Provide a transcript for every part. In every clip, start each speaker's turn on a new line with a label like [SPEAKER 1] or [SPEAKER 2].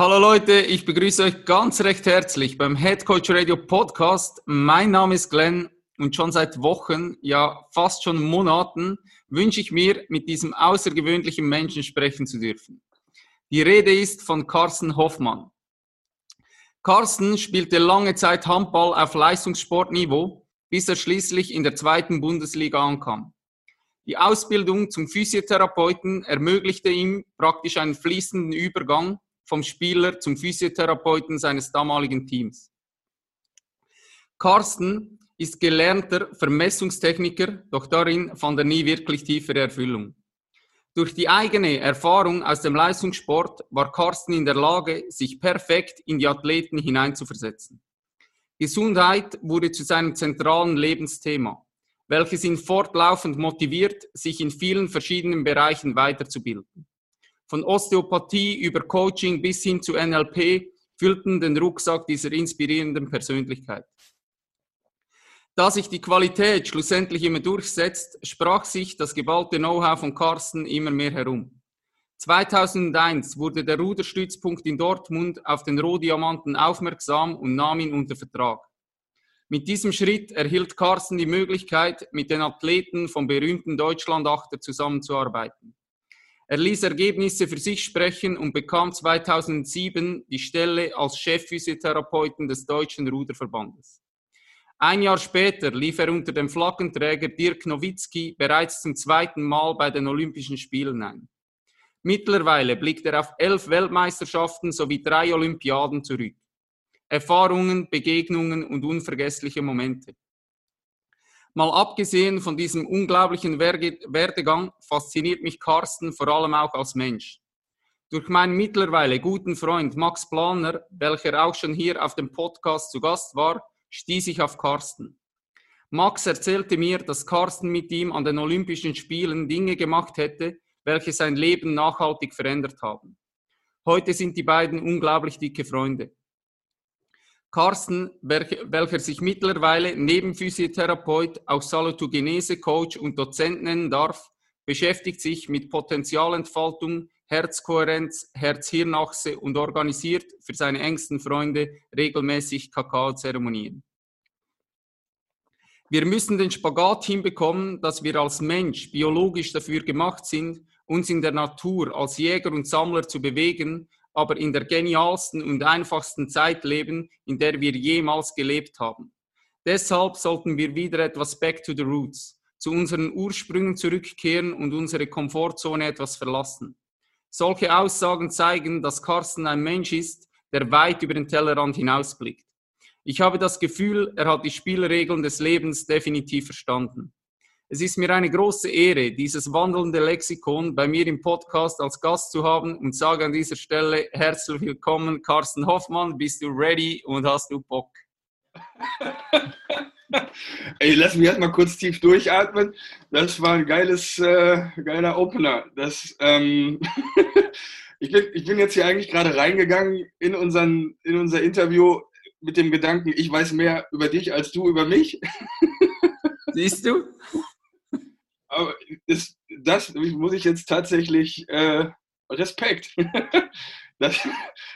[SPEAKER 1] Hallo Leute, ich begrüße euch ganz recht herzlich beim Head Coach Radio Podcast. Mein Name ist Glenn und schon seit Wochen, ja fast schon Monaten, wünsche ich mir, mit diesem außergewöhnlichen Menschen sprechen zu dürfen. Die Rede ist von Carsten Hoffmann. Carsten spielte lange Zeit Handball auf Leistungssportniveau, bis er schließlich in der zweiten Bundesliga ankam. Die Ausbildung zum Physiotherapeuten ermöglichte ihm praktisch einen fließenden Übergang vom Spieler zum Physiotherapeuten seines damaligen Teams. Carsten ist gelernter Vermessungstechniker, doch darin fand er nie wirklich tiefere Erfüllung. Durch die eigene Erfahrung aus dem Leistungssport war Carsten in der Lage, sich perfekt in die Athleten hineinzuversetzen. Gesundheit wurde zu seinem zentralen Lebensthema, welches ihn fortlaufend motiviert, sich in vielen verschiedenen Bereichen weiterzubilden. Von Osteopathie über Coaching bis hin zu NLP füllten den Rucksack dieser inspirierenden Persönlichkeit. Da sich die Qualität schlussendlich immer durchsetzt, sprach sich das geballte Know-how von Carsten immer mehr herum. 2001 wurde der Ruderstützpunkt in Dortmund auf den Rohdiamanten aufmerksam und nahm ihn unter Vertrag. Mit diesem Schritt erhielt Carsten die Möglichkeit, mit den Athleten vom berühmten Deutschlandachter zusammenzuarbeiten. Er ließ Ergebnisse für sich sprechen und bekam 2007 die Stelle als Chefphysiotherapeuten des Deutschen Ruderverbandes. Ein Jahr später lief er unter dem Flaggenträger Dirk Nowitzki bereits zum zweiten Mal bei den Olympischen Spielen ein. Mittlerweile blickt er auf elf Weltmeisterschaften sowie drei Olympiaden zurück. Erfahrungen, Begegnungen und unvergessliche Momente. Mal abgesehen von diesem unglaublichen Werdegang fasziniert mich Carsten vor allem auch als Mensch. Durch meinen mittlerweile guten Freund Max Planer, welcher auch schon hier auf dem Podcast zu Gast war, stieß ich auf Carsten. Max erzählte mir, dass Carsten mit ihm an den Olympischen Spielen Dinge gemacht hätte, welche sein Leben nachhaltig verändert haben. Heute sind die beiden unglaublich dicke Freunde. Carsten, welcher sich mittlerweile neben Physiotherapeut auch Salutogenese-Coach und Dozent nennen darf, beschäftigt sich mit Potenzialentfaltung, Herzkohärenz, Herz-Hirnachse und organisiert für seine engsten Freunde regelmäßig Kakaozeremonien. Wir müssen den Spagat hinbekommen, dass wir als Mensch biologisch dafür gemacht sind, uns in der Natur als Jäger und Sammler zu bewegen aber in der genialsten und einfachsten Zeit leben, in der wir jemals gelebt haben. Deshalb sollten wir wieder etwas back to the roots, zu unseren Ursprüngen zurückkehren und unsere Komfortzone etwas verlassen. Solche Aussagen zeigen, dass Carsten ein Mensch ist, der weit über den Tellerrand hinausblickt. Ich habe das Gefühl, er hat die Spielregeln des Lebens definitiv verstanden. Es ist mir eine große Ehre, dieses wandelnde Lexikon bei mir im Podcast als Gast zu haben und sage an dieser Stelle herzlich willkommen, Carsten Hoffmann. Bist du ready und hast du Bock?
[SPEAKER 2] Ey, lass mich erstmal kurz tief durchatmen. Das war ein geiles, äh, geiler Opener. Das, ähm ich, bin, ich bin jetzt hier eigentlich gerade reingegangen in, unseren, in unser Interview mit dem Gedanken, ich weiß mehr über dich als du über mich.
[SPEAKER 1] Siehst du?
[SPEAKER 2] Aber ist, das muss ich jetzt tatsächlich äh, Respekt. das,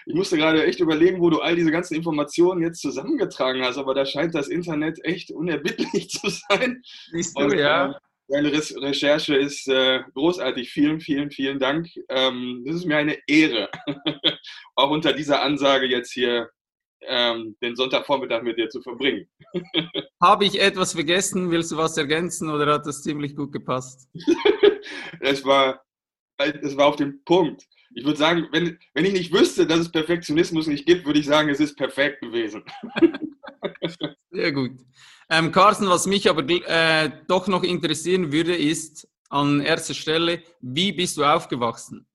[SPEAKER 2] ich musste gerade echt überlegen, wo du all diese ganzen Informationen jetzt zusammengetragen hast, aber da scheint das Internet echt unerbittlich zu sein.
[SPEAKER 1] Siehst du, Und, ja.
[SPEAKER 2] Äh, deine Recherche ist äh, großartig. Vielen, vielen, vielen Dank. Ähm, das ist mir eine Ehre, auch unter dieser Ansage jetzt hier ähm, den Sonntagvormittag mit dir zu verbringen.
[SPEAKER 1] Habe ich etwas vergessen? Willst du was ergänzen oder hat das ziemlich gut gepasst?
[SPEAKER 2] es, war, es war auf dem Punkt. Ich würde sagen, wenn, wenn ich nicht wüsste, dass es Perfektionismus nicht gibt, würde ich sagen, es ist perfekt gewesen.
[SPEAKER 1] Sehr gut. Ähm, Carsten, was mich aber äh, doch noch interessieren würde, ist an erster Stelle, wie bist du aufgewachsen?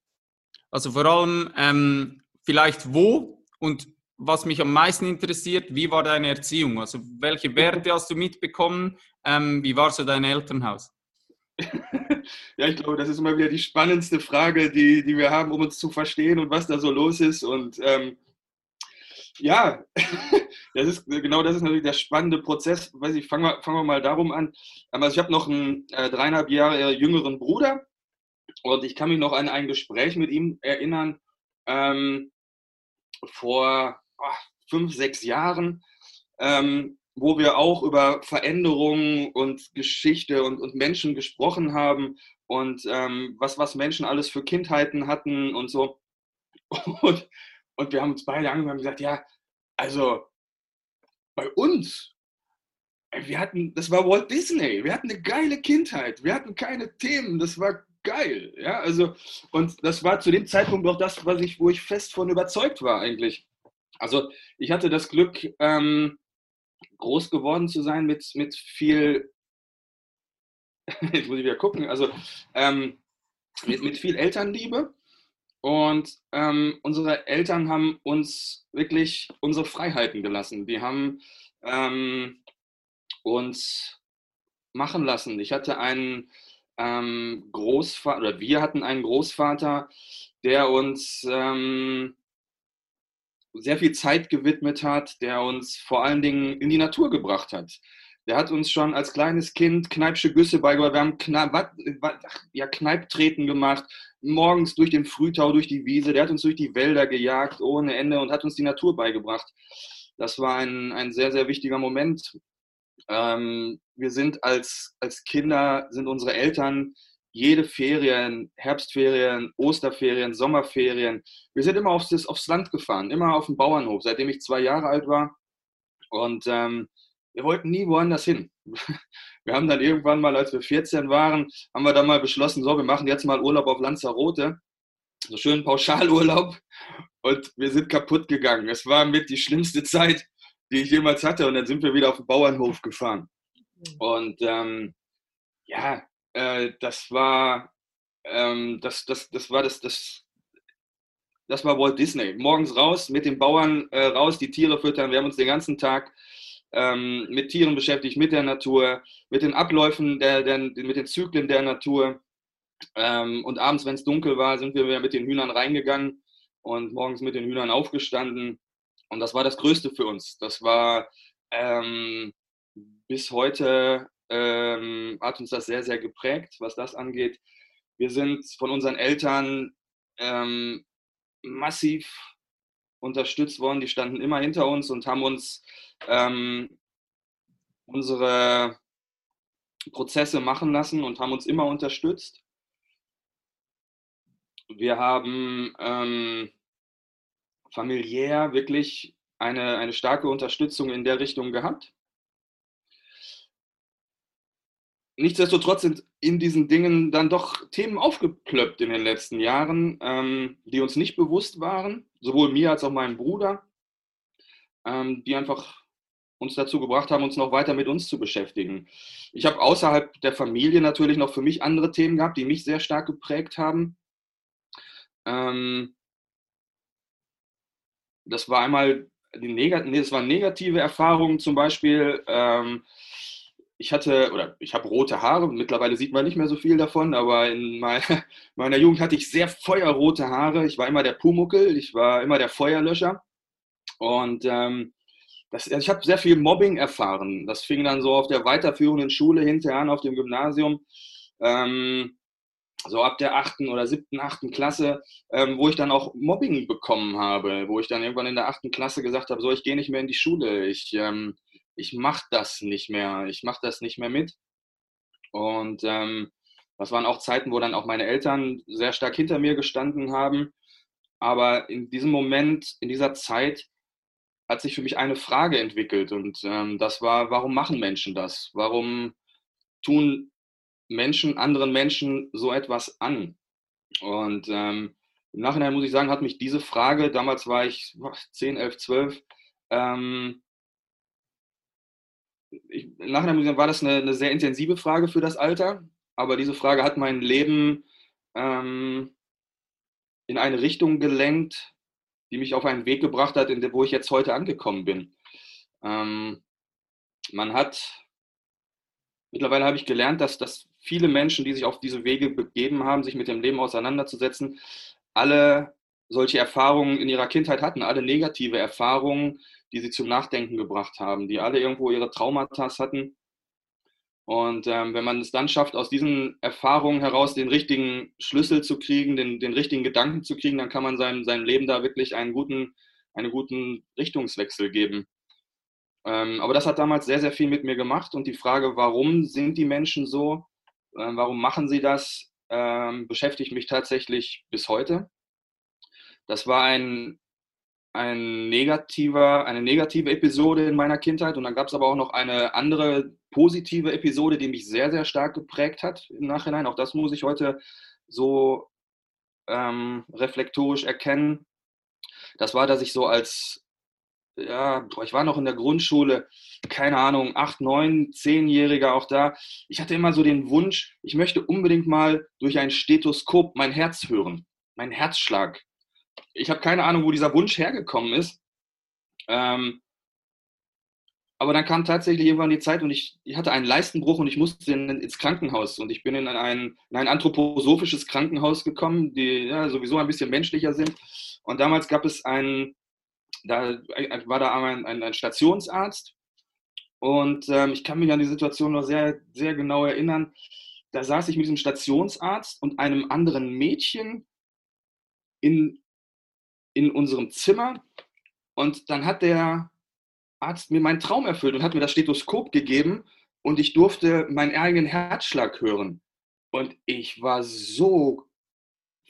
[SPEAKER 1] Also vor allem ähm, vielleicht wo und was mich am meisten interessiert, wie war deine Erziehung? Also welche Werte hast du mitbekommen? Ähm, wie war so dein Elternhaus?
[SPEAKER 2] ja, ich glaube, das ist immer wieder die spannendste Frage, die, die wir haben, um uns zu verstehen und was da so los ist. Und ähm, ja, das ist, genau das ist natürlich der spannende Prozess. Weiß ich, fangen wir, fangen wir mal darum an. Also ich habe noch einen äh, dreieinhalb Jahre jüngeren Bruder und ich kann mich noch an ein Gespräch mit ihm erinnern ähm, vor oh, fünf, sechs Jahren, ähm, wo wir auch über Veränderungen und Geschichte und, und Menschen gesprochen haben und ähm, was, was Menschen alles für Kindheiten hatten und so. Und, und wir haben uns beide angehört und gesagt, ja, also bei uns, wir hatten, das war Walt Disney, wir hatten eine geile Kindheit, wir hatten keine Themen, das war geil, ja, also und das war zu dem Zeitpunkt auch das, was ich, wo ich fest von überzeugt war eigentlich. Also ich hatte das Glück, ähm, groß geworden zu sein mit, mit viel, jetzt muss ich wieder gucken, also ähm, mit, mit viel Elternliebe. Und ähm, unsere Eltern haben uns wirklich unsere Freiheiten gelassen. Die haben ähm, uns machen lassen. Ich hatte einen ähm, Großvater, oder wir hatten einen Großvater, der uns ähm, sehr viel Zeit gewidmet hat, der uns vor allen Dingen in die Natur gebracht hat. Der hat uns schon als kleines Kind Kneipsche Güsse beigebracht. Wir haben Kneip, ja, Kneiptreten gemacht, morgens durch den Frühtau, durch die Wiese. Der hat uns durch die Wälder gejagt ohne Ende und hat uns die Natur beigebracht. Das war ein, ein sehr, sehr wichtiger Moment. Ähm, wir sind als, als Kinder, sind unsere Eltern jede Ferien, Herbstferien, Osterferien, Sommerferien. Wir sind immer aufs, aufs Land gefahren, immer auf dem Bauernhof, seitdem ich zwei Jahre alt war. Und ähm, wir wollten nie woanders hin. Wir haben dann irgendwann mal, als wir 14 waren, haben wir dann mal beschlossen, so, wir machen jetzt mal Urlaub auf Lanzarote. So schön Pauschalurlaub. Und wir sind kaputt gegangen. Es war mit die schlimmste Zeit, die ich jemals hatte. Und dann sind wir wieder auf den Bauernhof gefahren. Und ähm, ja, äh, das war, ähm, das, das, das war das, das, das war Walt Disney. Morgens raus, mit den Bauern äh, raus, die Tiere füttern. Wir haben uns den ganzen Tag ähm, mit Tieren beschäftigt, mit der Natur, mit den Abläufen, der, der, mit den Zyklen der Natur. Ähm, und abends, wenn es dunkel war, sind wir wieder mit den Hühnern reingegangen und morgens mit den Hühnern aufgestanden. Und das war das Größte für uns. Das war ähm, bis heute ähm, hat uns das sehr, sehr geprägt, was das angeht. Wir sind von unseren Eltern ähm, massiv unterstützt worden. Die standen immer hinter uns und haben uns ähm, unsere Prozesse machen lassen und haben uns immer unterstützt. Wir haben ähm, familiär wirklich eine, eine starke Unterstützung in der Richtung gehabt. Nichtsdestotrotz sind in diesen Dingen dann doch Themen aufgeplöppt in den letzten Jahren, ähm, die uns nicht bewusst waren, sowohl mir als auch meinem Bruder, ähm, die einfach uns dazu gebracht haben, uns noch weiter mit uns zu beschäftigen. Ich habe außerhalb der Familie natürlich noch für mich andere Themen gehabt, die mich sehr stark geprägt haben. Ähm, das war einmal die Negat nee, das waren negative Erfahrungen, zum Beispiel ähm, ich hatte, oder ich habe rote Haare, mittlerweile sieht man nicht mehr so viel davon, aber in meiner, meiner Jugend hatte ich sehr feuerrote Haare. Ich war immer der Pumuckel, ich war immer der Feuerlöscher. Und ähm, das, also ich habe sehr viel Mobbing erfahren. Das fing dann so auf der weiterführenden Schule hinterher an, auf dem Gymnasium. Ähm, so ab der achten oder siebten, achten Klasse, ähm, wo ich dann auch Mobbing bekommen habe, wo ich dann irgendwann in der achten Klasse gesagt habe, so, ich gehe nicht mehr in die Schule, ich ähm, ich mache das nicht mehr, ich mache das nicht mehr mit. Und ähm, das waren auch Zeiten, wo dann auch meine Eltern sehr stark hinter mir gestanden haben. Aber in diesem Moment, in dieser Zeit, hat sich für mich eine Frage entwickelt. Und ähm, das war, warum machen Menschen das? Warum tun Menschen anderen Menschen so etwas an? Und ähm, im Nachhinein muss ich sagen, hat mich diese Frage, damals war ich 10, 11, 12, ähm, ich, im Nachhinein muss ich sagen, war das eine, eine, sehr intensive Frage für das Alter, aber diese Frage hat mein Leben ähm, in eine Richtung gelenkt, die mich auf einen Weg gebracht hat, in der, wo ich jetzt heute angekommen bin. Ähm, man hat, mittlerweile habe ich gelernt, dass, dass viele Menschen, die sich auf diese Wege begeben haben, sich mit dem Leben auseinanderzusetzen, alle solche Erfahrungen in ihrer Kindheit hatten, alle negative Erfahrungen, die sie zum Nachdenken gebracht haben, die alle irgendwo ihre Traumata hatten. Und ähm, wenn man es dann schafft, aus diesen Erfahrungen heraus den richtigen Schlüssel zu kriegen, den, den richtigen Gedanken zu kriegen, dann kann man seinem, seinem Leben da wirklich einen guten, einen guten Richtungswechsel geben. Ähm, aber das hat damals sehr, sehr viel mit mir gemacht. Und die Frage, warum sind die Menschen so, äh, warum machen sie das, äh, beschäftigt mich tatsächlich bis heute. Das war ein, ein negativer, eine negative Episode in meiner Kindheit und dann gab es aber auch noch eine andere positive Episode, die mich sehr, sehr stark geprägt hat im Nachhinein. Auch das muss ich heute so ähm, reflektorisch erkennen. Das war, dass ich so als, ja, ich war noch in der Grundschule, keine Ahnung, acht, neun, zehnjähriger auch da. Ich hatte immer so den Wunsch, ich möchte unbedingt mal durch ein Stethoskop mein Herz hören, meinen Herzschlag ich habe keine Ahnung, wo dieser Wunsch hergekommen ist. Ähm, aber dann kam tatsächlich irgendwann die Zeit und ich, ich hatte einen Leistenbruch und ich musste in, ins Krankenhaus. Und ich bin in ein, in ein anthroposophisches Krankenhaus gekommen, die ja, sowieso ein bisschen menschlicher sind. Und damals gab es einen, da war da ein, ein, ein Stationsarzt. Und ähm, ich kann mich an die Situation noch sehr, sehr genau erinnern. Da saß ich mit diesem Stationsarzt und einem anderen Mädchen in in unserem Zimmer und dann hat der Arzt mir meinen Traum erfüllt und hat mir das Stethoskop gegeben und ich durfte meinen eigenen Herzschlag hören. Und ich war so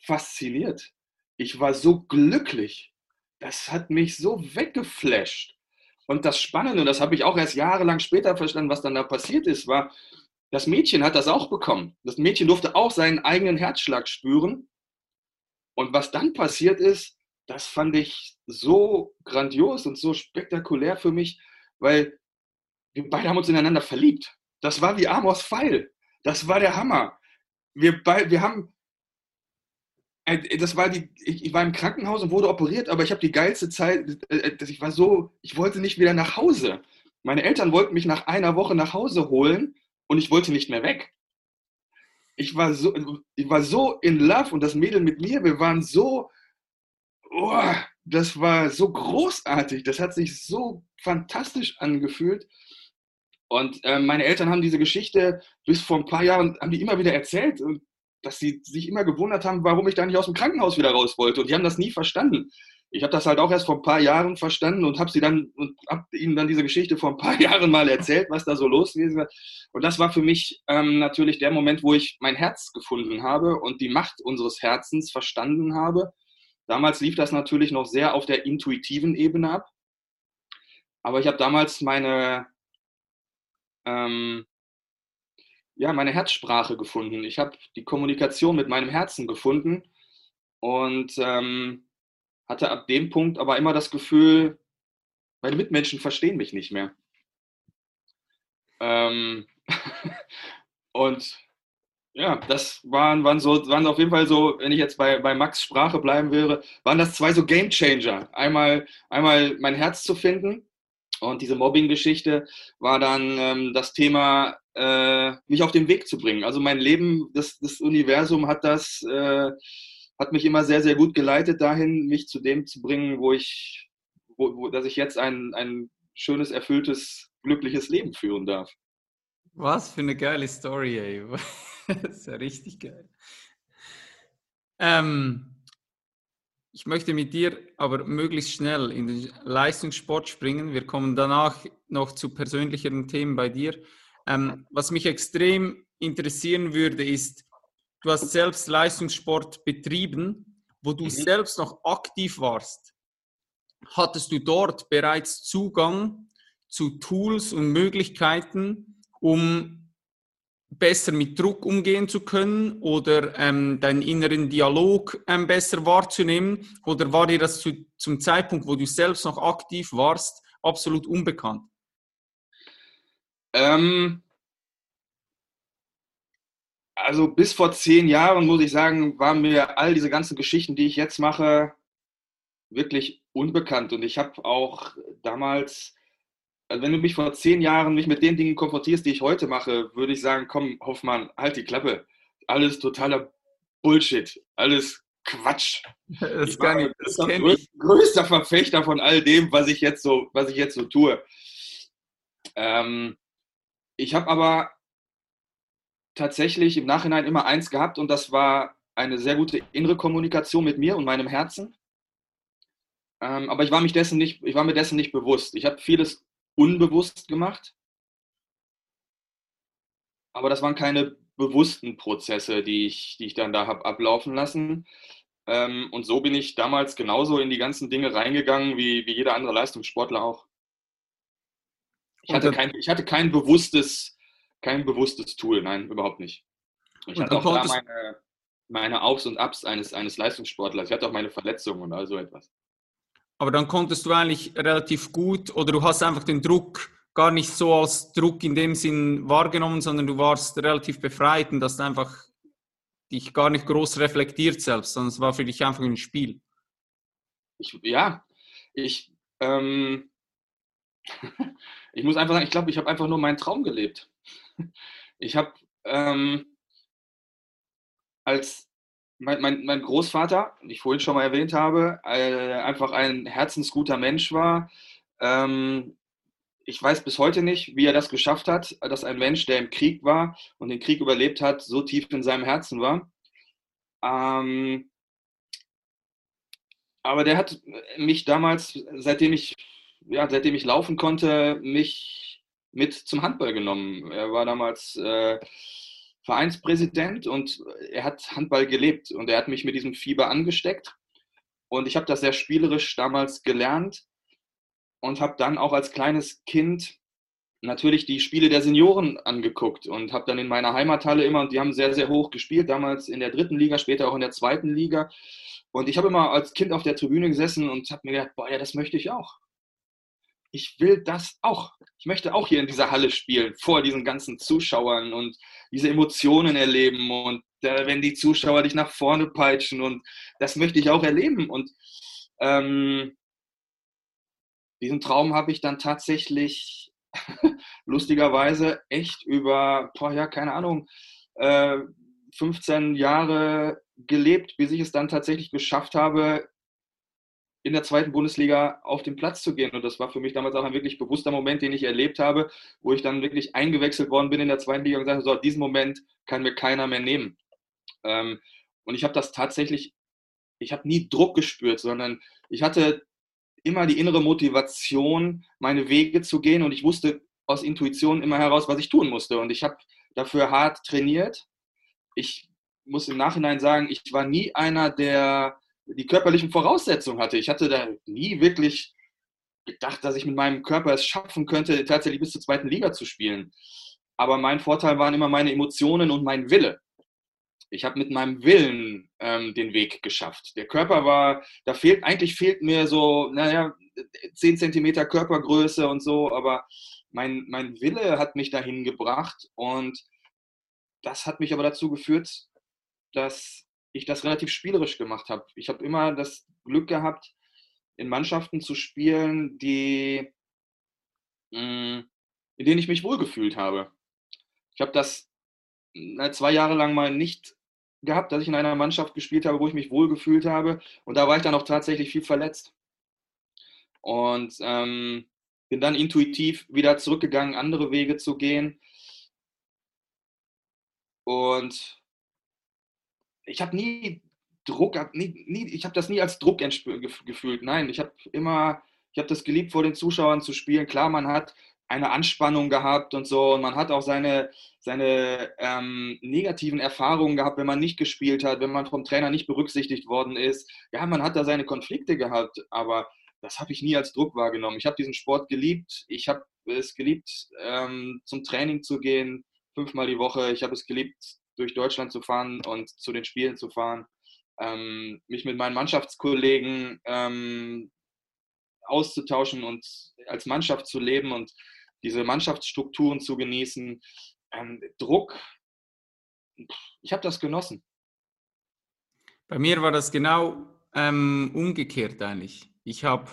[SPEAKER 2] fasziniert. Ich war so glücklich. Das hat mich so weggeflasht. Und das Spannende, und das habe ich auch erst jahrelang später verstanden, was dann da passiert ist, war, das Mädchen hat das auch bekommen. Das Mädchen durfte auch seinen eigenen Herzschlag spüren. Und was dann passiert ist, das fand ich so grandios und so spektakulär für mich, weil wir beide haben uns ineinander verliebt. Das war wie Amors Pfeil. Das war der Hammer. Wir, wir haben, das war die, ich, ich, war im Krankenhaus und wurde operiert, aber ich habe die geilste Zeit, äh, äh, ich war so, ich wollte nicht wieder nach Hause. Meine Eltern wollten mich nach einer Woche nach Hause holen und ich wollte nicht mehr weg. Ich war so, ich war so in love und das Mädel mit mir, wir waren so, oh, das war so großartig, das hat sich so fantastisch angefühlt. Und äh, meine Eltern haben diese Geschichte bis vor ein paar Jahren, haben die immer wieder erzählt, dass sie sich immer gewundert haben, warum ich da nicht aus dem Krankenhaus wieder raus wollte. Und die haben das nie verstanden. Ich habe das halt auch erst vor ein paar Jahren verstanden und habe sie ihnen dann diese Geschichte vor ein paar Jahren mal erzählt, was da so los gewesen ist. Und das war für mich ähm, natürlich der Moment, wo ich mein Herz gefunden habe und die Macht unseres Herzens verstanden habe Damals lief das natürlich noch sehr auf der intuitiven Ebene ab. Aber ich habe damals meine, ähm, ja, meine Herzsprache gefunden. Ich habe die Kommunikation mit meinem Herzen gefunden und ähm, hatte ab dem Punkt aber immer das Gefühl, meine Mitmenschen verstehen mich nicht mehr. Ähm, und ja, das waren, waren, so, waren auf jeden Fall so, wenn ich jetzt bei, bei Max Sprache bleiben würde, waren das zwei so Game Changer. Einmal, einmal mein Herz zu finden und diese Mobbing-Geschichte war dann ähm, das Thema, äh, mich auf den Weg zu bringen. Also mein Leben, das, das Universum hat das, äh, hat mich immer sehr, sehr gut geleitet dahin, mich zu dem zu bringen, wo ich, wo, wo, dass ich jetzt ein, ein schönes, erfülltes, glückliches Leben führen darf.
[SPEAKER 1] Was für eine geile Story, ey. das ist ja richtig geil. Ähm, ich möchte mit dir aber möglichst schnell in den Leistungssport springen. Wir kommen danach noch zu persönlicheren Themen bei dir. Ähm, was mich extrem interessieren würde, ist, du hast selbst Leistungssport betrieben, wo du mhm. selbst noch aktiv warst. Hattest du dort bereits Zugang zu Tools und Möglichkeiten, um besser mit Druck umgehen zu können oder ähm, deinen inneren Dialog ähm, besser wahrzunehmen? Oder war dir das zu, zum Zeitpunkt, wo du selbst noch aktiv warst, absolut unbekannt?
[SPEAKER 2] Ähm, also bis vor zehn Jahren, muss ich sagen, waren mir all diese ganzen Geschichten, die ich jetzt mache, wirklich unbekannt. Und ich habe auch damals, also wenn du mich vor zehn Jahren mich mit den Dingen konfrontierst, die ich heute mache, würde ich sagen, komm, Hoffmann, halt die Klappe. Alles totaler Bullshit. Alles Quatsch.
[SPEAKER 1] Das ich ich, das
[SPEAKER 2] größter, größter Verfechter von all dem, was ich jetzt so, was ich jetzt so tue. Ähm, ich habe aber tatsächlich im Nachhinein immer eins gehabt und das war eine sehr gute innere Kommunikation mit mir und meinem Herzen. Ähm, aber ich war, mich dessen nicht, ich war mir dessen nicht bewusst. Ich habe vieles unbewusst gemacht. Aber das waren keine bewussten Prozesse, die ich, die ich dann da habe ablaufen lassen. Ähm, und so bin ich damals genauso in die ganzen Dinge reingegangen, wie, wie jeder andere Leistungssportler auch. Ich hatte, kein, ich hatte kein bewusstes, kein bewusstes Tool, nein, überhaupt nicht. Ich hatte auch da meine, meine Aufs und Abs eines, eines Leistungssportlers. Ich hatte auch meine Verletzungen und all so etwas.
[SPEAKER 1] Aber dann konntest du eigentlich relativ gut oder du hast einfach den Druck gar nicht so als Druck in dem Sinn wahrgenommen, sondern du warst relativ befreit und hast einfach dich gar nicht groß reflektiert selbst, sondern es war für dich einfach ein Spiel.
[SPEAKER 2] Ich, ja, ich, ähm, ich muss einfach sagen, ich glaube, ich habe einfach nur meinen Traum gelebt. Ich habe ähm, als mein, mein, mein, Großvater, den ich vorhin schon mal erwähnt habe, äh, einfach ein herzensguter Mensch war. Ähm, ich weiß bis heute nicht, wie er das geschafft hat, dass ein Mensch, der im Krieg war und den Krieg überlebt hat, so tief in seinem Herzen war. Ähm, aber der hat mich damals, seitdem ich, ja, seitdem ich laufen konnte, mich mit zum Handball genommen. Er war damals äh, Vereinspräsident und er hat Handball gelebt und er hat mich mit diesem Fieber angesteckt. Und ich habe das sehr spielerisch damals gelernt und habe dann auch als kleines Kind natürlich die Spiele der Senioren angeguckt und habe dann in meiner Heimathalle immer, und die haben sehr, sehr hoch gespielt, damals in der dritten Liga, später auch in der zweiten Liga. Und ich habe immer als Kind auf der Tribüne gesessen und habe mir gedacht, boah, ja, das möchte ich auch ich will das auch. Ich möchte auch hier in dieser Halle spielen, vor diesen ganzen Zuschauern und diese Emotionen erleben und äh, wenn die Zuschauer dich nach vorne peitschen und das möchte ich auch erleben. Und ähm, diesen Traum habe ich dann tatsächlich lustigerweise echt über, boah, ja, keine Ahnung, äh, 15 Jahre gelebt, bis ich es dann tatsächlich geschafft habe, in der zweiten Bundesliga auf den Platz zu gehen. Und das war für mich damals auch ein wirklich bewusster Moment, den ich erlebt habe, wo ich dann wirklich eingewechselt worden bin in der zweiten Liga und gesagt habe, so, diesen Moment kann mir keiner mehr nehmen. Ähm, und ich habe das tatsächlich, ich habe nie Druck gespürt, sondern ich hatte immer die innere Motivation, meine Wege zu gehen und ich wusste aus Intuition immer heraus, was ich tun musste. Und ich habe dafür hart trainiert. Ich muss im Nachhinein sagen, ich war nie einer, der die körperlichen Voraussetzungen hatte. Ich hatte da nie wirklich gedacht, dass ich mit meinem Körper es schaffen könnte, tatsächlich bis zur zweiten Liga zu spielen. Aber mein Vorteil waren immer meine Emotionen und mein Wille. Ich habe mit meinem Willen ähm, den Weg geschafft. Der Körper war, da fehlt, eigentlich fehlt mir so, naja, 10 Zentimeter Körpergröße und so, aber mein, mein Wille hat mich dahin gebracht und das hat mich aber dazu geführt, dass ich das relativ spielerisch gemacht habe. Ich habe immer das Glück gehabt, in Mannschaften zu spielen, die, mm, in denen ich mich wohlgefühlt habe. Ich habe das zwei Jahre lang mal nicht gehabt, dass ich in einer Mannschaft gespielt habe, wo ich mich wohlgefühlt habe. Und da war ich dann auch tatsächlich viel verletzt. Und ähm, bin dann intuitiv wieder zurückgegangen, andere Wege zu gehen. Und ich habe nie Druck, nie, nie, ich habe das nie als Druck gefühlt. Nein, ich habe immer, ich habe das geliebt, vor den Zuschauern zu spielen. Klar, man hat eine Anspannung gehabt und so und man hat auch seine, seine ähm, negativen Erfahrungen gehabt, wenn man nicht gespielt hat, wenn man vom Trainer nicht berücksichtigt worden ist. Ja, man hat da seine Konflikte gehabt, aber das habe ich nie als Druck wahrgenommen. Ich habe diesen Sport geliebt. Ich habe es geliebt, ähm, zum Training zu gehen, fünfmal die Woche. Ich habe es geliebt, durch Deutschland zu fahren und zu den Spielen zu fahren, ähm, mich mit meinen Mannschaftskollegen ähm, auszutauschen und als Mannschaft zu leben und diese Mannschaftsstrukturen zu genießen. Ähm, Druck, ich habe das genossen.
[SPEAKER 1] Bei mir war das genau ähm, umgekehrt eigentlich. Ich habe,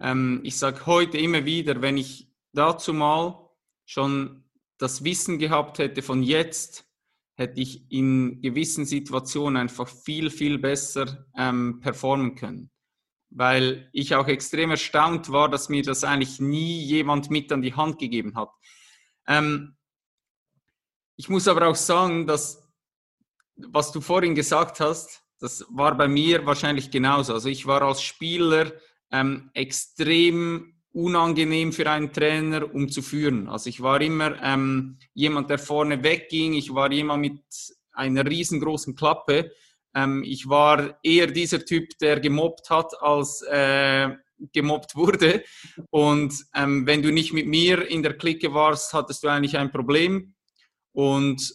[SPEAKER 1] ähm, ich sage heute immer wieder, wenn ich dazu mal schon das Wissen gehabt hätte von jetzt, hätte ich in gewissen Situationen einfach viel, viel besser ähm, performen können. Weil ich auch extrem erstaunt war, dass mir das eigentlich nie jemand mit an die Hand gegeben hat. Ähm, ich muss aber auch sagen, dass was du vorhin gesagt hast, das war bei mir wahrscheinlich genauso. Also ich war als Spieler ähm, extrem unangenehm für einen Trainer, um zu führen. Also ich war immer ähm, jemand, der vorne wegging. Ich war jemand mit einer riesengroßen Klappe. Ähm, ich war eher dieser Typ, der gemobbt hat, als äh, gemobbt wurde. Und ähm, wenn du nicht mit mir in der Clique warst, hattest du eigentlich ein Problem. Und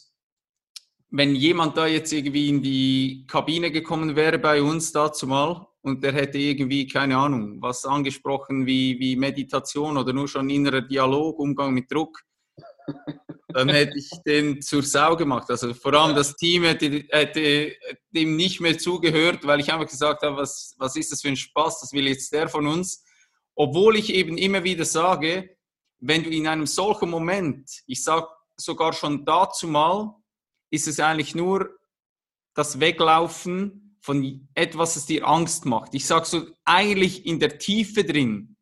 [SPEAKER 1] wenn jemand da jetzt irgendwie in die Kabine gekommen wäre bei uns dazu mal und der hätte irgendwie, keine Ahnung, was angesprochen wie, wie Meditation oder nur schon innerer Dialog, Umgang mit Druck, dann hätte ich den zur Sau gemacht. Also vor allem das Team hätte, hätte dem nicht mehr zugehört, weil ich einfach gesagt habe, was, was ist das für ein Spaß, das will jetzt der von uns. Obwohl ich eben immer wieder sage, wenn du in einem solchen Moment, ich sage sogar schon dazu mal, ist es eigentlich nur das Weglaufen von etwas, das dir Angst macht. Ich sage so, eigentlich in der Tiefe drin,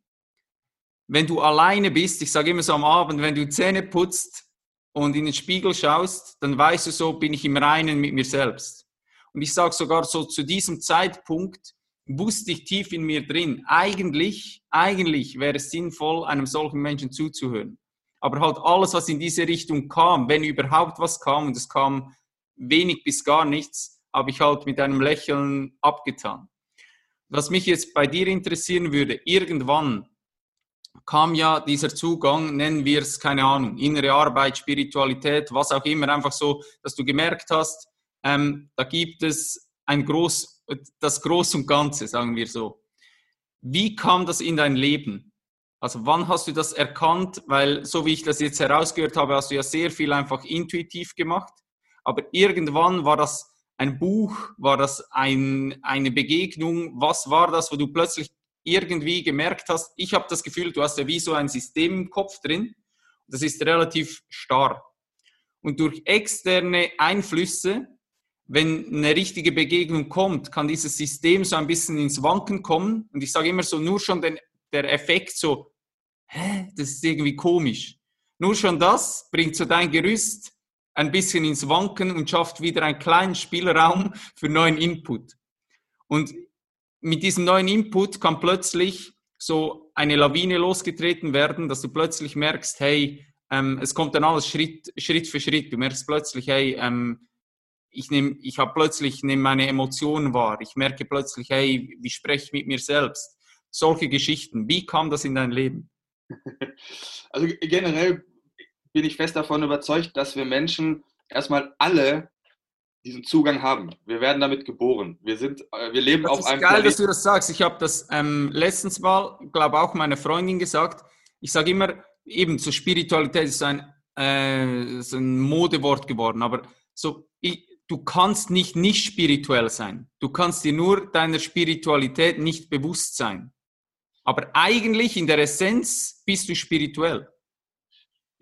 [SPEAKER 1] wenn du alleine bist, ich sage immer so am Abend, wenn du Zähne putzt und in den Spiegel schaust, dann weißt du so, bin ich im Reinen mit mir selbst. Und ich sage sogar so, zu diesem Zeitpunkt wusste ich tief in mir drin, eigentlich, eigentlich wäre es sinnvoll, einem solchen Menschen zuzuhören aber halt alles, was in diese Richtung kam, wenn überhaupt was kam, und es kam wenig bis gar nichts, habe ich halt mit einem Lächeln abgetan. Was mich jetzt bei dir interessieren würde, irgendwann kam ja dieser Zugang, nennen wir es, keine Ahnung, innere Arbeit, Spiritualität, was auch immer, einfach so, dass du gemerkt hast, ähm, da gibt es ein Groß, das Groß und Ganze, sagen wir so. Wie kam das in dein Leben? Also wann hast du das erkannt? Weil so wie ich das jetzt herausgehört habe, hast du ja sehr viel einfach intuitiv gemacht. Aber irgendwann war das ein Buch, war das ein, eine Begegnung? Was war das, wo du plötzlich irgendwie gemerkt hast? Ich habe das Gefühl, du hast ja wie so ein System im Kopf drin. Das ist relativ starr. Und durch externe Einflüsse, wenn eine richtige Begegnung kommt, kann dieses System so ein bisschen ins Wanken kommen. Und ich sage immer so, nur schon den, der Effekt so, hä, das ist irgendwie komisch. Nur schon das bringt so dein Gerüst ein bisschen ins Wanken und schafft wieder einen kleinen Spielraum für neuen Input. Und mit diesem neuen Input kann plötzlich so eine Lawine losgetreten werden, dass du plötzlich merkst, hey, ähm, es kommt dann alles Schritt, Schritt für Schritt. Du merkst plötzlich, hey, ähm, ich nehme, ich habe plötzlich nehme meine Emotionen wahr. Ich merke plötzlich, hey, wie spreche ich mit mir selbst? Solche Geschichten. Wie kam das in dein Leben?
[SPEAKER 2] Also generell bin ich fest davon überzeugt, dass wir Menschen erstmal alle diesen Zugang haben. Wir werden damit geboren. Wir sind, äh, wir leben
[SPEAKER 1] das
[SPEAKER 2] auf
[SPEAKER 1] ist
[SPEAKER 2] einem.
[SPEAKER 1] Geil,
[SPEAKER 2] Planeten.
[SPEAKER 1] dass du das sagst. Ich habe das ähm, letztens mal, glaube auch meiner Freundin gesagt. Ich sage immer, eben so Spiritualität ist ein, äh, so ein Modewort geworden, aber so ich, du kannst nicht nicht spirituell sein. Du kannst dir nur deiner Spiritualität nicht bewusst sein. Aber eigentlich in der Essenz bist du spirituell.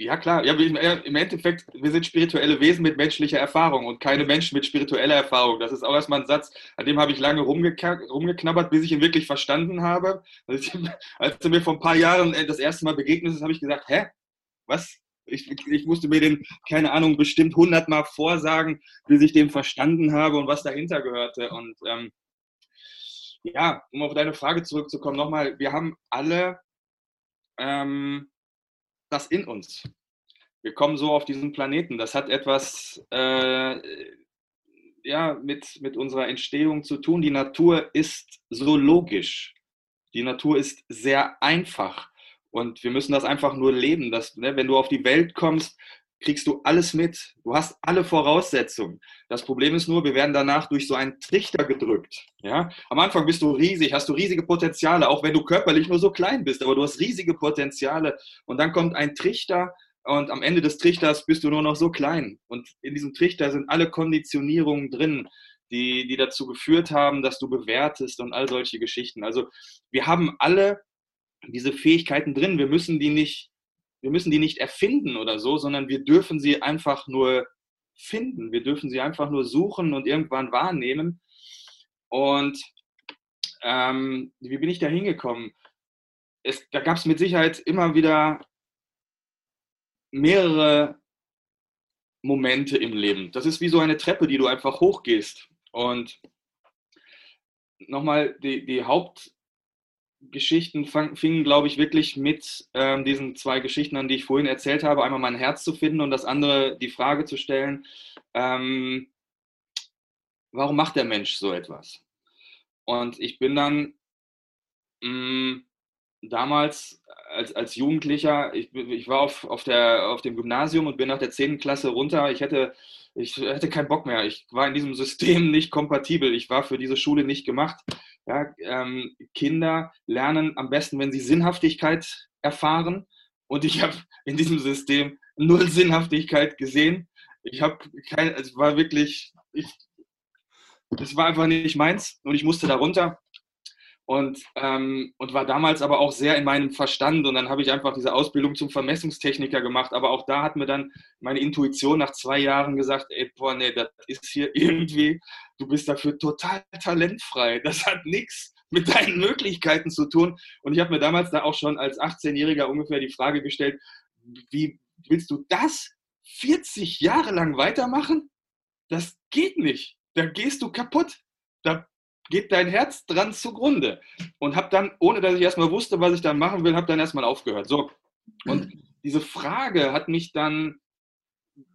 [SPEAKER 2] Ja, klar. Ja, Im Endeffekt, wir sind spirituelle Wesen mit menschlicher Erfahrung und keine Menschen mit spiritueller Erfahrung. Das ist auch erstmal ein Satz, an dem habe ich lange rumgeknabbert, bis ich ihn wirklich verstanden habe. Als er mir vor ein paar Jahren äh, das erste Mal begegnet ist, habe ich gesagt, hä? Was? Ich, ich musste mir den, keine Ahnung, bestimmt hundertmal vorsagen, bis ich den verstanden habe und was dahinter gehörte. Und ähm, ja, um auf deine Frage zurückzukommen, nochmal, wir haben alle ähm, das in uns. Wir kommen so auf diesen Planeten. Das hat etwas äh, ja, mit, mit unserer Entstehung zu tun. Die Natur ist so logisch. Die Natur ist sehr einfach. Und wir müssen das einfach nur leben. Dass, ne, wenn du auf die Welt kommst, kriegst du alles mit. Du hast alle Voraussetzungen. Das Problem ist nur, wir werden danach durch so einen Trichter gedrückt. Ja? Am Anfang bist du riesig, hast du riesige Potenziale, auch wenn du körperlich nur so klein bist, aber du hast riesige Potenziale. Und dann kommt ein Trichter und am Ende des Trichters bist du nur noch so klein. Und in diesem Trichter sind alle Konditionierungen drin, die, die dazu geführt haben, dass du bewertest und all solche Geschichten. Also wir haben alle diese Fähigkeiten drin. Wir müssen die nicht, wir müssen die nicht erfinden oder so, sondern wir dürfen sie einfach nur finden. Wir dürfen sie einfach nur suchen und irgendwann wahrnehmen. Und ähm, wie bin ich da hingekommen? Es, da gab es mit Sicherheit immer wieder mehrere Momente im Leben. Das ist wie so eine Treppe, die du einfach hochgehst. Und nochmal, die, die Hauptgeschichten fang, fingen, glaube ich, wirklich mit ähm, diesen zwei Geschichten an, die ich vorhin erzählt habe. Einmal mein Herz zu finden und das andere die Frage zu stellen, ähm, warum macht der Mensch so etwas? Und ich bin dann mh, mm, damals als, als Jugendlicher, ich, ich war auf, auf, der, auf dem Gymnasium und bin nach der 10. Klasse runter. Ich hätte, ich hätte keinen Bock mehr. Ich war in diesem System nicht kompatibel. Ich war für diese Schule nicht gemacht. Ja, ähm, Kinder lernen am besten, wenn sie Sinnhaftigkeit erfahren. Und ich habe in diesem System null Sinnhaftigkeit gesehen. Ich habe kein, es war wirklich, ich, es war einfach nicht meins und ich musste da runter und, ähm, und war damals aber auch sehr in meinem Verstand. Und dann habe ich einfach diese Ausbildung zum Vermessungstechniker gemacht. Aber auch da hat mir dann meine Intuition nach zwei Jahren gesagt, ey, boah, nee, das ist hier irgendwie, du bist dafür total talentfrei. Das hat nichts mit deinen Möglichkeiten zu tun. Und ich habe mir damals da auch schon als 18-Jähriger ungefähr die Frage gestellt, wie willst du das 40 Jahre lang weitermachen? Das geht nicht. Da gehst du kaputt. Da geht dein Herz dran zugrunde. Und habe dann, ohne dass ich erstmal wusste, was ich dann machen will, habe dann erstmal aufgehört. So. Und diese Frage hat mich dann,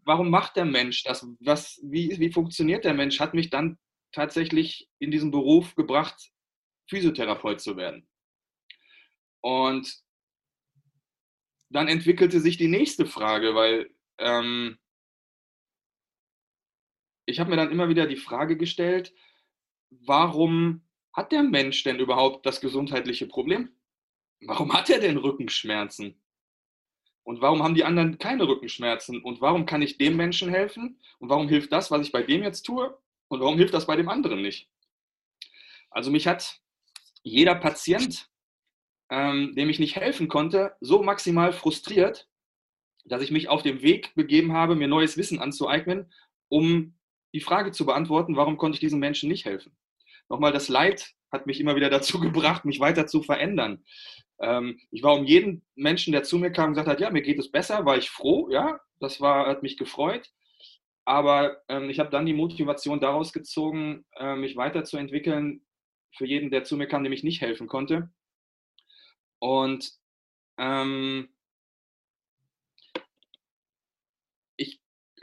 [SPEAKER 2] warum macht der Mensch das? Was, wie, wie funktioniert der Mensch? Hat mich dann tatsächlich in diesen Beruf gebracht, Physiotherapeut zu werden. Und dann entwickelte sich die nächste Frage, weil ähm, ich habe mir dann immer wieder die Frage gestellt, warum hat der Mensch denn überhaupt das gesundheitliche Problem? Warum hat er denn Rückenschmerzen? Und warum haben die anderen keine Rückenschmerzen? Und warum kann ich dem Menschen helfen? Und warum hilft das, was ich bei dem jetzt tue? Und warum hilft das bei dem anderen nicht? Also mich hat jeder Patient, ähm, dem ich nicht helfen konnte, so maximal frustriert, dass ich mich auf den Weg begeben habe, mir neues Wissen anzueignen, um die Frage zu beantworten, warum konnte ich diesen Menschen nicht helfen? Nochmal, das Leid hat mich immer wieder dazu gebracht, mich weiter zu verändern. Ähm, ich war um jeden Menschen, der zu mir kam und gesagt hat, ja, mir geht es besser, war ich froh, ja, das war, hat mich gefreut. Aber ähm, ich habe dann die Motivation daraus gezogen, äh, mich weiterzuentwickeln für jeden, der zu mir kam, dem ich nicht helfen konnte. Und ähm,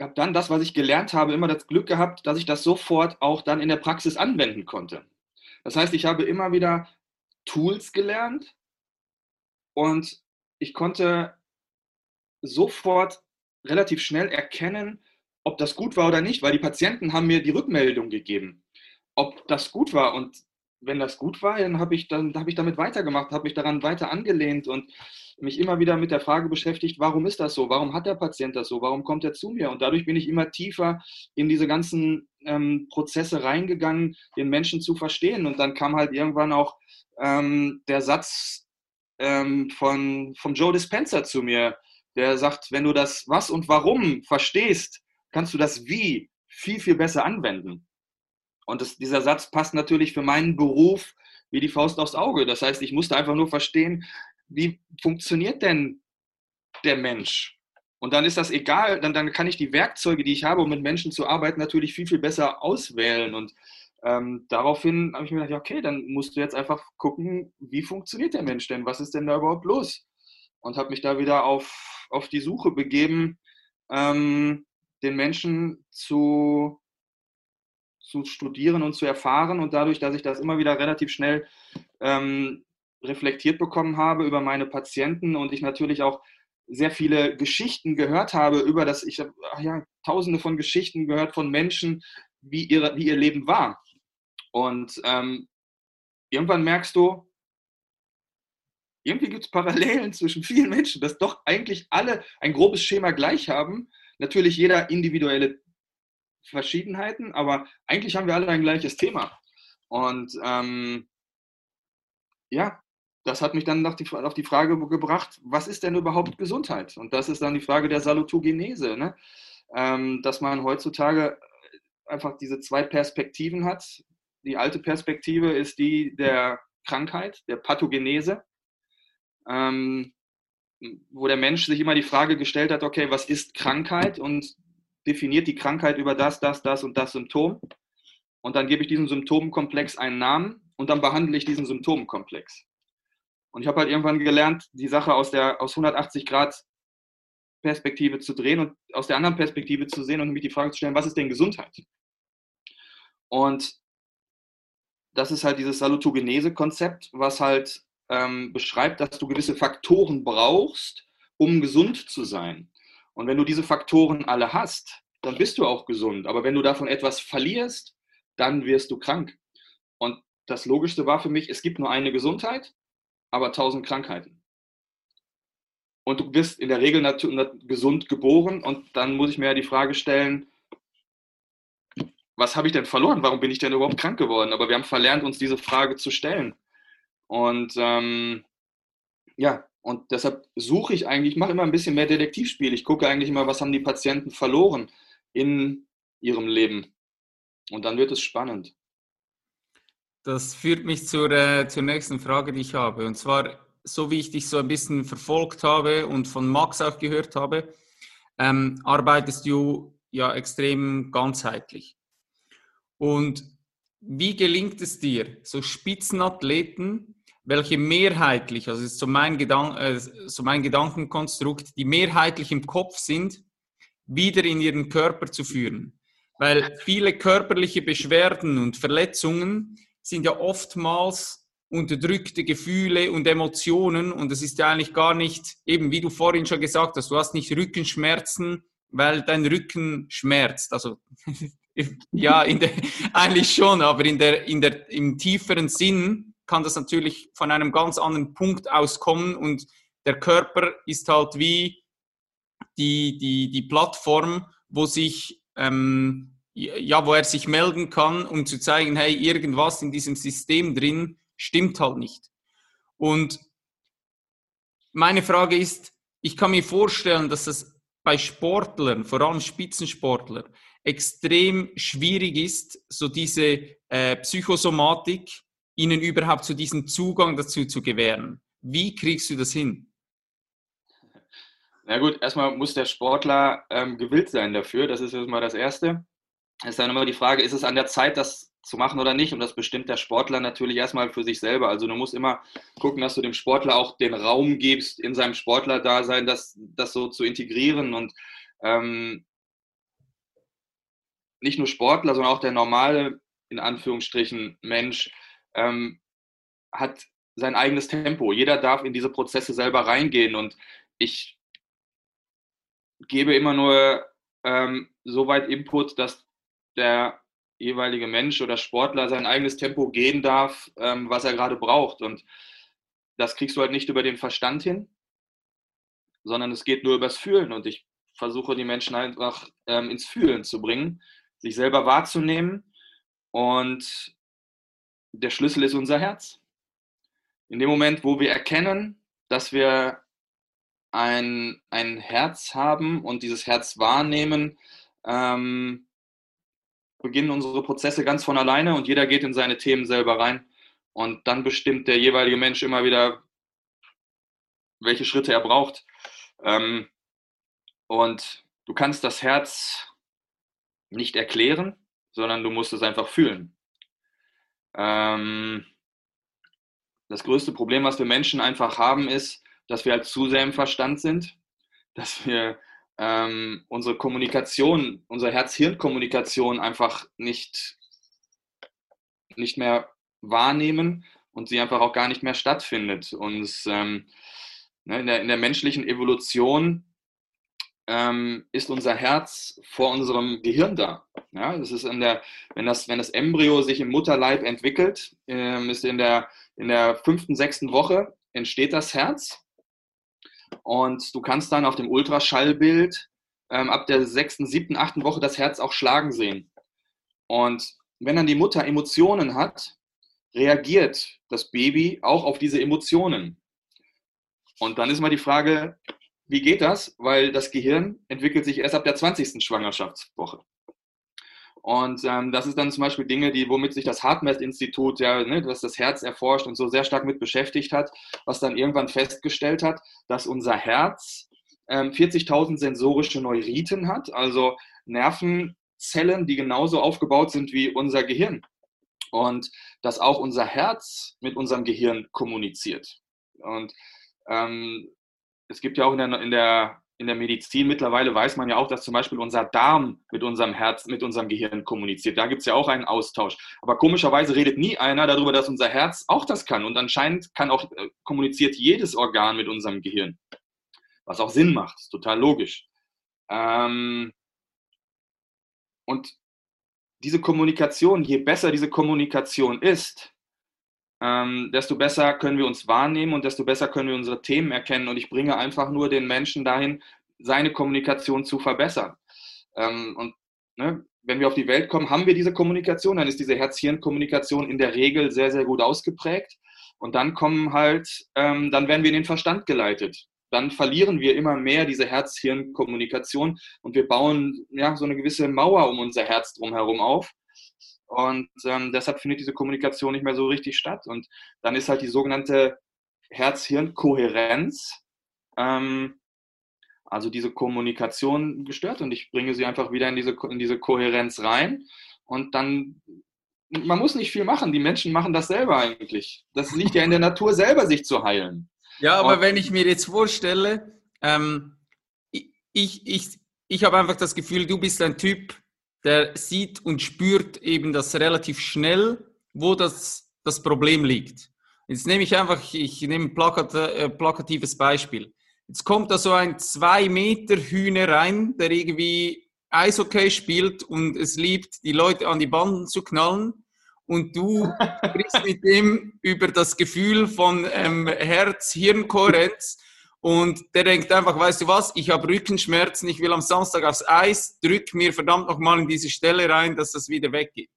[SPEAKER 2] habe dann das, was ich gelernt habe, immer das Glück gehabt, dass ich das sofort auch dann in der Praxis anwenden konnte. Das heißt, ich habe immer wieder Tools gelernt und ich konnte sofort relativ schnell erkennen, ob das gut war oder nicht, weil die Patienten haben mir die Rückmeldung gegeben, ob das gut war. Und wenn das gut war, dann habe ich, dann, hab ich damit weitergemacht, habe mich daran weiter angelehnt und mich immer wieder mit der Frage beschäftigt, warum ist das so? Warum hat der Patient das so? Warum kommt er zu mir? Und dadurch bin ich immer tiefer in diese ganzen ähm, Prozesse reingegangen, den Menschen zu verstehen. Und dann kam halt irgendwann auch ähm, der Satz ähm, von, von Joe Dispenza zu mir, der sagt, wenn du das Was und Warum verstehst, kannst du das Wie viel, viel besser anwenden. Und das, dieser Satz passt natürlich für meinen Beruf wie die Faust aufs Auge. Das heißt, ich musste einfach nur verstehen, wie funktioniert denn der Mensch? Und dann ist das egal, dann, dann kann ich die Werkzeuge, die ich habe, um mit Menschen zu arbeiten, natürlich viel, viel besser auswählen. Und ähm, daraufhin habe ich mir gedacht, okay, dann musst du jetzt einfach gucken, wie funktioniert der Mensch denn? Was ist denn da überhaupt los? Und habe mich da wieder auf, auf die Suche begeben, ähm, den Menschen zu, zu studieren und zu erfahren. Und dadurch, dass ich das immer wieder relativ schnell ähm, reflektiert bekommen habe über meine Patienten und ich natürlich auch sehr viele Geschichten gehört habe über das, ich habe ja tausende von Geschichten gehört von Menschen, wie, ihre, wie ihr Leben war. Und ähm, irgendwann merkst du, irgendwie gibt es Parallelen zwischen vielen Menschen, dass doch eigentlich alle ein grobes Schema gleich haben. Natürlich jeder individuelle Verschiedenheiten, aber eigentlich haben wir alle ein gleiches Thema. Und ähm, ja, das hat mich dann auf die, auf die Frage gebracht, was ist denn überhaupt Gesundheit? Und das ist dann die Frage der Salutogenese, ne? ähm, dass man heutzutage einfach diese zwei Perspektiven hat. Die alte Perspektive ist die der Krankheit, der Pathogenese, ähm, wo der Mensch sich immer die Frage gestellt hat, okay, was ist Krankheit und definiert die Krankheit über das, das, das und das Symptom. Und dann gebe ich diesem Symptomkomplex einen Namen und dann behandle ich diesen Symptomkomplex. Und ich habe halt irgendwann gelernt, die Sache aus der aus 180 Grad Perspektive zu drehen und aus der anderen Perspektive zu sehen und mich die Frage zu stellen, was ist denn Gesundheit? Und das ist halt dieses Salutogenese-Konzept, was halt ähm, beschreibt, dass du gewisse Faktoren brauchst, um gesund zu sein. Und wenn du diese Faktoren alle hast, dann bist du auch gesund. Aber wenn du davon etwas verlierst, dann wirst du krank. Und das Logischste war für mich, es gibt nur eine Gesundheit, aber tausend Krankheiten. Und du bist in der Regel gesund geboren und dann muss ich mir ja die Frage stellen, was habe ich denn verloren? Warum bin ich denn überhaupt krank geworden? Aber wir haben verlernt, uns diese Frage zu stellen. Und ähm, ja, und deshalb suche ich eigentlich, ich mache immer ein bisschen mehr Detektivspiel. Ich gucke eigentlich immer, was haben die Patienten verloren in ihrem Leben. Und dann wird es spannend.
[SPEAKER 1] Das führt mich zur, äh, zur nächsten Frage, die ich habe. Und zwar, so wie ich dich so ein bisschen verfolgt habe und von Max auch gehört habe, ähm, arbeitest du ja extrem ganzheitlich. Und wie gelingt es dir, so Spitzenathleten, welche mehrheitlich, also ist so mein, Gedan äh, so mein Gedankenkonstrukt, die mehrheitlich im Kopf sind, wieder in ihren Körper zu führen? Weil viele körperliche Beschwerden und Verletzungen sind ja oftmals unterdrückte Gefühle und Emotionen und es ist ja eigentlich gar nicht, eben wie du vorhin schon gesagt hast, du hast nicht Rückenschmerzen, weil dein Rücken schmerzt. Also ja, in der, eigentlich schon, aber in der, in der, im tieferen Sinn kann das natürlich von einem ganz anderen Punkt aus kommen und der Körper ist halt wie die, die, die Plattform, wo sich ähm, ja, wo er sich melden kann, um zu zeigen, hey, irgendwas in diesem System drin stimmt halt nicht. Und meine Frage ist, ich kann mir vorstellen, dass das bei Sportlern, vor allem Spitzensportlern, extrem schwierig ist, so diese äh, Psychosomatik, ihnen überhaupt so diesen Zugang dazu zu gewähren. Wie kriegst du das hin?
[SPEAKER 2] Na gut, erstmal muss der Sportler ähm, gewillt sein dafür. Das ist erstmal das Erste. Ist dann immer die Frage, ist es an der Zeit, das zu machen oder nicht? Und das bestimmt der Sportler natürlich erstmal für sich selber. Also du musst immer gucken, dass du dem Sportler auch den Raum gibst, in seinem Sportlerdasein das, das so zu integrieren. Und ähm, nicht nur Sportler, sondern auch der normale, in Anführungsstrichen, Mensch ähm, hat sein eigenes Tempo. Jeder darf in diese Prozesse selber reingehen. Und ich gebe immer nur ähm, so weit Input, dass der jeweilige Mensch oder Sportler sein eigenes Tempo gehen darf, ähm, was er gerade braucht. Und das kriegst du halt nicht über den Verstand hin, sondern es geht nur übers Fühlen. Und ich versuche die Menschen einfach ähm, ins Fühlen zu bringen, sich selber wahrzunehmen. Und der Schlüssel ist unser Herz. In dem Moment, wo wir erkennen, dass wir ein, ein Herz haben und dieses Herz wahrnehmen, ähm, beginnen unsere Prozesse ganz von alleine und jeder geht in seine Themen selber rein. Und dann bestimmt der jeweilige Mensch immer wieder, welche Schritte er braucht. Ähm, und du kannst das Herz nicht erklären, sondern du musst es einfach fühlen. Ähm, das größte Problem, was wir Menschen einfach haben, ist, dass wir halt zu sehr im Verstand sind, dass wir ähm, unsere Kommunikation, unsere Herz-Hirn-Kommunikation einfach nicht, nicht mehr wahrnehmen und sie einfach auch gar nicht mehr stattfindet. Und ähm, ne, in, der, in der menschlichen Evolution ähm, ist unser Herz vor unserem Gehirn da. Ja, das ist in der, wenn das, wenn das Embryo sich im Mutterleib entwickelt, ähm, ist in der, in der fünften, sechsten Woche entsteht das Herz und du kannst dann auf dem Ultraschallbild ähm, ab der sechsten, siebten, achten Woche das Herz auch schlagen sehen. Und wenn dann die Mutter Emotionen hat, reagiert das Baby auch auf diese Emotionen. Und dann ist mal die Frage, wie geht das? Weil das Gehirn entwickelt sich erst ab der 20. Schwangerschaftswoche. Und ähm, das ist dann zum Beispiel Dinge, die, womit sich das HeartMath-Institut, ja, ne, was das Herz erforscht und so sehr stark mit beschäftigt hat, was dann irgendwann festgestellt hat, dass unser Herz ähm, 40.000 sensorische Neuriten hat, also Nervenzellen, die genauso aufgebaut sind wie unser Gehirn. Und dass auch unser Herz mit unserem Gehirn kommuniziert. Und ähm, es gibt ja auch in der, in der in der Medizin mittlerweile weiß man ja auch, dass zum Beispiel unser Darm mit unserem Herz, mit unserem Gehirn kommuniziert. Da gibt es ja auch einen Austausch. Aber komischerweise redet nie einer darüber, dass unser Herz auch das kann. Und anscheinend kann auch, äh, kommuniziert jedes Organ mit unserem Gehirn. Was auch Sinn macht, ist total logisch. Ähm und diese Kommunikation, je besser diese Kommunikation ist, ähm, desto besser können wir uns wahrnehmen und desto besser können wir unsere Themen erkennen. Und ich bringe einfach nur den Menschen dahin, seine Kommunikation zu verbessern. Ähm, und ne, wenn wir auf die Welt kommen, haben wir diese Kommunikation, dann ist diese Herz-Hirn-Kommunikation in der Regel sehr, sehr gut ausgeprägt. Und dann kommen halt, ähm, dann werden wir in den Verstand geleitet. Dann verlieren wir immer mehr diese Herz-Hirn-Kommunikation und wir bauen ja so eine gewisse Mauer um unser Herz drumherum auf. Und ähm, deshalb findet diese Kommunikation nicht mehr so richtig statt. Und dann ist halt die sogenannte Herz-Hirn-Kohärenz, ähm, also diese Kommunikation gestört. Und ich bringe sie einfach wieder in diese, in diese Kohärenz rein. Und dann, man muss nicht viel machen. Die Menschen machen das selber eigentlich. Das liegt ja in der Natur selber, sich zu heilen.
[SPEAKER 1] Ja, aber Und, wenn ich mir jetzt vorstelle, ähm, ich, ich, ich habe einfach das Gefühl, du bist ein Typ, der sieht und spürt eben das relativ schnell, wo das, das Problem liegt. Jetzt nehme ich einfach, ich nehme ein plakat, äh, plakatives Beispiel. Jetzt kommt da so ein zwei Meter Hühner rein, der irgendwie Eishockey spielt und es liebt, die Leute an die Banden zu knallen. Und du sprichst mit dem über das Gefühl von ähm, Herz-Hirn-Kohärenz und der denkt einfach, weißt du was, ich habe Rückenschmerzen, ich will am Samstag aufs Eis, drück mir verdammt nochmal in diese Stelle rein, dass das wieder weggeht.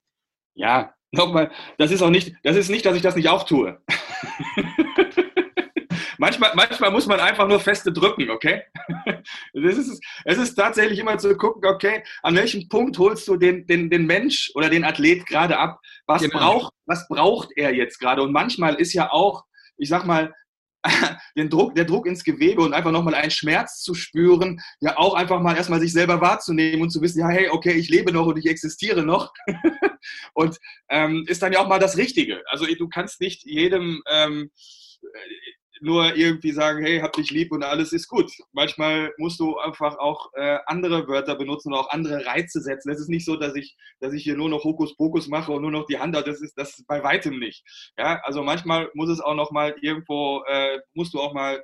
[SPEAKER 2] Ja, nochmal, das ist auch nicht, das ist nicht, dass ich das nicht auch tue. manchmal, manchmal muss man einfach nur feste drücken, okay? Das ist, es ist tatsächlich immer zu gucken, okay, an welchem Punkt holst du den, den, den Mensch oder den Athlet gerade ab? Was, genau. braucht, was braucht er jetzt gerade? Und manchmal ist ja auch, ich sag mal, den Druck, der Druck ins Gewebe und einfach nochmal einen Schmerz zu spüren, ja auch einfach mal erstmal sich selber wahrzunehmen und zu wissen, ja, hey, okay, ich lebe noch und ich existiere noch. und ähm, ist dann ja auch mal das Richtige. Also du kannst nicht jedem ähm, nur irgendwie sagen, hey, hab dich lieb und alles ist gut. Manchmal musst du einfach auch äh, andere Wörter benutzen und auch andere Reize setzen. Es ist nicht so, dass ich, dass ich hier nur noch Hokuspokus mache und nur noch die Hand. Das ist das ist bei weitem nicht. Ja, also manchmal muss es auch noch mal irgendwo, äh, musst du auch mal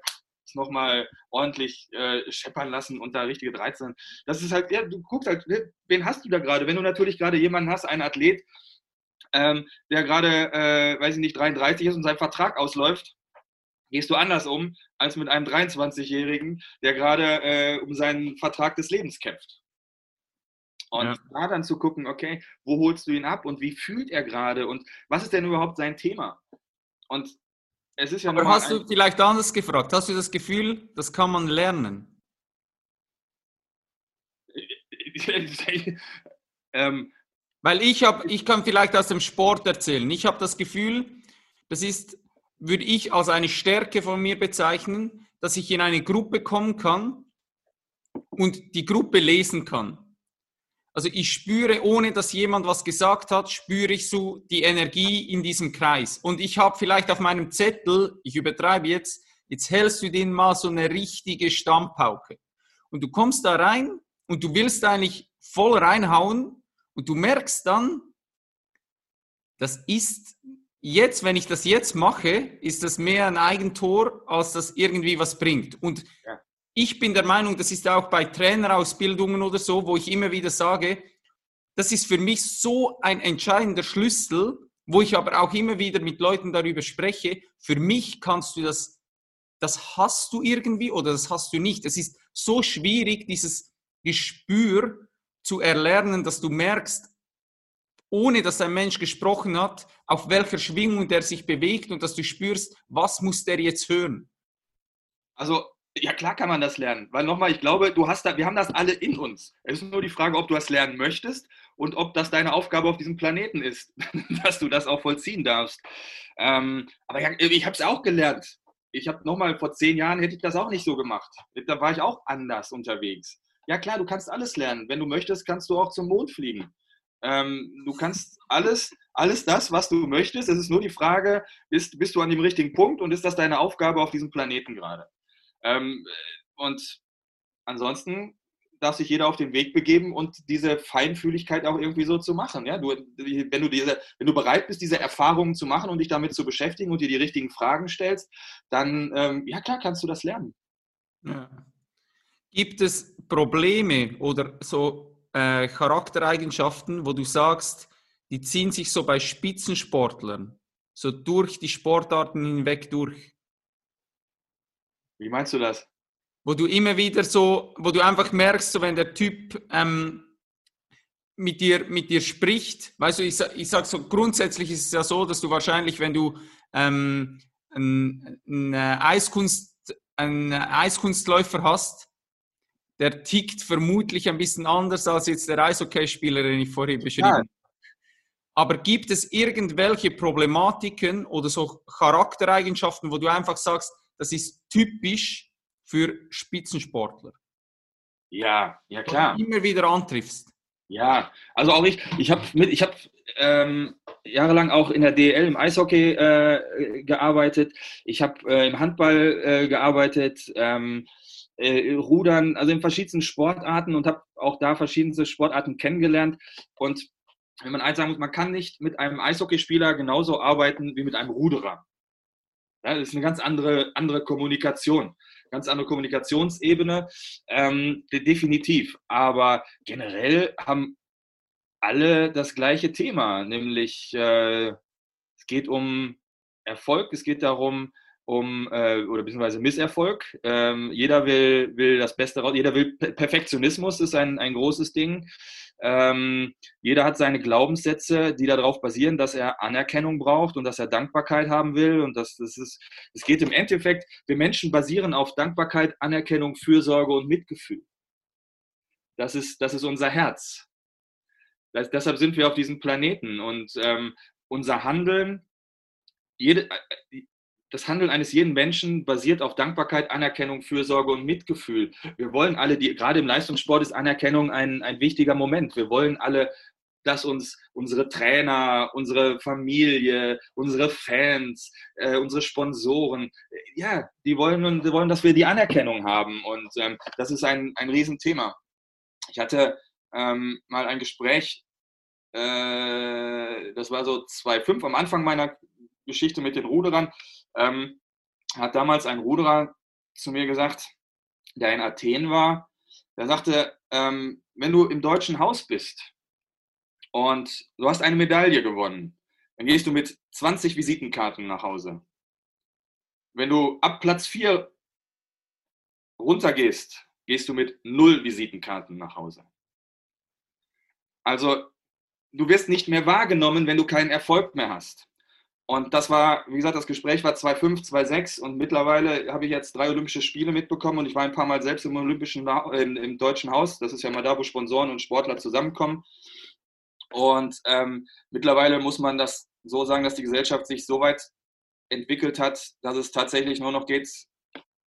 [SPEAKER 2] noch mal ordentlich äh, scheppern lassen und da richtige Reize. Das ist halt, ja, du guckst halt, wen hast du da gerade? Wenn du natürlich gerade jemanden hast, einen Athlet, ähm, der gerade, äh, weiß ich nicht, 33 ist und sein Vertrag ausläuft, gehst du anders um als mit einem 23-Jährigen, der gerade äh, um seinen Vertrag des Lebens kämpft. Und ja. da dann zu gucken, okay, wo holst du ihn ab und wie fühlt er gerade und was ist denn überhaupt sein Thema? Und es ist ja
[SPEAKER 1] Aber hast du vielleicht anders gefragt? Hast du das Gefühl, das kann man lernen? ähm, Weil ich habe, ich kann vielleicht aus dem Sport erzählen. Ich habe das Gefühl, das ist würde ich als eine Stärke von mir bezeichnen, dass ich in eine Gruppe kommen kann und die Gruppe lesen kann. Also ich spüre, ohne dass jemand was gesagt hat, spüre ich so die Energie in diesem Kreis. Und ich habe vielleicht auf meinem Zettel, ich übertreibe jetzt, jetzt hältst du den mal so eine richtige Stammpauke. Und du kommst da rein und du willst eigentlich voll reinhauen und du merkst dann, das ist jetzt, wenn ich das jetzt mache, ist das mehr ein Eigentor, als das irgendwie was bringt. Und ja. ich bin der Meinung, das ist auch bei Trainerausbildungen oder so, wo ich immer wieder sage, das ist für mich so ein entscheidender Schlüssel, wo ich aber auch immer wieder mit Leuten darüber spreche. Für mich kannst du das, das hast du irgendwie oder das hast du nicht. Es ist so schwierig, dieses Gespür zu erlernen, dass du merkst, ohne dass ein Mensch gesprochen hat, auf welcher Schwingung der sich bewegt und dass du spürst, was muss der jetzt hören?
[SPEAKER 2] Also ja, klar kann man das lernen. Weil nochmal, ich glaube, du hast da, wir haben das alle in uns. Es ist nur die Frage, ob du das lernen möchtest und ob das deine Aufgabe auf diesem Planeten ist, dass du das auch vollziehen darfst. Ähm, aber ja, ich habe es auch gelernt. Ich habe nochmal vor zehn Jahren hätte ich das auch nicht so gemacht. Da war ich auch anders unterwegs. Ja klar, du kannst alles lernen. Wenn du möchtest, kannst du auch zum Mond fliegen. Ähm, du kannst alles, alles das, was du möchtest. Es ist nur die Frage, bist, bist du an dem richtigen Punkt und ist das deine Aufgabe auf diesem Planeten gerade? Ähm, und ansonsten darf sich jeder auf den Weg begeben und diese Feinfühligkeit auch irgendwie so zu machen. Ja? Du, wenn, du diese, wenn du bereit bist, diese Erfahrungen zu machen und dich damit zu beschäftigen und dir die richtigen Fragen stellst, dann, ähm, ja klar, kannst du das lernen. Ja.
[SPEAKER 1] Gibt es Probleme oder so äh, Charaktereigenschaften, wo du sagst, die ziehen sich so bei Spitzensportlern, so durch die Sportarten hinweg durch?
[SPEAKER 2] Wie meinst du das?
[SPEAKER 1] Wo du immer wieder so, wo du einfach merkst, so wenn der Typ ähm, mit dir, mit dir spricht, weißt du, ich, ich sage so, grundsätzlich ist es ja so, dass du wahrscheinlich, wenn du ähm, einen, einen, Eiskunst, einen Eiskunstläufer hast, der tickt vermutlich ein bisschen anders als jetzt der Eishockeyspieler, den ich vorhin beschrieben habe. Aber gibt es irgendwelche Problematiken oder so Charaktereigenschaften, wo du einfach sagst, das ist typisch für Spitzensportler.
[SPEAKER 2] Ja, ja klar.
[SPEAKER 1] Du immer wieder antriffst.
[SPEAKER 2] Ja, also auch ich, ich habe ich habe ähm, jahrelang auch in der DL im Eishockey äh, gearbeitet. Ich habe äh, im Handball äh, gearbeitet, ähm, äh, Rudern, also in verschiedensten Sportarten und habe auch da verschiedenste Sportarten kennengelernt. Und wenn man eins sagen muss, man kann nicht mit einem Eishockeyspieler genauso arbeiten wie mit einem Ruderer. Ja, das ist eine ganz andere, andere Kommunikation, ganz andere Kommunikationsebene, ähm, definitiv. Aber generell haben alle das gleiche Thema, nämlich äh, es geht um Erfolg, es geht darum, um äh, oder beziehungsweise Misserfolg. Ähm, jeder will, will das Beste raus, jeder will Perfektionismus ist ein, ein großes Ding. Ähm, jeder hat seine Glaubenssätze, die darauf basieren, dass er Anerkennung braucht und dass er Dankbarkeit haben will. Und das, das ist, es geht im Endeffekt, wir Menschen basieren auf Dankbarkeit, Anerkennung, Fürsorge und Mitgefühl. Das ist, das ist unser Herz. Das, deshalb sind wir auf diesem Planeten und ähm, unser Handeln, jede, das Handeln eines jeden Menschen basiert auf Dankbarkeit, Anerkennung, Fürsorge und Mitgefühl. Wir wollen alle, die, gerade im Leistungssport ist Anerkennung ein, ein wichtiger Moment. Wir wollen alle, dass uns unsere Trainer, unsere Familie, unsere Fans, äh, unsere Sponsoren, äh, ja, die wollen, die wollen, dass wir die Anerkennung haben. Und ähm, das ist ein, ein Riesenthema. Ich hatte ähm, mal ein Gespräch, äh, das war so 2005 am Anfang meiner Geschichte mit den Ruderern ähm, hat damals ein Ruderer zu mir gesagt, der in Athen war, der sagte, ähm, wenn du im deutschen Haus bist und du hast eine Medaille gewonnen, dann gehst du mit 20 Visitenkarten nach Hause. Wenn du ab Platz 4 runtergehst, gehst du mit null Visitenkarten nach Hause. Also du wirst nicht mehr wahrgenommen, wenn du keinen Erfolg mehr hast. Und das war, wie gesagt, das Gespräch war 2,5, 2,6 und mittlerweile habe ich jetzt drei Olympische Spiele mitbekommen und ich war ein paar Mal selbst im Olympischen, im, im Deutschen Haus. Das ist ja mal da, wo Sponsoren und Sportler zusammenkommen. Und ähm, mittlerweile muss man das so sagen, dass die Gesellschaft sich so weit entwickelt hat, dass es tatsächlich nur noch geht,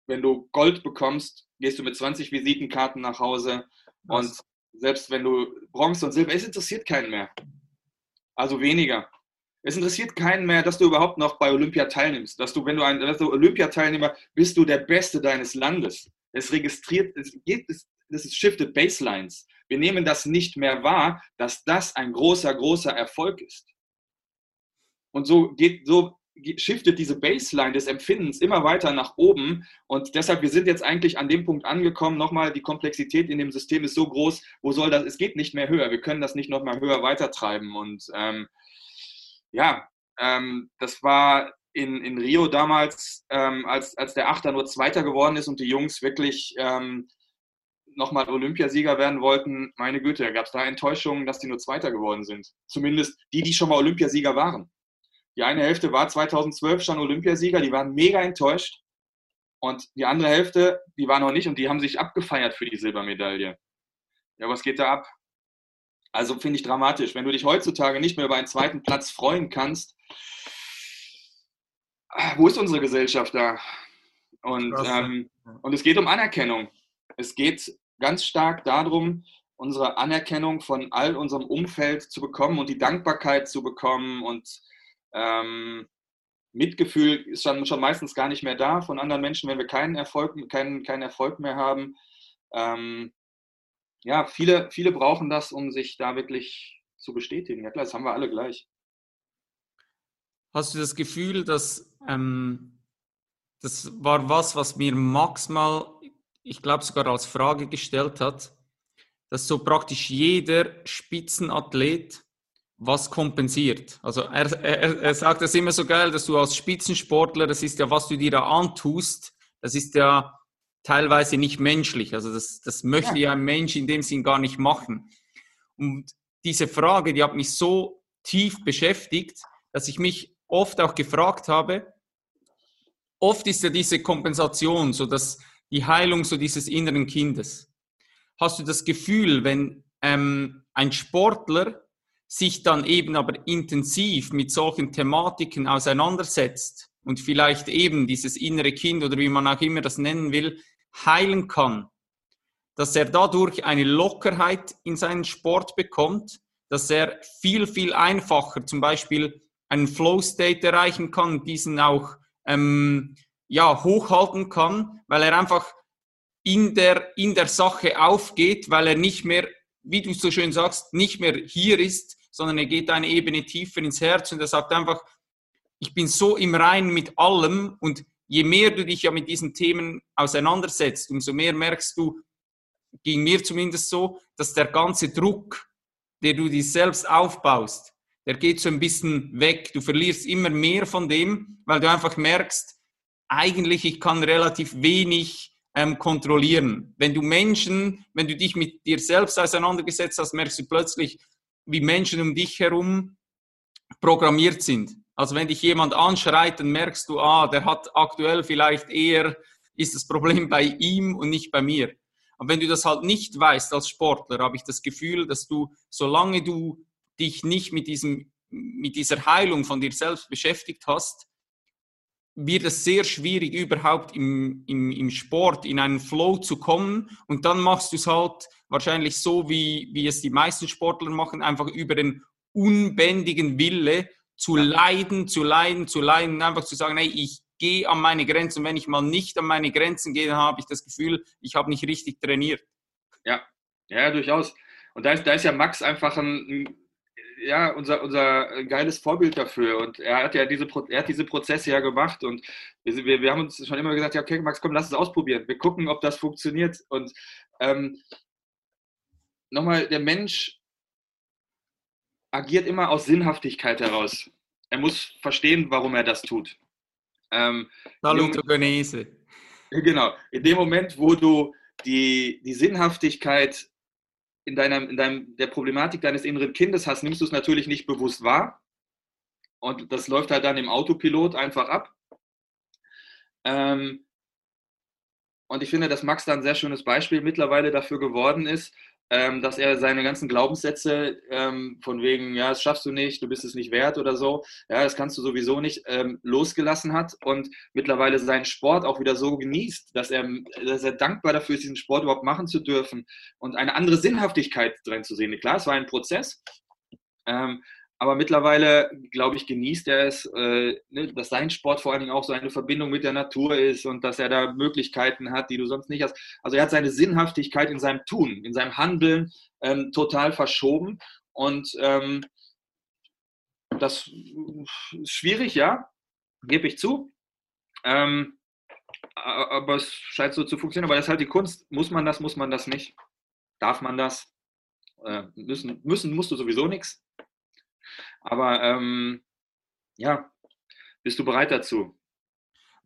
[SPEAKER 2] wenn du Gold bekommst, gehst du mit 20 Visitenkarten nach Hause. Was? Und selbst wenn du Bronze und Silber, es interessiert keinen mehr. Also weniger. Es interessiert keinen mehr, dass du überhaupt noch bei Olympia teilnimmst. Dass du, wenn du ein du Olympiateilnehmer bist, du der Beste deines Landes. Es registriert, es geht, es, das ist shifted baselines. Wir nehmen das nicht mehr wahr, dass das ein großer, großer Erfolg ist. Und so geht, so shiftet diese Baseline des Empfindens immer weiter nach oben. Und deshalb, wir sind jetzt eigentlich an dem Punkt angekommen, nochmal, die Komplexität in dem System ist so groß, wo soll das, es geht nicht mehr höher. Wir können das nicht nochmal höher weitertreiben. Und ähm, ja, ähm, das war in, in Rio damals, ähm, als, als der Achter nur Zweiter geworden ist und die Jungs wirklich ähm, nochmal Olympiasieger werden wollten, meine Güte, gab es da Enttäuschungen, dass die nur Zweiter geworden sind. Zumindest die, die schon mal Olympiasieger waren. Die eine Hälfte war 2012 schon Olympiasieger, die waren mega enttäuscht. Und die andere Hälfte, die war noch nicht und die haben sich abgefeiert für die Silbermedaille. Ja, was geht da ab? Also finde ich dramatisch. Wenn du dich heutzutage nicht mehr über einen zweiten Platz freuen kannst, wo ist unsere Gesellschaft da? Und, ähm, und es geht um Anerkennung. Es geht ganz stark darum, unsere Anerkennung von all unserem Umfeld zu bekommen und die Dankbarkeit zu bekommen und ähm, Mitgefühl ist dann schon meistens gar nicht mehr da von anderen Menschen, wenn wir keinen Erfolg, keinen, keinen Erfolg mehr haben. Ähm, ja, viele, viele brauchen das, um sich da wirklich zu bestätigen. Ja klar, das haben wir alle gleich.
[SPEAKER 1] Hast du das Gefühl, dass ähm, das war was, was mir Max mal, ich glaube sogar als Frage gestellt hat, dass so praktisch jeder Spitzenathlet was kompensiert. Also er, er, er sagt das immer so geil, dass du als Spitzensportler, das ist ja, was du dir da antust, das ist ja teilweise nicht menschlich. Also das, das möchte ja. ja ein Mensch in dem Sinn gar nicht machen. Und diese Frage, die hat mich so tief beschäftigt, dass ich mich oft auch gefragt habe, oft ist ja diese Kompensation, so dass die Heilung so dieses inneren Kindes. Hast du das Gefühl, wenn ähm, ein Sportler sich dann eben aber intensiv mit solchen Thematiken auseinandersetzt und vielleicht eben dieses innere Kind oder wie man auch immer das nennen will, heilen kann, dass er dadurch eine Lockerheit in seinen Sport bekommt, dass er viel, viel einfacher zum Beispiel einen Flow-State erreichen kann, diesen auch ähm, ja, hochhalten kann, weil er einfach in der, in der Sache aufgeht, weil er nicht mehr, wie du so schön sagst, nicht mehr hier ist, sondern er geht eine Ebene tiefer ins Herz und er sagt einfach, ich bin so im Reinen mit allem und je mehr du dich ja mit diesen Themen auseinandersetzt, umso mehr merkst du, ging mir zumindest so, dass der ganze Druck, der du dir selbst aufbaust, der geht so ein bisschen weg. Du verlierst immer mehr von dem, weil du einfach merkst, eigentlich ich kann relativ wenig ähm, kontrollieren. Wenn du Menschen, wenn du dich mit dir selbst auseinandergesetzt hast, merkst du plötzlich, wie Menschen um dich herum programmiert sind. Also wenn dich jemand anschreit, dann merkst du, ah, der hat aktuell vielleicht eher, ist das Problem bei ihm und nicht bei mir. Und wenn du das halt nicht weißt als Sportler, habe ich das Gefühl, dass du, solange du dich nicht mit, diesem, mit dieser Heilung von dir selbst beschäftigt hast, wird es sehr schwierig, überhaupt im, im, im Sport in einen Flow zu kommen. Und dann machst du es halt wahrscheinlich so, wie, wie es die meisten Sportler machen, einfach über den unbändigen Wille zu leiden, zu leiden, zu leiden, einfach zu sagen, hey, ich gehe an meine Grenzen. Und wenn ich mal nicht an meine Grenzen gehe, dann habe ich das Gefühl, ich habe nicht richtig trainiert.
[SPEAKER 2] Ja, ja, durchaus. Und da ist, da ist ja Max einfach ein, ja, unser, unser geiles Vorbild dafür. Und er hat ja diese, er hat diese Prozesse ja gemacht. Und wir, wir, wir haben uns schon immer gesagt, ja, okay, Max, komm, lass es ausprobieren. Wir gucken, ob das funktioniert. Und ähm, nochmal, der Mensch agiert immer aus Sinnhaftigkeit heraus. Er muss verstehen, warum er das tut.
[SPEAKER 1] Ähm, Salutogenese.
[SPEAKER 2] Genau. In dem Moment, wo du die, die Sinnhaftigkeit in, deinem, in deinem, der Problematik deines inneren Kindes hast, nimmst du es natürlich nicht bewusst wahr. Und das läuft halt dann im Autopilot einfach ab. Ähm, und ich finde, dass Max da ein sehr schönes Beispiel mittlerweile dafür geworden ist, ähm, dass er seine ganzen Glaubenssätze ähm, von wegen, ja, das schaffst du nicht, du bist es nicht wert oder so, ja, das kannst du sowieso nicht, ähm, losgelassen hat und mittlerweile seinen Sport auch wieder so genießt, dass er, dass er dankbar dafür ist, diesen Sport überhaupt machen zu dürfen und eine andere Sinnhaftigkeit drin zu sehen. Klar, es war ein Prozess, ähm, aber mittlerweile, glaube ich, genießt er es, äh, ne, dass sein Sport vor allen Dingen auch so eine Verbindung mit der Natur ist und dass er da Möglichkeiten hat, die du sonst nicht hast. Also er hat seine Sinnhaftigkeit in seinem Tun, in seinem Handeln ähm, total verschoben. Und ähm, das ist schwierig, ja, gebe ich zu. Ähm, aber es scheint so zu funktionieren. Aber das ist halt die Kunst. Muss man das, muss man das nicht? Darf man das? Äh, müssen, müssen musst du sowieso nichts. Aber ähm, ja, bist du bereit dazu?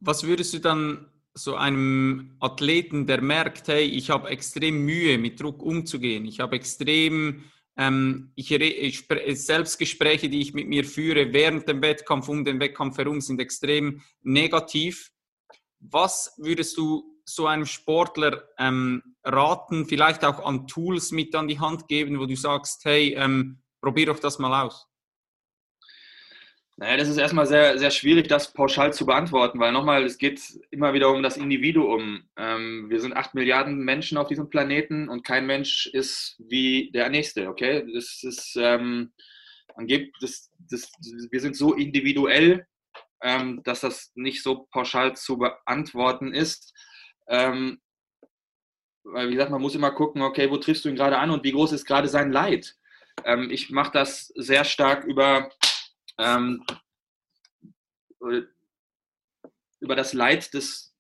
[SPEAKER 1] Was würdest du dann so einem Athleten, der merkt, hey, ich habe extrem Mühe, mit Druck umzugehen, ich habe extrem ähm, ich, Selbstgespräche, die ich mit mir führe während dem Wettkampf, um den Wettkampf herum, sind extrem negativ. Was würdest du so einem Sportler ähm, raten, vielleicht auch an Tools mit an die Hand geben, wo du sagst, hey, ähm, probier doch das mal aus?
[SPEAKER 2] Naja, das ist erstmal sehr, sehr schwierig, das pauschal zu beantworten, weil nochmal, es geht immer wieder um das Individuum. Ähm, wir sind acht Milliarden Menschen auf diesem Planeten und kein Mensch ist wie der nächste, okay? Das ist, ähm, das, das, wir sind so individuell, ähm, dass das nicht so pauschal zu beantworten ist. Ähm, weil, wie gesagt, man muss immer gucken, okay, wo triffst du ihn gerade an und wie groß ist gerade sein Leid? Ähm, ich mache das sehr stark über ähm, über das Leid des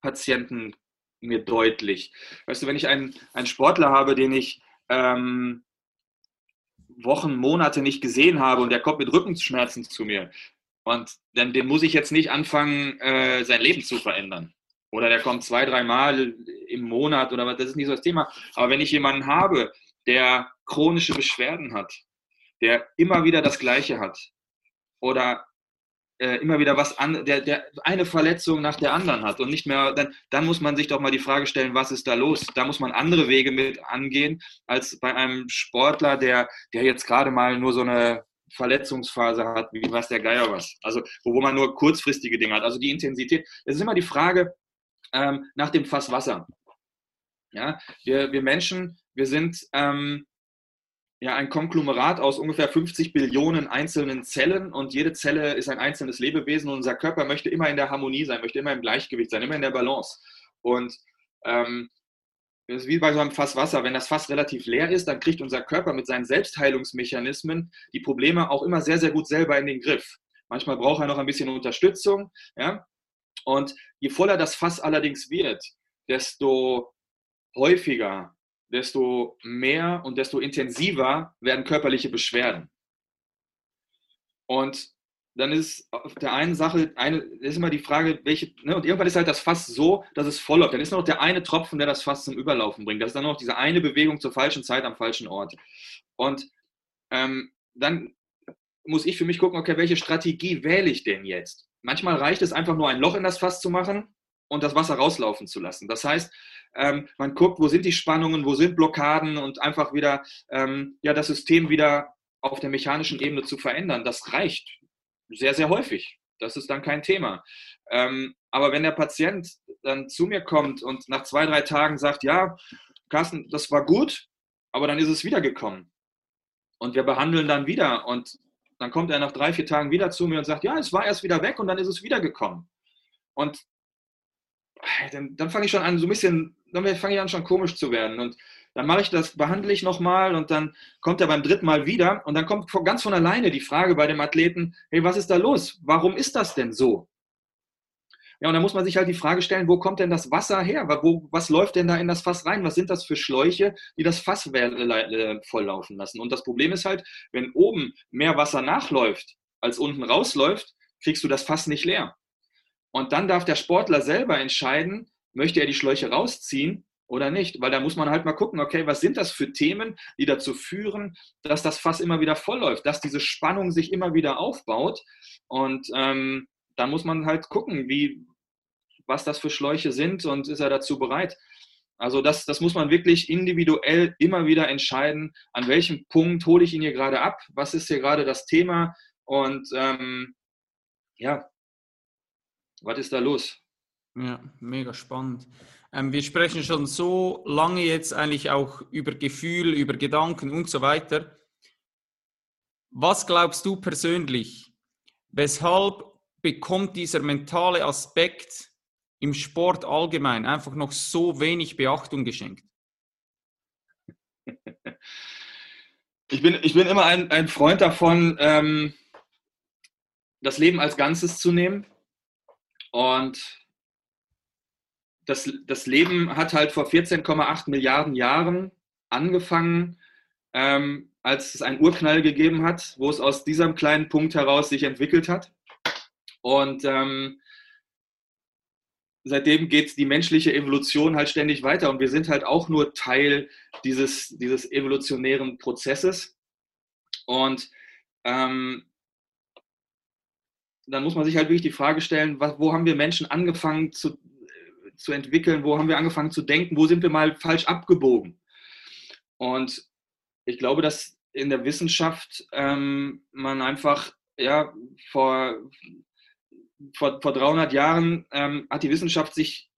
[SPEAKER 2] Patienten mir deutlich. Weißt du, wenn ich einen, einen Sportler habe, den ich ähm, Wochen, Monate nicht gesehen habe und der kommt mit Rückenschmerzen zu mir, und dann den muss ich jetzt nicht anfangen, äh, sein Leben zu verändern. Oder der kommt zwei, dreimal im Monat oder was, das ist nicht so das Thema. Aber wenn ich jemanden habe, der chronische Beschwerden hat, der immer wieder das Gleiche hat oder äh, immer wieder was an, der, der eine Verletzung nach der anderen hat und nicht mehr, dann, dann muss man sich doch mal die Frage stellen, was ist da los? Da muss man andere Wege mit angehen, als bei einem Sportler, der, der jetzt gerade mal nur so eine Verletzungsphase hat, wie was der Geier was. Also, wo, wo man nur kurzfristige Dinge hat. Also die Intensität. Es ist immer die Frage ähm, nach dem Fass Wasser. Ja, wir, wir Menschen, wir sind ähm, ja ein Konglomerat aus ungefähr 50 Billionen einzelnen Zellen und jede Zelle ist ein einzelnes Lebewesen und unser Körper möchte immer in der Harmonie sein, möchte immer im Gleichgewicht sein, immer in der Balance. Und ähm, das ist wie bei so einem Fass Wasser. Wenn das Fass relativ leer ist, dann kriegt unser Körper mit seinen Selbstheilungsmechanismen die Probleme auch immer sehr, sehr gut selber in den Griff. Manchmal braucht er noch ein bisschen Unterstützung. Ja? Und je voller das Fass allerdings wird, desto häufiger desto mehr und desto intensiver werden körperliche Beschwerden. Und dann ist auf der einen Sache, eine, ist immer die Frage, welche, ne, und irgendwann ist halt das Fass so, dass es voll läuft. Dann ist nur noch der eine Tropfen, der das Fass zum Überlaufen bringt. Das ist dann noch diese eine Bewegung zur falschen Zeit am falschen Ort. Und ähm, dann muss ich für mich gucken, okay, welche Strategie wähle ich denn jetzt? Manchmal reicht es einfach nur ein Loch in das Fass zu machen und das Wasser rauslaufen zu lassen. Das heißt, ähm, man guckt, wo sind die Spannungen, wo sind Blockaden und einfach wieder ähm, ja, das System wieder auf der mechanischen Ebene zu verändern. Das reicht sehr, sehr häufig. Das ist dann kein Thema. Ähm, aber wenn der Patient dann zu mir kommt und nach zwei, drei Tagen sagt, ja, Carsten, das war gut, aber dann ist es wiedergekommen. Und wir behandeln dann wieder. Und dann kommt er nach drei, vier Tagen wieder zu mir und sagt, ja, es war erst wieder weg und dann ist es wiedergekommen. Und dann, dann fange ich schon an, so ein bisschen, dann fange ich an, schon komisch zu werden. Und dann mache ich das, behandle ich nochmal und dann kommt er beim dritten Mal wieder und dann kommt ganz von alleine die Frage bei dem Athleten, hey, was ist da los? Warum ist das denn so? Ja, und dann muss man sich halt die Frage stellen, wo kommt denn das Wasser her? Wo, was läuft denn da in das Fass rein? Was sind das für Schläuche, die das Fass volllaufen lassen? Und das Problem ist halt, wenn oben mehr Wasser nachläuft, als unten rausläuft, kriegst du das Fass nicht leer. Und dann darf der Sportler selber entscheiden, möchte er die Schläuche rausziehen oder nicht. Weil da muss man halt mal gucken, okay, was sind das für Themen, die dazu führen, dass das Fass immer wieder vollläuft, dass diese Spannung sich immer wieder aufbaut. Und ähm, da muss man halt gucken, wie, was das für Schläuche sind und ist er dazu bereit. Also das, das muss man wirklich individuell immer wieder entscheiden, an welchem Punkt hole ich ihn hier gerade ab, was ist hier gerade das Thema und ähm, ja, was ist da los?
[SPEAKER 1] Ja, mega spannend. Ähm, wir sprechen schon so lange jetzt eigentlich auch über Gefühl, über Gedanken und so weiter. Was glaubst du persönlich? Weshalb bekommt dieser mentale Aspekt im Sport allgemein einfach noch so wenig Beachtung geschenkt?
[SPEAKER 2] Ich bin, ich bin immer ein, ein Freund davon, ähm, das Leben als Ganzes zu nehmen und das, das Leben hat halt vor 14,8 Milliarden Jahren angefangen, ähm, als es einen Urknall gegeben hat, wo es aus diesem kleinen Punkt heraus sich entwickelt hat. Und ähm, seitdem geht die menschliche Evolution halt ständig weiter und wir sind halt auch nur Teil dieses, dieses evolutionären Prozesses. Und ähm, dann muss man sich halt wirklich die Frage stellen, wo haben wir Menschen angefangen zu, zu entwickeln, wo haben wir angefangen zu denken, wo sind wir mal falsch abgebogen. Und ich glaube, dass in der Wissenschaft ähm, man einfach ja, vor vor, vor 300 Jahren ähm, hat die Wissenschaft sich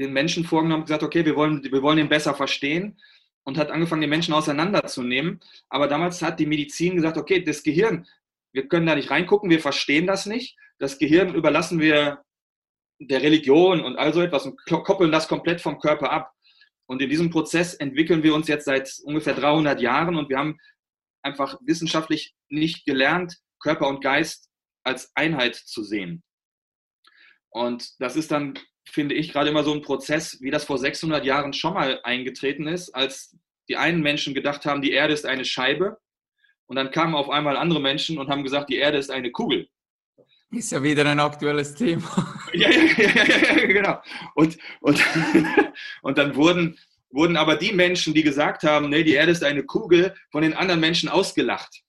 [SPEAKER 2] den Menschen vorgenommen gesagt, okay, wir wollen, wir wollen ihn besser verstehen und hat angefangen, den Menschen auseinanderzunehmen. Aber damals hat die Medizin gesagt, okay, das Gehirn, wir können da nicht reingucken, wir verstehen das nicht. Das Gehirn überlassen wir der Religion und all so etwas und koppeln das komplett vom Körper ab. Und in diesem Prozess entwickeln wir uns jetzt seit ungefähr 300 Jahren und wir haben einfach wissenschaftlich nicht gelernt, Körper und Geist als Einheit zu sehen. Und das ist dann, finde ich, gerade immer so ein Prozess, wie das vor 600 Jahren schon mal eingetreten ist, als die einen Menschen gedacht haben, die Erde ist eine Scheibe. Und dann kamen auf einmal andere Menschen und haben gesagt, die Erde ist eine Kugel.
[SPEAKER 1] Ist ja wieder ein aktuelles Thema.
[SPEAKER 2] Ja, ja, ja, ja, ja genau. Und, und, und dann wurden, wurden aber die Menschen, die gesagt haben, nee, die Erde ist eine Kugel, von den anderen Menschen ausgelacht.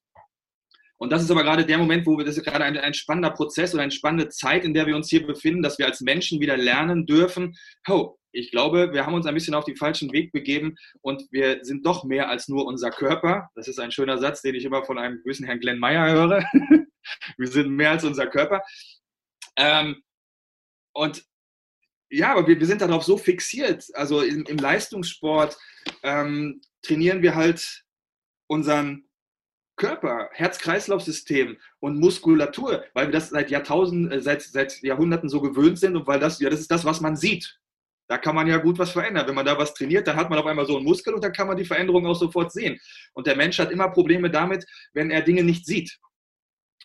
[SPEAKER 2] Und das ist aber gerade der Moment, wo wir, das ist gerade ein, ein spannender Prozess oder eine spannende Zeit, in der wir uns hier befinden, dass wir als Menschen wieder lernen dürfen, oh, ich glaube, wir haben uns ein bisschen auf den falschen Weg begeben und wir sind doch mehr als nur unser Körper. Das ist ein schöner Satz, den ich immer von einem gewissen Herrn Glenn Meyer höre. wir sind mehr als unser Körper. Ähm, und ja, aber wir, wir, sind darauf so fixiert. Also im, im Leistungssport ähm, trainieren wir halt unseren Körper, Herz-Kreislauf-System und Muskulatur, weil wir das seit Jahrtausenden, äh, seit, seit Jahrhunderten so gewöhnt sind und weil das, ja, das ist das, was man sieht. Da kann man ja gut was verändern. Wenn man da was trainiert, dann hat man auf einmal so einen Muskel und dann kann man die Veränderung auch sofort sehen. Und der Mensch hat immer Probleme damit, wenn er Dinge nicht sieht.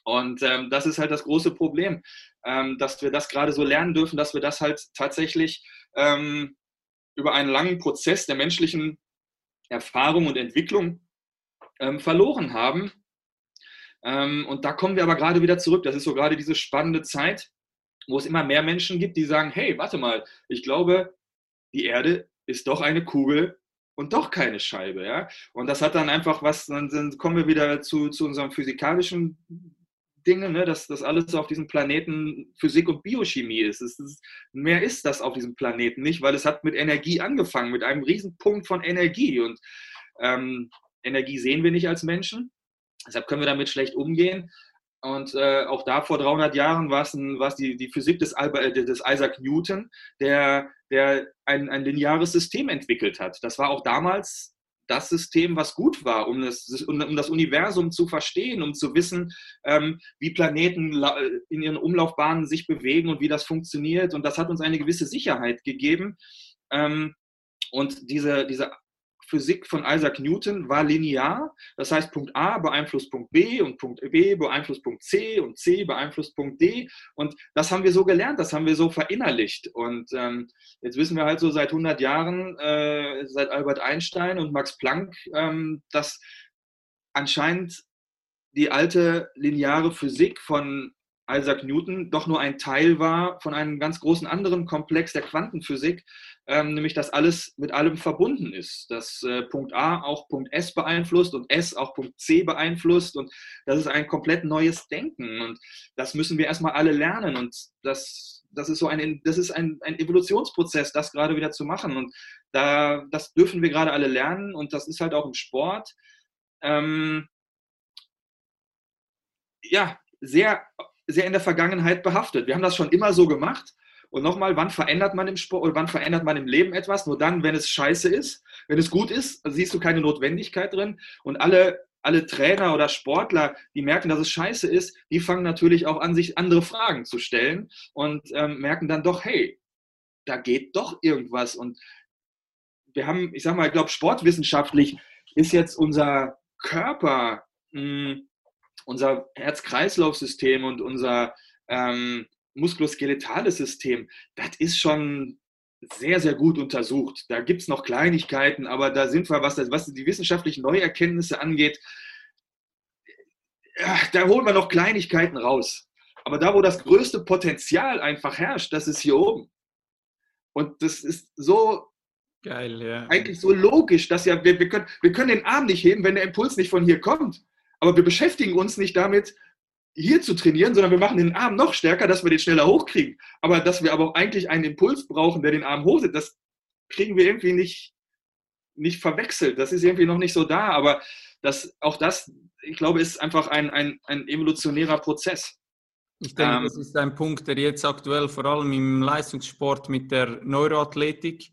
[SPEAKER 2] Und ähm, das ist halt das große Problem, ähm, dass wir das gerade so lernen dürfen, dass wir das halt tatsächlich ähm, über einen langen Prozess der menschlichen Erfahrung und Entwicklung ähm, verloren haben. Ähm, und da kommen wir aber gerade wieder zurück. Das ist so gerade diese spannende Zeit, wo es immer mehr Menschen gibt, die sagen, hey, warte mal, ich glaube, die Erde ist doch eine Kugel und doch keine Scheibe. Ja? Und das hat dann einfach was, dann, dann kommen wir wieder zu, zu unserem physikalischen Dinge, ne, dass das alles auf diesem Planeten Physik und Biochemie ist. ist. Mehr ist das auf diesem Planeten nicht, weil es hat mit Energie angefangen, mit einem Riesenpunkt von Energie. Und ähm, Energie sehen wir nicht als Menschen. Deshalb können wir damit schlecht umgehen. Und äh, auch da vor 300 Jahren war es, die, die Physik des, Albert, äh, des Isaac Newton, der, der ein, ein lineares System entwickelt hat. Das war auch damals das System, was gut war, um das, um, das Universum zu verstehen, um zu wissen, ähm, wie Planeten in ihren Umlaufbahnen sich bewegen und wie das funktioniert. Und das hat uns eine gewisse Sicherheit gegeben. Ähm, und diese, diese Physik von Isaac Newton war linear. Das heißt, Punkt A beeinflusst Punkt B und Punkt B beeinflusst Punkt C und C beeinflusst Punkt D. Und das haben wir so gelernt, das haben wir so verinnerlicht. Und ähm, jetzt wissen wir halt so seit 100 Jahren, äh, seit Albert Einstein und Max Planck, ähm, dass anscheinend die alte lineare Physik von Isaac Newton doch nur ein Teil war von einem ganz großen anderen Komplex der Quantenphysik, ähm, nämlich dass alles mit allem verbunden ist, dass äh, Punkt A auch Punkt S beeinflusst und S auch Punkt C beeinflusst und das ist ein komplett neues Denken und das müssen wir erstmal alle lernen und das, das ist so ein, das ist ein, ein Evolutionsprozess, das gerade wieder zu machen und da, das dürfen wir gerade alle lernen und das ist halt auch im Sport. Ähm, ja, sehr, sehr in der Vergangenheit behaftet. Wir haben das schon immer so gemacht und nochmal, wann verändert man im Sport oder wann verändert man im Leben etwas? Nur dann, wenn es scheiße ist. Wenn es gut ist, siehst du keine Notwendigkeit drin. Und alle, alle Trainer oder Sportler, die merken, dass es scheiße ist, die fangen natürlich auch an, sich andere Fragen zu stellen und ähm, merken dann doch, hey, da geht doch irgendwas. Und wir haben, ich sag mal, ich glaube, sportwissenschaftlich ist jetzt unser Körper, mh, hm, unser Herz-Kreislauf-System und unser ähm, muskuloskeletales System, das ist schon sehr, sehr gut untersucht. Da gibt es noch Kleinigkeiten, aber da sind wir, was, das, was die wissenschaftlichen Neuerkenntnisse angeht, ja, da holen wir noch Kleinigkeiten raus. Aber da, wo das größte Potenzial einfach herrscht, das ist hier oben. Und das ist so
[SPEAKER 1] Geil, ja.
[SPEAKER 2] eigentlich so logisch, dass ja, wir, wir, können, wir können den Arm nicht heben, wenn der Impuls nicht von hier kommt. Aber wir beschäftigen uns nicht damit, hier zu trainieren, sondern wir machen den Arm noch stärker, dass wir den schneller hochkriegen. Aber dass wir aber auch eigentlich einen Impuls brauchen, der den Arm hochsetzt, das kriegen wir irgendwie nicht, nicht verwechselt. Das ist irgendwie noch nicht so da. Aber das, auch das, ich glaube, ist einfach ein, ein, ein evolutionärer Prozess.
[SPEAKER 1] Ich denke, ähm, das ist ein Punkt, der jetzt aktuell vor allem im Leistungssport mit der Neuroathletik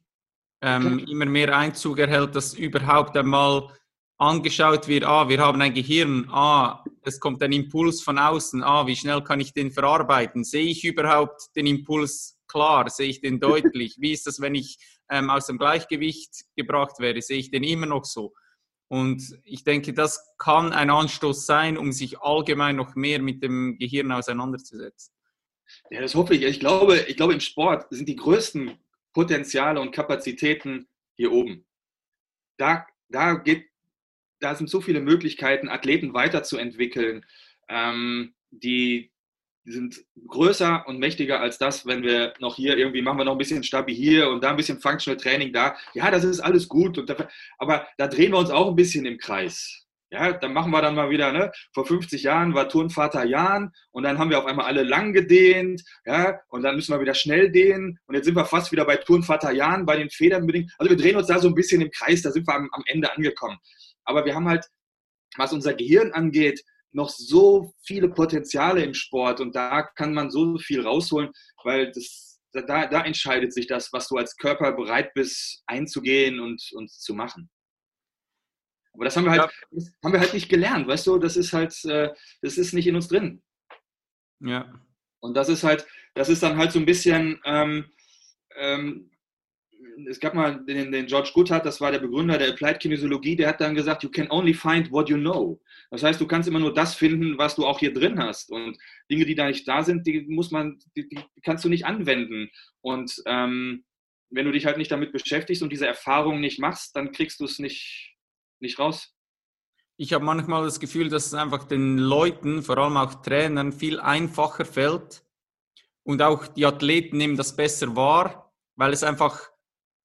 [SPEAKER 1] ähm, okay. immer mehr Einzug erhält, dass überhaupt einmal angeschaut wird, ah, wir haben ein Gehirn, ah, es kommt ein Impuls von außen, ah, wie schnell kann ich den verarbeiten? Sehe ich überhaupt den Impuls klar? Sehe ich den deutlich? Wie ist das, wenn ich ähm, aus dem Gleichgewicht gebracht werde? Sehe ich den immer noch so? Und ich denke, das kann ein Anstoß sein, um sich allgemein noch mehr mit dem Gehirn auseinanderzusetzen.
[SPEAKER 2] Ja, das hoffe ich. Ich glaube, ich glaube, im Sport sind die größten Potenziale und Kapazitäten hier oben. Da, da, geht, da sind so viele Möglichkeiten, Athleten weiterzuentwickeln, ähm, die, sind größer und mächtiger als das, wenn wir noch hier irgendwie machen wir noch ein bisschen Stabi hier und da ein bisschen Functional Training da. Ja, das ist alles gut, da, aber da drehen wir uns auch ein bisschen im Kreis. Ja, dann machen wir dann mal wieder, ne? Vor 50 Jahren war Turnvater Jan und dann haben wir auf einmal alle lang gedehnt, ja, und dann müssen wir wieder schnell dehnen und jetzt sind wir fast wieder bei Turnvater Jan, bei den Federn bedingt. Also wir drehen uns da so ein bisschen im Kreis, da sind wir am, am Ende angekommen. Aber wir haben halt, was unser Gehirn angeht, noch so viele Potenziale im Sport und da kann man so viel rausholen, weil das, da, da entscheidet sich das, was du als Körper bereit bist einzugehen und, und zu machen. Aber das haben wir halt, ja. haben wir halt nicht gelernt, weißt du, das ist halt, äh, das ist nicht in uns drin.
[SPEAKER 1] Ja.
[SPEAKER 2] Und das ist halt, das ist dann halt so ein bisschen, ähm, ähm, es gab mal den, den George Goodhart, das war der Begründer der Applied Kinesiologie, der hat dann gesagt, you can only find what you know. Das heißt, du kannst immer nur das finden, was du auch hier drin hast. Und Dinge, die da nicht da sind, die muss man, die, die kannst du nicht anwenden. Und ähm, wenn du dich halt nicht damit beschäftigst und diese Erfahrung nicht machst, dann kriegst du es nicht, nicht raus.
[SPEAKER 1] Ich habe manchmal das Gefühl, dass es einfach den Leuten, vor allem auch Trainern, viel einfacher fällt. Und auch die Athleten nehmen das besser wahr, weil es einfach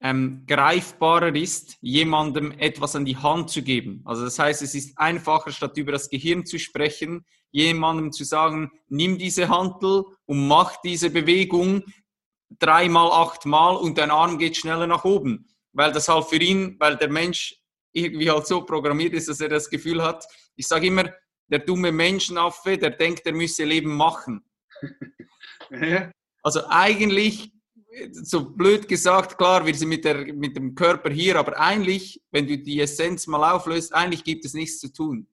[SPEAKER 1] ähm, greifbarer ist, jemandem etwas an die Hand zu geben. Also das heißt, es ist einfacher, statt über das Gehirn zu sprechen, jemandem zu sagen, nimm diese Hantel und mach diese Bewegung dreimal, achtmal und dein Arm geht schneller nach oben. Weil das halt für ihn, weil der Mensch irgendwie halt so programmiert ist, dass er das Gefühl hat, ich sage immer, der dumme Menschenaffe, der denkt, er müsse Leben machen. Also eigentlich so blöd gesagt, klar, wir sind mit, der, mit dem Körper hier, aber eigentlich, wenn du die Essenz mal auflöst, eigentlich gibt es nichts zu tun.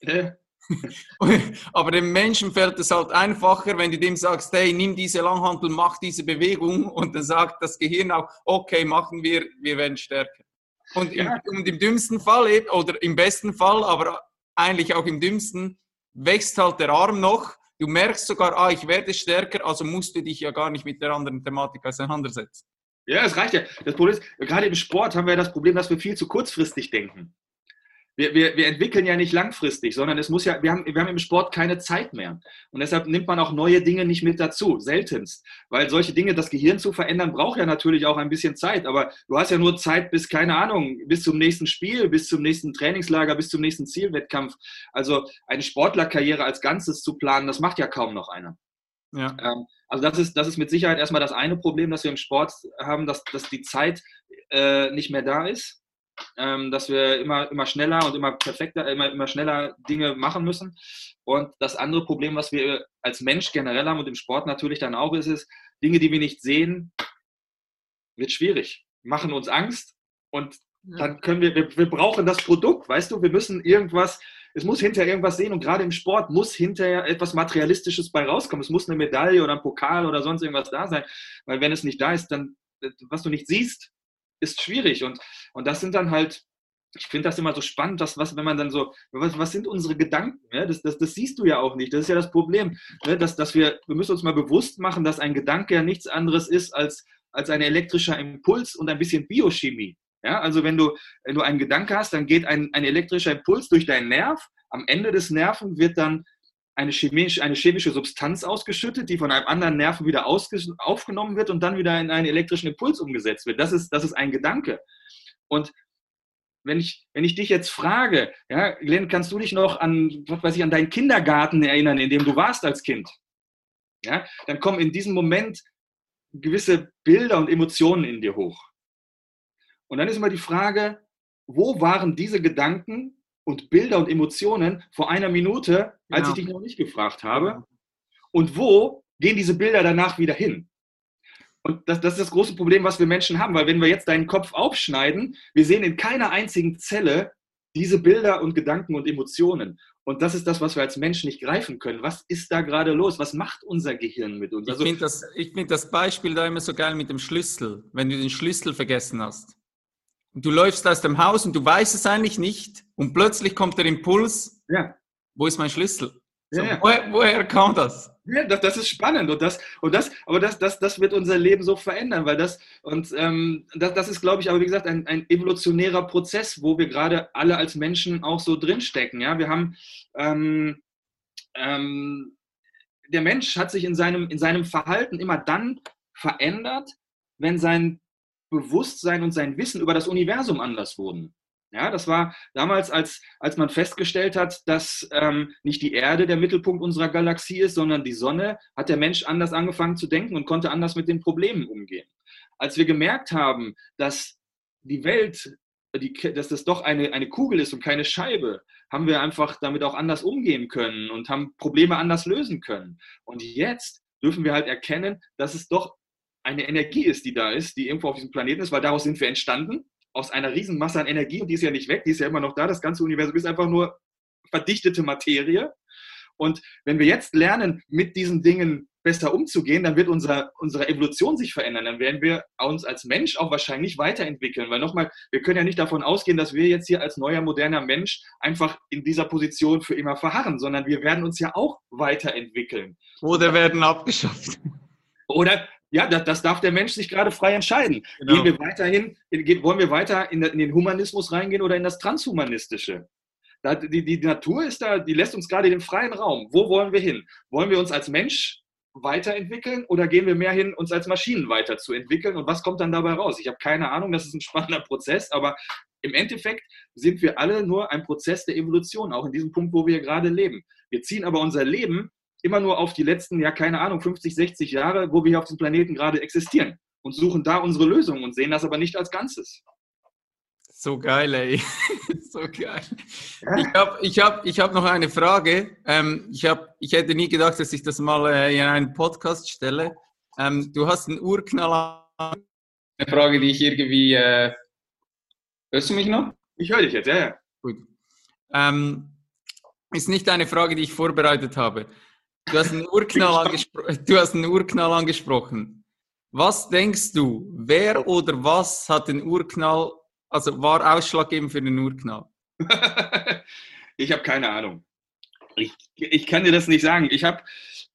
[SPEAKER 1] Ja. aber dem Menschen fällt es halt einfacher, wenn du dem sagst, hey, nimm diese Langhantel, mach diese Bewegung und dann sagt das Gehirn auch, okay, machen wir, wir werden stärker. Und im, ja. und im dümmsten Fall, oder im besten Fall, aber eigentlich auch im dümmsten, wächst halt der Arm noch Du merkst sogar, ah, ich werde stärker, also musst du dich ja gar nicht mit der anderen Thematik auseinandersetzen.
[SPEAKER 2] Ja, es reicht ja. Das Problem ist, gerade im Sport haben wir das Problem, dass wir viel zu kurzfristig denken wir, wir, wir entwickeln ja nicht langfristig, sondern es muss ja, wir haben, wir haben im Sport keine Zeit mehr. Und deshalb nimmt man auch neue Dinge nicht mit dazu, seltenst. Weil solche Dinge, das Gehirn zu verändern, braucht ja natürlich auch ein bisschen Zeit. Aber du hast ja nur Zeit bis, keine Ahnung, bis zum nächsten Spiel, bis zum nächsten Trainingslager, bis zum nächsten Zielwettkampf. Also eine Sportlerkarriere als Ganzes zu planen, das macht ja kaum noch einer. Ja. Ähm, also das ist, das ist mit Sicherheit erstmal das eine Problem, das wir im Sport haben, dass, dass die Zeit äh, nicht mehr da ist ähm, dass wir immer, immer schneller und immer perfekter, immer, immer schneller Dinge machen müssen. Und das andere Problem, was wir als Mensch generell haben und im Sport natürlich dann auch ist, ist, Dinge, die wir nicht sehen, wird schwierig, machen uns Angst und dann können wir, wir, wir brauchen das Produkt, weißt du, wir müssen irgendwas, es muss hinterher irgendwas sehen und gerade im Sport muss hinterher etwas Materialistisches bei rauskommen. Es muss eine Medaille oder ein Pokal oder sonst irgendwas da sein, weil wenn es nicht da ist, dann, was du nicht siehst, ist schwierig. Und, und das sind dann halt, ich finde das immer so spannend, dass was, wenn man dann so, was, was sind unsere Gedanken? Ja? Das, das, das siehst du ja auch nicht. Das ist ja das Problem. Ne? Dass, dass wir, wir müssen uns mal bewusst machen, dass ein Gedanke ja nichts anderes ist als, als ein elektrischer Impuls und ein bisschen Biochemie. Ja, also wenn du, wenn du einen Gedanke hast, dann geht ein, ein elektrischer Impuls durch deinen Nerv. Am Ende des Nerven wird dann eine, chemisch, eine chemische Substanz ausgeschüttet, die von einem anderen Nerven wieder aufgenommen wird und dann wieder in einen elektrischen Impuls umgesetzt wird. Das ist, das ist ein Gedanke. Und wenn ich, wenn ich dich jetzt frage, ja, Glenn, kannst du dich noch an, was weiß ich, an deinen Kindergarten erinnern, in dem du warst als Kind? Ja, dann kommen in diesem Moment gewisse Bilder und Emotionen in dir hoch. Und dann ist immer die Frage, wo waren diese Gedanken und Bilder und Emotionen vor einer Minute, als ja. ich dich noch nicht gefragt habe? Und wo gehen diese Bilder danach wieder hin? Und das, das ist das große Problem, was wir Menschen haben, weil wenn wir jetzt deinen Kopf aufschneiden, wir sehen in keiner einzigen Zelle diese Bilder und Gedanken und Emotionen. Und das ist das, was wir als Menschen nicht greifen können. Was ist da gerade los? Was macht unser Gehirn mit uns?
[SPEAKER 1] Also, ich finde das, find das Beispiel da immer so geil mit dem Schlüssel. Wenn du den Schlüssel vergessen hast. Und du läufst aus dem Haus und du weißt es eigentlich nicht. Und plötzlich kommt der Impuls. Ja. Wo ist mein Schlüssel? So, ja, woher, woher, kam das?
[SPEAKER 2] Ja, das, das, ist spannend und das, und das, aber das, das, das wird unser Leben so verändern, weil das, und ähm, das, das ist, glaube ich, aber wie gesagt, ein, ein evolutionärer Prozess, wo wir gerade alle als Menschen auch so drinstecken. Ja, wir haben, ähm, ähm, der Mensch hat sich in seinem, in seinem Verhalten immer dann verändert, wenn sein Bewusstsein und sein Wissen über das Universum anders wurden. Ja, das war damals, als, als man festgestellt hat, dass ähm, nicht die Erde der Mittelpunkt unserer Galaxie ist, sondern die Sonne, hat der Mensch anders angefangen zu denken und konnte anders mit den Problemen umgehen. Als wir gemerkt haben, dass die Welt, die, dass das doch eine, eine Kugel ist und keine Scheibe, haben wir einfach damit auch anders umgehen können und haben Probleme anders lösen können. Und jetzt dürfen wir halt erkennen, dass es doch eine Energie ist, die da ist, die irgendwo auf diesem Planeten ist, weil daraus sind wir entstanden aus einer Riesenmasse an Energie und die ist ja nicht weg, die ist ja immer noch da. Das ganze Universum ist einfach nur verdichtete Materie. Und wenn wir jetzt lernen, mit diesen Dingen besser umzugehen, dann wird unser, unsere Evolution sich verändern. Dann werden wir uns als Mensch auch wahrscheinlich weiterentwickeln. Weil nochmal, wir können ja nicht davon ausgehen, dass wir jetzt hier als neuer, moderner Mensch einfach in dieser Position für immer verharren, sondern wir werden uns ja auch weiterentwickeln.
[SPEAKER 1] Oder werden abgeschafft.
[SPEAKER 2] Oder ja, das, das, darf der Mensch sich gerade frei entscheiden. Genau. Gehen wir weiterhin, wollen wir weiter in, in, den Humanismus reingehen oder in das Transhumanistische? Da, die, die Natur ist da, die lässt uns gerade den freien Raum. Wo wollen wir hin? Wollen wir uns als Mensch weiterentwickeln oder gehen wir mehr hin, uns als Maschinen weiterzuentwickeln? Und was kommt dann dabei raus? Ich habe keine Ahnung, das ist ein spannender Prozess, aber im Endeffekt sind wir alle nur ein Prozess der Evolution, auch in diesem Punkt, wo wir gerade leben. Wir ziehen aber unser Leben immer nur auf die letzten, ja, keine Ahnung, 50, 60 Jahre, wo wir hier auf dem Planeten gerade existieren und suchen da unsere Lösung und sehen das aber nicht als Ganzes.
[SPEAKER 1] So geil, ey. so geil. Ich habe ich hab, ich hab noch eine Frage. Ähm, ich, hab, ich hätte nie gedacht, dass ich das mal äh, in einen Podcast stelle. Ähm, du hast einen Urknall. Eine Frage, die ich irgendwie. Äh, hörst du mich noch?
[SPEAKER 2] Ich höre dich jetzt, ja, ja. Gut.
[SPEAKER 1] Ähm, ist nicht eine Frage, die ich vorbereitet habe. Du hast einen Urknall, angespro du hast einen Urknall angesprochen. Was denkst du, wer oder was hat den Urknall, also war ausschlaggebend für den Urknall?
[SPEAKER 2] ich habe keine Ahnung. Ich, ich kann dir das nicht sagen. Ich habe,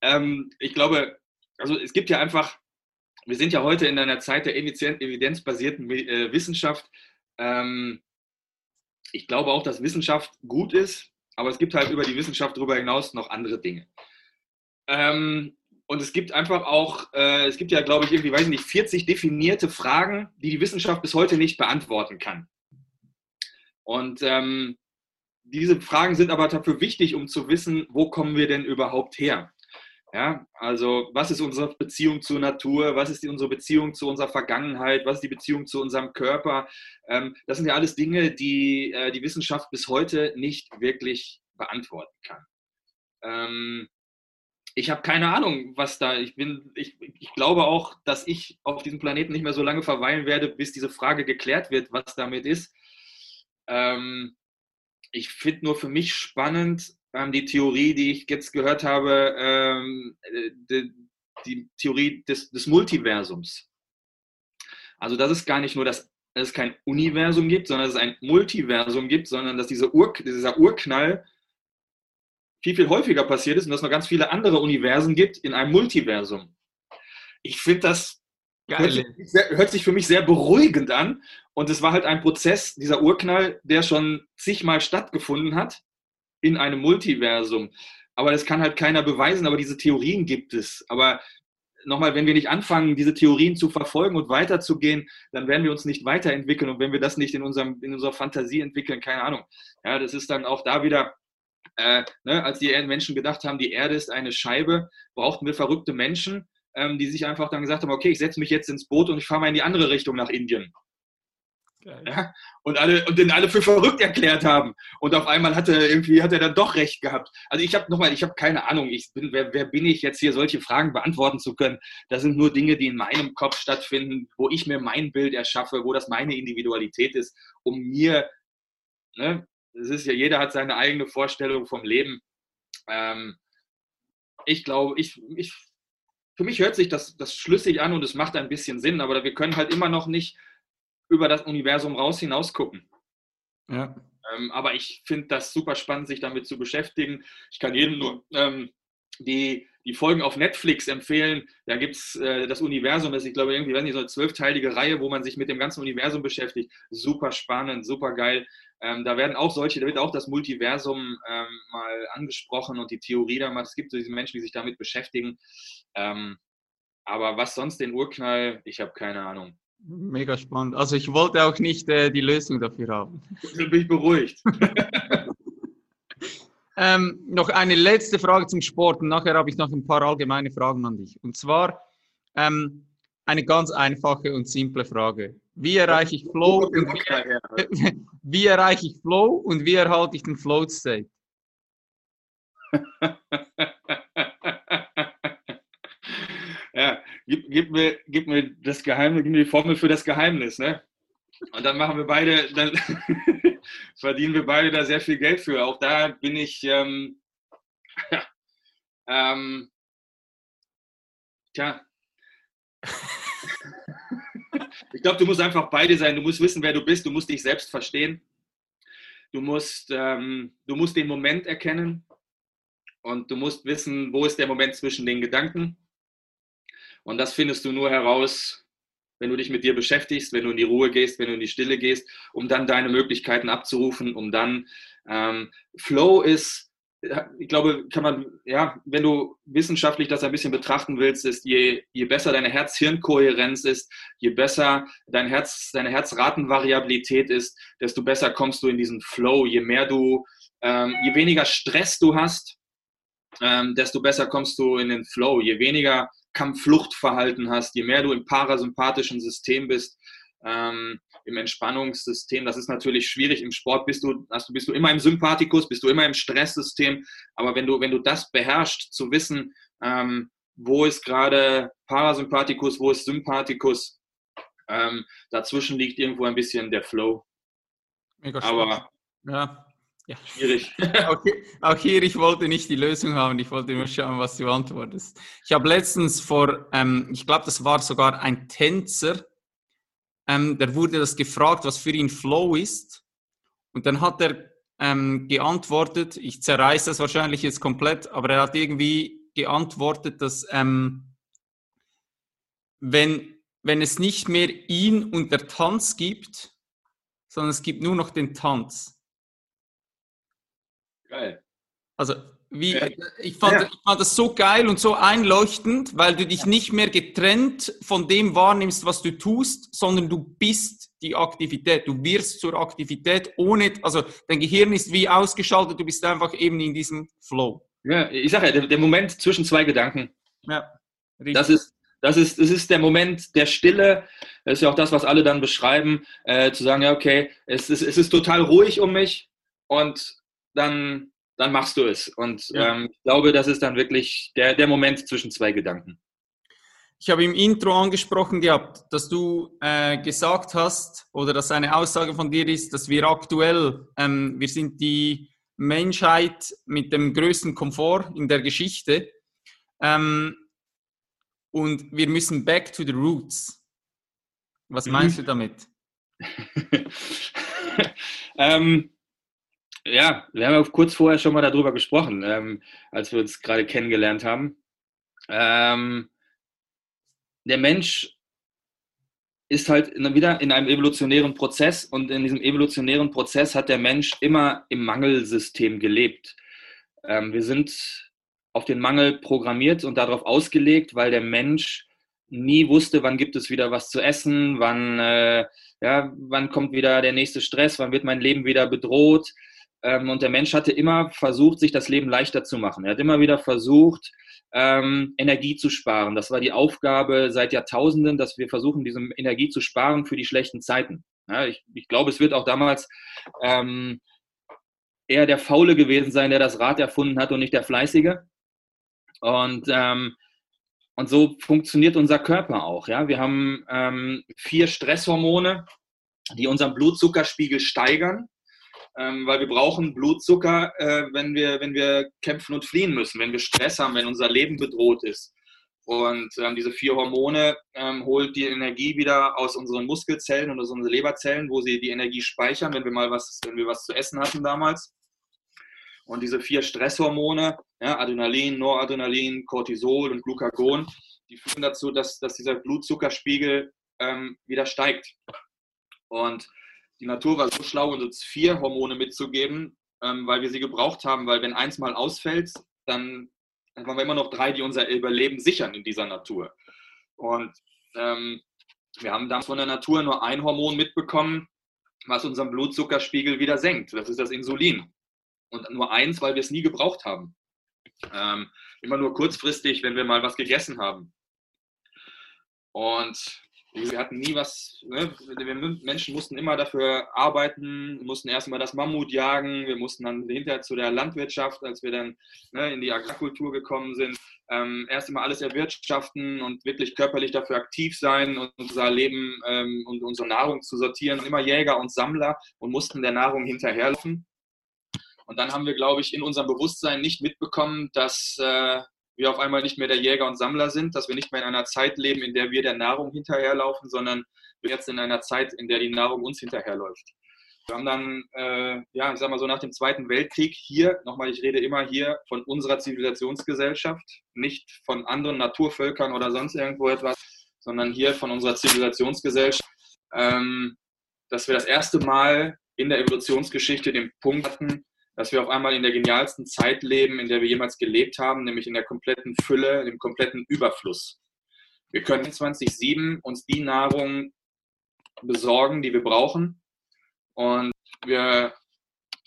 [SPEAKER 2] ähm, ich glaube, also es gibt ja einfach, wir sind ja heute in einer Zeit der evidenzbasierten äh, Wissenschaft. Ähm, ich glaube auch, dass Wissenschaft gut ist, aber es gibt halt über die Wissenschaft darüber hinaus noch andere Dinge. Ähm, und es gibt einfach auch, äh, es gibt ja, glaube ich, irgendwie, weiß ich nicht, 40 definierte Fragen, die die Wissenschaft bis heute nicht beantworten kann. Und ähm, diese Fragen sind aber dafür wichtig, um zu wissen, wo kommen wir denn überhaupt her? Ja, also was ist unsere Beziehung zur Natur? Was ist die, unsere Beziehung zu unserer Vergangenheit? Was ist die Beziehung zu unserem Körper? Ähm, das sind ja alles Dinge, die äh, die Wissenschaft bis heute nicht wirklich beantworten kann. Ähm, ich habe keine Ahnung, was da. Ich bin, ich, ich glaube auch, dass ich auf diesem Planeten nicht mehr so lange verweilen werde, bis diese Frage geklärt wird, was damit ist. Ähm, ich finde nur für mich spannend ähm, die Theorie, die ich jetzt gehört habe, ähm, die, die, Theorie des, des, Multiversums. Also, dass es gar nicht nur das, dass es kein Universum gibt, sondern dass es ein Multiversum gibt, sondern dass diese Ur, dieser Urknall viel, viel häufiger passiert ist und dass es noch ganz viele andere Universen gibt in einem Multiversum. Ich finde das hört sich, sehr, hört sich, für mich sehr beruhigend an. Und es war halt ein Prozess, dieser Urknall, der schon zigmal stattgefunden hat in einem Multiversum. aber das kann halt keiner beweisen, aber diese Theorien gibt es. Aber nochmal, wenn wir nicht anfangen, diese Theorien zu verfolgen und weiterzugehen, dann werden wir uns nicht weiterentwickeln. Und wenn wir das nicht in, unserem, in unserer Fantasie entwickeln, keine Ahnung. Ja, das ist dann auch da wieder, äh, ne, als die Menschen gedacht haben, die Erde ist eine Scheibe, brauchten wir verrückte Menschen, ähm, die sich einfach dann gesagt haben, okay, ich setze mich jetzt ins Boot und ich fahre mal in die andere Richtung nach Indien. Ja? Und alle und den alle für verrückt erklärt haben. Und auf einmal hat er irgendwie hat er dann doch recht gehabt. Also ich habe nochmal, ich habe keine Ahnung, ich bin, wer, wer bin ich jetzt hier solche Fragen beantworten zu können? Das sind nur Dinge, die in meinem Kopf stattfinden, wo ich mir mein Bild erschaffe, wo das meine Individualität ist, um mir, ne, es ist ja, jeder hat seine eigene Vorstellung vom Leben. Ähm, ich glaube, ich, ich, für mich hört sich das, das schlüssig an und es macht ein bisschen Sinn, aber wir können halt immer noch nicht über das Universum raus hinaus gucken. Ja. Ähm, aber ich finde das super spannend, sich damit zu beschäftigen. Ich kann jedem nur ähm, die, die Folgen auf Netflix empfehlen. Da gibt es äh, das Universum, das ist, ich glaube, irgendwie, weiß nicht, so eine zwölfteilige Reihe, wo man sich mit dem ganzen Universum beschäftigt. Super spannend, super geil. Ähm, da werden auch solche, da wird auch das Multiversum ähm, mal angesprochen und die Theorie damals. Es gibt so diese Menschen, die sich damit beschäftigen. Ähm, aber was sonst den Urknall, ich habe keine Ahnung.
[SPEAKER 1] Mega spannend. Also ich wollte auch nicht äh, die Lösung dafür haben.
[SPEAKER 2] Bin ich beruhigt.
[SPEAKER 1] ähm, noch eine letzte Frage zum Sport und nachher habe ich noch ein paar allgemeine Fragen an dich. Und zwar ähm, eine ganz einfache und simple Frage. Wie erreiche ich Flow? Und wie, wie erreiche ich Flow und wie erhalte ich den Float State?
[SPEAKER 2] ja, gib, gib, mir, gib mir das Geheimnis, gib mir die Formel für das Geheimnis, ne? Und dann machen wir beide, dann verdienen wir beide da sehr viel Geld für. Auch da bin ich, ähm, ja, ähm, tja. ich glaube, du musst einfach beide sein. Du musst wissen, wer du bist. Du musst dich selbst verstehen. Du musst, ähm, du musst den Moment erkennen. Und du musst wissen, wo ist der Moment zwischen den Gedanken und das findest du nur heraus, wenn du dich mit dir beschäftigst, wenn du in die Ruhe gehst, wenn du in die Stille gehst, um dann deine Möglichkeiten abzurufen, um dann ähm, Flow ist, ich glaube, kann man, ja, wenn du wissenschaftlich das ein bisschen betrachten willst, ist, je, je besser deine Herz-Hirn-Kohärenz ist, je besser dein Herz, deine Herzratenvariabilität ist, desto besser kommst du in diesen Flow. Je mehr du, ähm, je weniger Stress du hast, ähm, desto besser kommst du in den Flow. Je weniger Kampffluchtverhalten hast, je mehr du im parasympathischen System bist, ähm, im Entspannungssystem. Das ist natürlich schwierig. Im Sport bist du, hast du, bist du immer im Sympathikus, bist du immer im Stresssystem. Aber wenn du, wenn du das beherrschst, zu wissen, ähm, wo ist gerade Parasympathikus, wo ist Sympathikus, ähm, dazwischen liegt irgendwo ein bisschen der Flow.
[SPEAKER 1] Mega Aber ja. Ja. Schwierig. hier, auch, hier, ich wollte nicht die Lösung haben, ich wollte nur schauen, was du antwortest. Ich habe letztens vor, ähm, ich glaube, das war sogar ein Tänzer, ähm, der wurde das gefragt, was für ihn Flow ist. Und dann hat er ähm, geantwortet, ich zerreiße das wahrscheinlich jetzt komplett, aber er hat irgendwie geantwortet, dass ähm, wenn, wenn es nicht mehr ihn und der Tanz gibt, sondern es gibt nur noch den Tanz, Geil. Also, wie, ja. ich, fand, ja. ich fand das so geil und so einleuchtend, weil du dich nicht mehr getrennt von dem wahrnimmst, was du tust, sondern du bist die Aktivität. Du wirst zur Aktivität ohne, also dein Gehirn ist wie ausgeschaltet, du bist einfach eben in diesem Flow.
[SPEAKER 2] Ja, ich sage ja, der, der, Moment zwischen zwei Gedanken. Ja, richtig. Das ist, das ist, das ist der Moment der Stille. Das ist ja auch das, was alle dann beschreiben, äh, zu sagen, ja, okay, es ist, es ist total ruhig um mich und dann, dann machst du es. Und ja. ähm, ich glaube, das ist dann wirklich der, der Moment zwischen zwei Gedanken.
[SPEAKER 1] Ich habe im Intro angesprochen gehabt, dass du äh, gesagt hast oder dass eine Aussage von dir ist, dass wir aktuell, ähm, wir sind die Menschheit mit dem größten Komfort in der Geschichte ähm, und wir müssen back to the roots. Was mhm. meinst mhm. du damit?
[SPEAKER 2] ähm, ja, wir haben ja kurz vorher schon mal darüber gesprochen, ähm, als wir uns gerade kennengelernt haben. Ähm, der Mensch ist halt wieder in einem evolutionären Prozess und in diesem evolutionären Prozess hat der Mensch immer im Mangelsystem gelebt. Ähm, wir sind auf den Mangel programmiert und darauf ausgelegt, weil der Mensch nie wusste, wann gibt es wieder was zu essen, wann, äh, ja, wann kommt wieder der nächste Stress, wann wird mein Leben wieder bedroht. Ähm, und der Mensch hatte immer versucht, sich das Leben leichter zu machen. Er hat immer wieder versucht, ähm, Energie zu sparen. Das war die Aufgabe seit Jahrtausenden, dass wir versuchen, diese Energie zu sparen für die schlechten Zeiten. Ich, ich glaube, es wird auch damals ähm, eher der Faule gewesen sein, der das Rad erfunden hat und nicht der Fleißige. Und, ähm, und so funktioniert unser Körper auch. Ja? Wir haben ähm, vier Stresshormone, die unseren Blutzuckerspiegel steigern, ähm, weil wir brauchen Blutzucker, äh, wenn, wir, wenn wir kämpfen und fliehen müssen, wenn wir Stress haben, wenn unser Leben bedroht ist. Und ähm, diese vier Hormone ähm, holt die Energie wieder aus unseren Muskelzellen und aus unseren Leberzellen, wo sie die Energie speichern, wenn wir mal was, wenn wir was zu essen hatten damals. Und diese vier Stresshormone, ja, Adrenalin, Noradrenalin, Cortisol und Glucagon, die führen dazu, dass, dass dieser Blutzuckerspiegel ähm, wieder steigt. Und die Natur war so schlau, uns vier Hormone mitzugeben, ähm, weil wir sie gebraucht haben, weil wenn eins mal ausfällt, dann, haben wir immer noch drei, die unser Überleben sichern in dieser Natur. Und ähm, wir haben dann von der Natur nur ein Hormon mitbekommen, was unseren Blutzuckerspiegel wieder senkt. Das ist das Insulin und nur eins, weil wir es nie gebraucht haben. Ähm, immer nur kurzfristig, wenn wir mal was gegessen haben. Und wir hatten nie was, ne? wir Menschen mussten immer dafür arbeiten, mussten erstmal das Mammut jagen, wir mussten dann hinterher zu der Landwirtschaft, als wir dann ne, in die Agrarkultur gekommen sind, ähm, erst einmal alles erwirtschaften und wirklich körperlich dafür aktiv sein und unser Leben ähm, und unsere Nahrung zu sortieren, immer Jäger und Sammler und mussten der Nahrung hinterherlaufen. Und dann haben wir, glaube ich, in unserem Bewusstsein nicht mitbekommen, dass äh, wir auf einmal nicht mehr der Jäger und Sammler sind, dass wir nicht mehr in einer Zeit leben, in der wir der Nahrung hinterherlaufen, sondern wir jetzt in einer Zeit, in der die Nahrung uns hinterherläuft. Wir haben dann, äh, ja, ich sag mal so nach dem Zweiten Weltkrieg hier, nochmal, ich rede immer hier von unserer Zivilisationsgesellschaft, nicht von anderen Naturvölkern oder sonst irgendwo etwas, sondern hier von unserer Zivilisationsgesellschaft, ähm, dass wir das erste Mal in der Evolutionsgeschichte den Punkt hatten, dass wir auf einmal in der genialsten Zeit leben, in der wir jemals gelebt haben, nämlich in der kompletten Fülle, im kompletten Überfluss. Wir können 24-7 uns die Nahrung besorgen, die wir brauchen. Und wir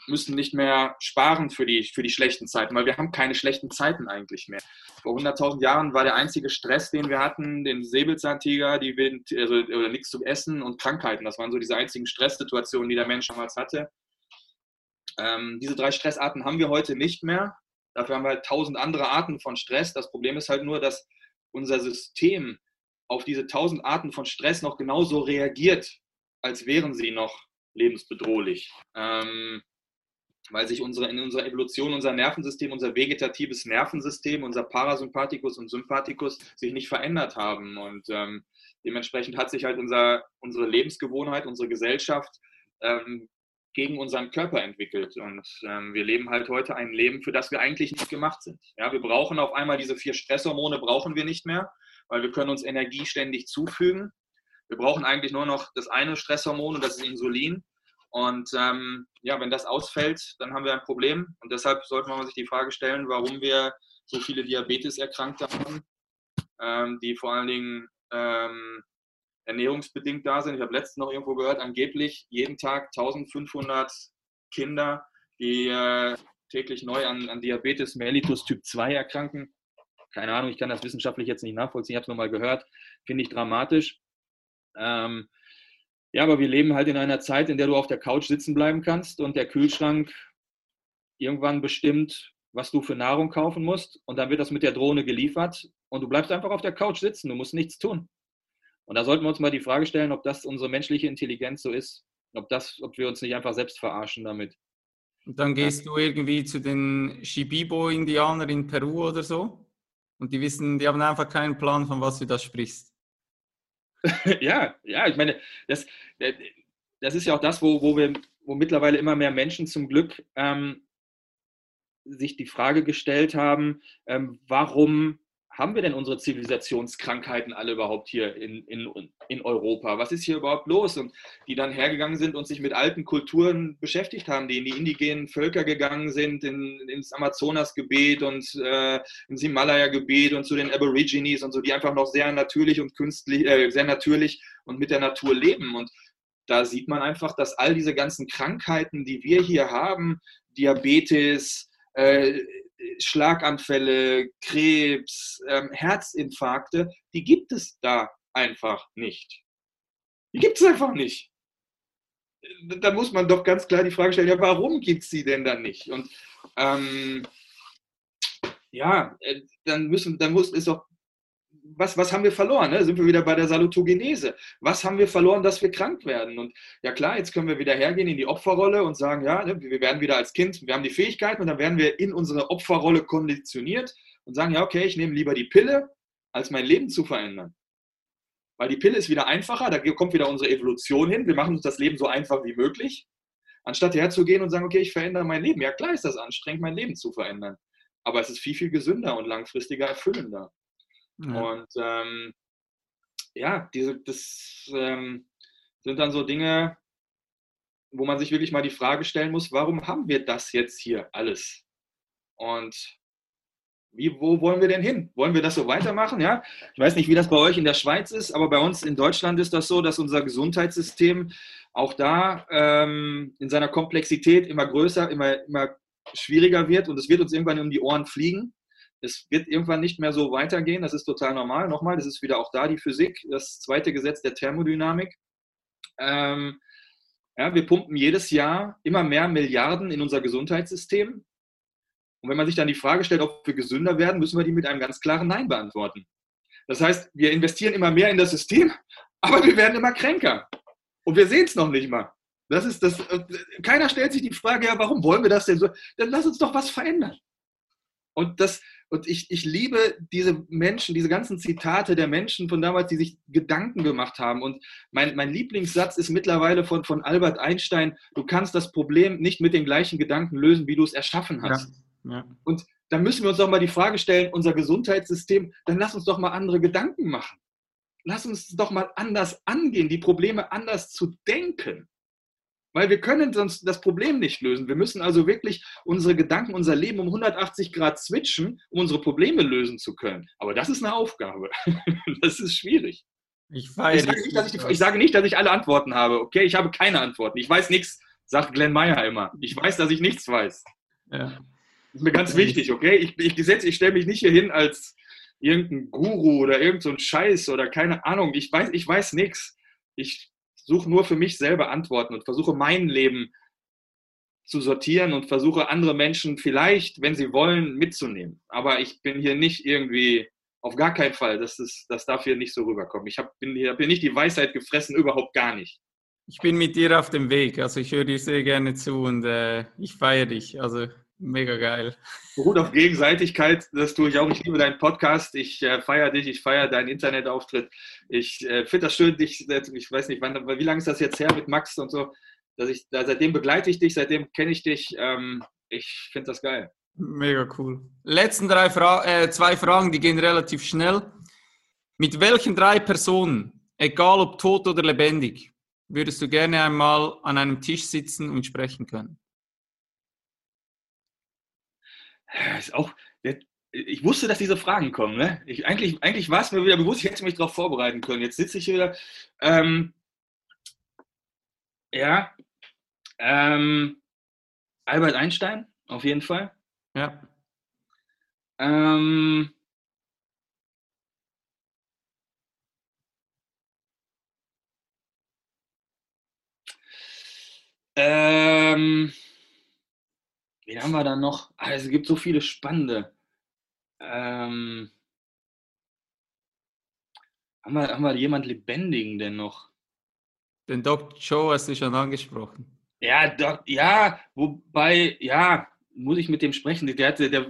[SPEAKER 2] müssen nicht mehr sparen für die, für die schlechten Zeiten, weil wir haben keine schlechten Zeiten eigentlich mehr. Vor 100.000 Jahren war der einzige Stress, den wir hatten, den Säbelzahntiger, die Wind, also, oder nichts zu essen und Krankheiten. Das waren so diese einzigen Stresssituationen, die der Mensch damals hatte. Ähm, diese drei Stressarten haben wir heute nicht mehr. Dafür haben wir halt tausend andere Arten von Stress. Das Problem ist halt nur, dass unser System auf diese tausend Arten von Stress noch genauso reagiert, als wären sie noch lebensbedrohlich. Ähm, weil sich unsere, in unserer Evolution unser Nervensystem, unser vegetatives Nervensystem, unser Parasympathikus und Sympathikus sich nicht verändert haben. Und ähm, dementsprechend hat sich halt unser, unsere Lebensgewohnheit, unsere Gesellschaft ähm, gegen unseren Körper entwickelt. Und ähm, wir leben halt heute ein Leben, für das wir eigentlich nicht gemacht sind. Ja, wir brauchen auf einmal diese vier Stresshormone, brauchen wir nicht mehr, weil wir können uns Energie ständig zufügen. Wir brauchen eigentlich nur noch das eine Stresshormon und das ist Insulin. Und ähm, ja, wenn das ausfällt, dann haben wir ein Problem. Und deshalb sollte man sich die Frage stellen, warum wir so viele Diabetes-Erkrankte haben, ähm, die vor allen Dingen ähm, ernährungsbedingt da sind. Ich habe letztens noch irgendwo gehört, angeblich jeden Tag 1500 Kinder, die äh, täglich neu an, an, Diabetes mellitus Typ 2 erkranken. Keine Ahnung, ich kann das wissenschaftlich jetzt nicht nachvollziehen, ich habe es nur mal gehört. Finde ich dramatisch. Ähm, ja, aber wir leben halt in einer Zeit, in der du auf der Couch sitzen bleiben kannst und der Kühlschrank irgendwann bestimmt, was du für Nahrung kaufen musst. Und dann wird das mit der Drohne geliefert und du bleibst einfach auf der Couch sitzen, du musst nichts tun. Und da sollten wir uns mal die Frage stellen, ob das unsere menschliche Intelligenz so ist, ob, das, ob wir uns nicht einfach selbst verarschen damit.
[SPEAKER 1] Und dann gehst du irgendwie zu den Shibibo-Indianern in Peru oder so und die wissen, die haben einfach keinen Plan, von was du da sprichst.
[SPEAKER 2] ja, ja, ich meine, das, das ist ja auch das, wo, wo wir, wo mittlerweile immer mehr Menschen zum Glück ähm, sich die Frage gestellt haben, ähm, warum haben wir denn unsere Zivilisationskrankheiten alle überhaupt hier in, in, in Europa? Was ist hier überhaupt los? Und die dann hergegangen sind und sich mit alten Kulturen beschäftigt haben, die in die indigenen Völker gegangen sind, in, ins Amazonasgebiet und äh, ins Himalaya-Gebiet und zu den Aborigines und so, die einfach noch sehr natürlich und künstlich, äh, sehr natürlich und mit der Natur leben. Und da sieht man einfach, dass all diese ganzen Krankheiten, die wir hier haben, Diabetes, äh, Schlaganfälle, Krebs, ähm, Herzinfarkte, die gibt es da einfach nicht. Die gibt es einfach nicht. Da muss man doch ganz klar die Frage stellen, ja, warum gibt es sie denn dann nicht? Und ähm, ja, äh, dann müssen, dann muss, ist doch was, was haben wir verloren? Ne? Sind wir wieder bei der Salutogenese? Was haben wir verloren, dass wir krank werden? Und ja klar, jetzt können wir wieder hergehen in die Opferrolle und sagen, ja, ne, wir werden wieder als Kind, wir haben die Fähigkeiten und dann werden wir in unsere Opferrolle konditioniert und sagen, ja, okay, ich nehme lieber die Pille, als mein Leben zu verändern. Weil die Pille ist wieder einfacher, da kommt wieder unsere Evolution hin. Wir machen uns das Leben so einfach wie möglich, anstatt herzugehen und sagen, okay, ich verändere mein Leben. Ja, klar ist das anstrengend, mein Leben zu verändern. Aber es ist viel, viel gesünder und langfristiger erfüllender. Ja. Und ähm, ja, diese, das ähm, sind dann so Dinge, wo man sich wirklich mal die Frage stellen muss, warum haben wir das jetzt hier alles? Und wie, wo wollen wir denn hin? Wollen wir das so weitermachen? Ja, ich weiß nicht, wie das bei euch in der Schweiz ist, aber bei uns in Deutschland ist das so, dass unser Gesundheitssystem auch da ähm, in seiner Komplexität immer größer, immer, immer schwieriger wird und es wird uns irgendwann um die Ohren fliegen. Es wird irgendwann nicht mehr so weitergehen, das ist total normal. Nochmal, das ist wieder auch da die Physik, das zweite Gesetz der Thermodynamik. Ähm, ja, wir pumpen jedes Jahr immer mehr Milliarden in unser Gesundheitssystem. Und wenn man sich dann die Frage stellt, ob wir gesünder werden, müssen wir die mit einem ganz klaren Nein beantworten. Das heißt, wir investieren immer mehr in das System, aber wir werden immer kränker. Und wir sehen es noch nicht mal. Das ist das, äh, keiner stellt sich die Frage, ja, warum wollen wir das denn so? Dann lass uns doch was verändern. Und das, und ich, ich liebe diese Menschen, diese ganzen Zitate der Menschen von damals, die sich Gedanken gemacht haben. Und mein, mein Lieblingssatz ist mittlerweile von, von Albert Einstein, du kannst das Problem nicht mit den gleichen Gedanken lösen, wie du es erschaffen hast. Ja, ja. Und da müssen wir uns doch mal die Frage stellen, unser Gesundheitssystem, dann lass uns doch mal andere Gedanken machen. Lass uns doch mal anders angehen, die Probleme anders zu denken. Weil wir können sonst das Problem nicht lösen. Wir müssen also wirklich unsere Gedanken, unser Leben um 180 Grad switchen, um unsere Probleme lösen zu können. Aber das ist eine Aufgabe. das ist schwierig. Ich, ich, sage nicht, dass ich, ich sage nicht, dass ich alle Antworten habe. Okay, ich habe keine Antworten. Ich weiß nichts, sagt Glenn Meyer immer. Ich weiß, dass ich nichts weiß. Ja. Das ist mir ganz wichtig, okay? Ich, ich, ich stelle mich nicht hier hin als irgendein Guru oder irgendein so Scheiß oder keine Ahnung. Ich weiß, ich weiß nichts. Ich suche nur für mich selber Antworten und versuche mein Leben zu sortieren und versuche andere Menschen vielleicht, wenn sie wollen, mitzunehmen. Aber ich bin hier nicht irgendwie, auf gar keinen Fall, das, ist, das darf hier nicht so rüberkommen. Ich hab, bin hier nicht die Weisheit gefressen, überhaupt gar nicht.
[SPEAKER 1] Ich bin mit dir auf dem Weg, also ich höre dir sehr gerne zu und äh, ich feiere dich. Also Mega geil.
[SPEAKER 2] Beruht auf Gegenseitigkeit, das tue ich auch. Ich liebe deinen Podcast, ich äh, feiere dich, ich feiere deinen Internetauftritt. Ich äh, finde das schön, dich, ich weiß nicht, wann, wie lange ist das jetzt her mit Max und so, dass ich, da, seitdem begleite ich dich, seitdem kenne ich dich. Ähm, ich finde das geil.
[SPEAKER 1] Mega cool. Letzten drei Fra äh, zwei Fragen, die gehen relativ schnell. Mit welchen drei Personen, egal ob tot oder lebendig, würdest du gerne einmal an einem Tisch sitzen und sprechen können?
[SPEAKER 2] Ist auch, ich wusste, dass diese Fragen kommen. Ne? Ich, eigentlich, eigentlich war es mir wieder bewusst, ich hätte mich darauf vorbereiten können. Jetzt sitze ich wieder. Ähm, ja. Ähm, Albert Einstein, auf jeden Fall. Ja. Ähm, ähm, Wen haben wir da noch? Ah, es gibt so viele spannende. Ähm, haben, wir, haben wir jemand Lebendigen denn noch?
[SPEAKER 1] Den Dr. Joe hast du schon angesprochen.
[SPEAKER 2] Ja, Doc, ja, wobei, ja, muss ich mit dem sprechen. Der, der, der,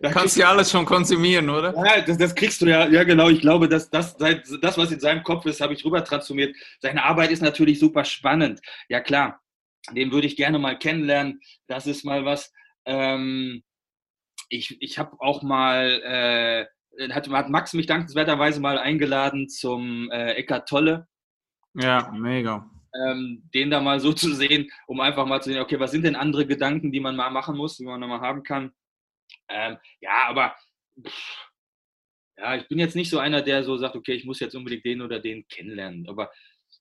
[SPEAKER 1] der Kannst ja alles schon konsumieren, oder?
[SPEAKER 2] Ja, das, das, kriegst du ja, ja genau. Ich glaube, dass das, das, was in seinem Kopf ist, habe ich rüber transformiert. Seine Arbeit ist natürlich super spannend. Ja, klar den würde ich gerne mal kennenlernen. Das ist mal was. Ähm, ich ich habe auch mal äh, hat, hat Max mich dankenswerterweise mal eingeladen zum äh, Eckart Tolle.
[SPEAKER 1] Ja, mega.
[SPEAKER 2] Ähm, den da mal so zu sehen, um einfach mal zu sehen, okay, was sind denn andere Gedanken, die man mal machen muss, die man mal haben kann. Ähm, ja, aber pff, ja, ich bin jetzt nicht so einer, der so sagt, okay, ich muss jetzt unbedingt den oder den kennenlernen. Aber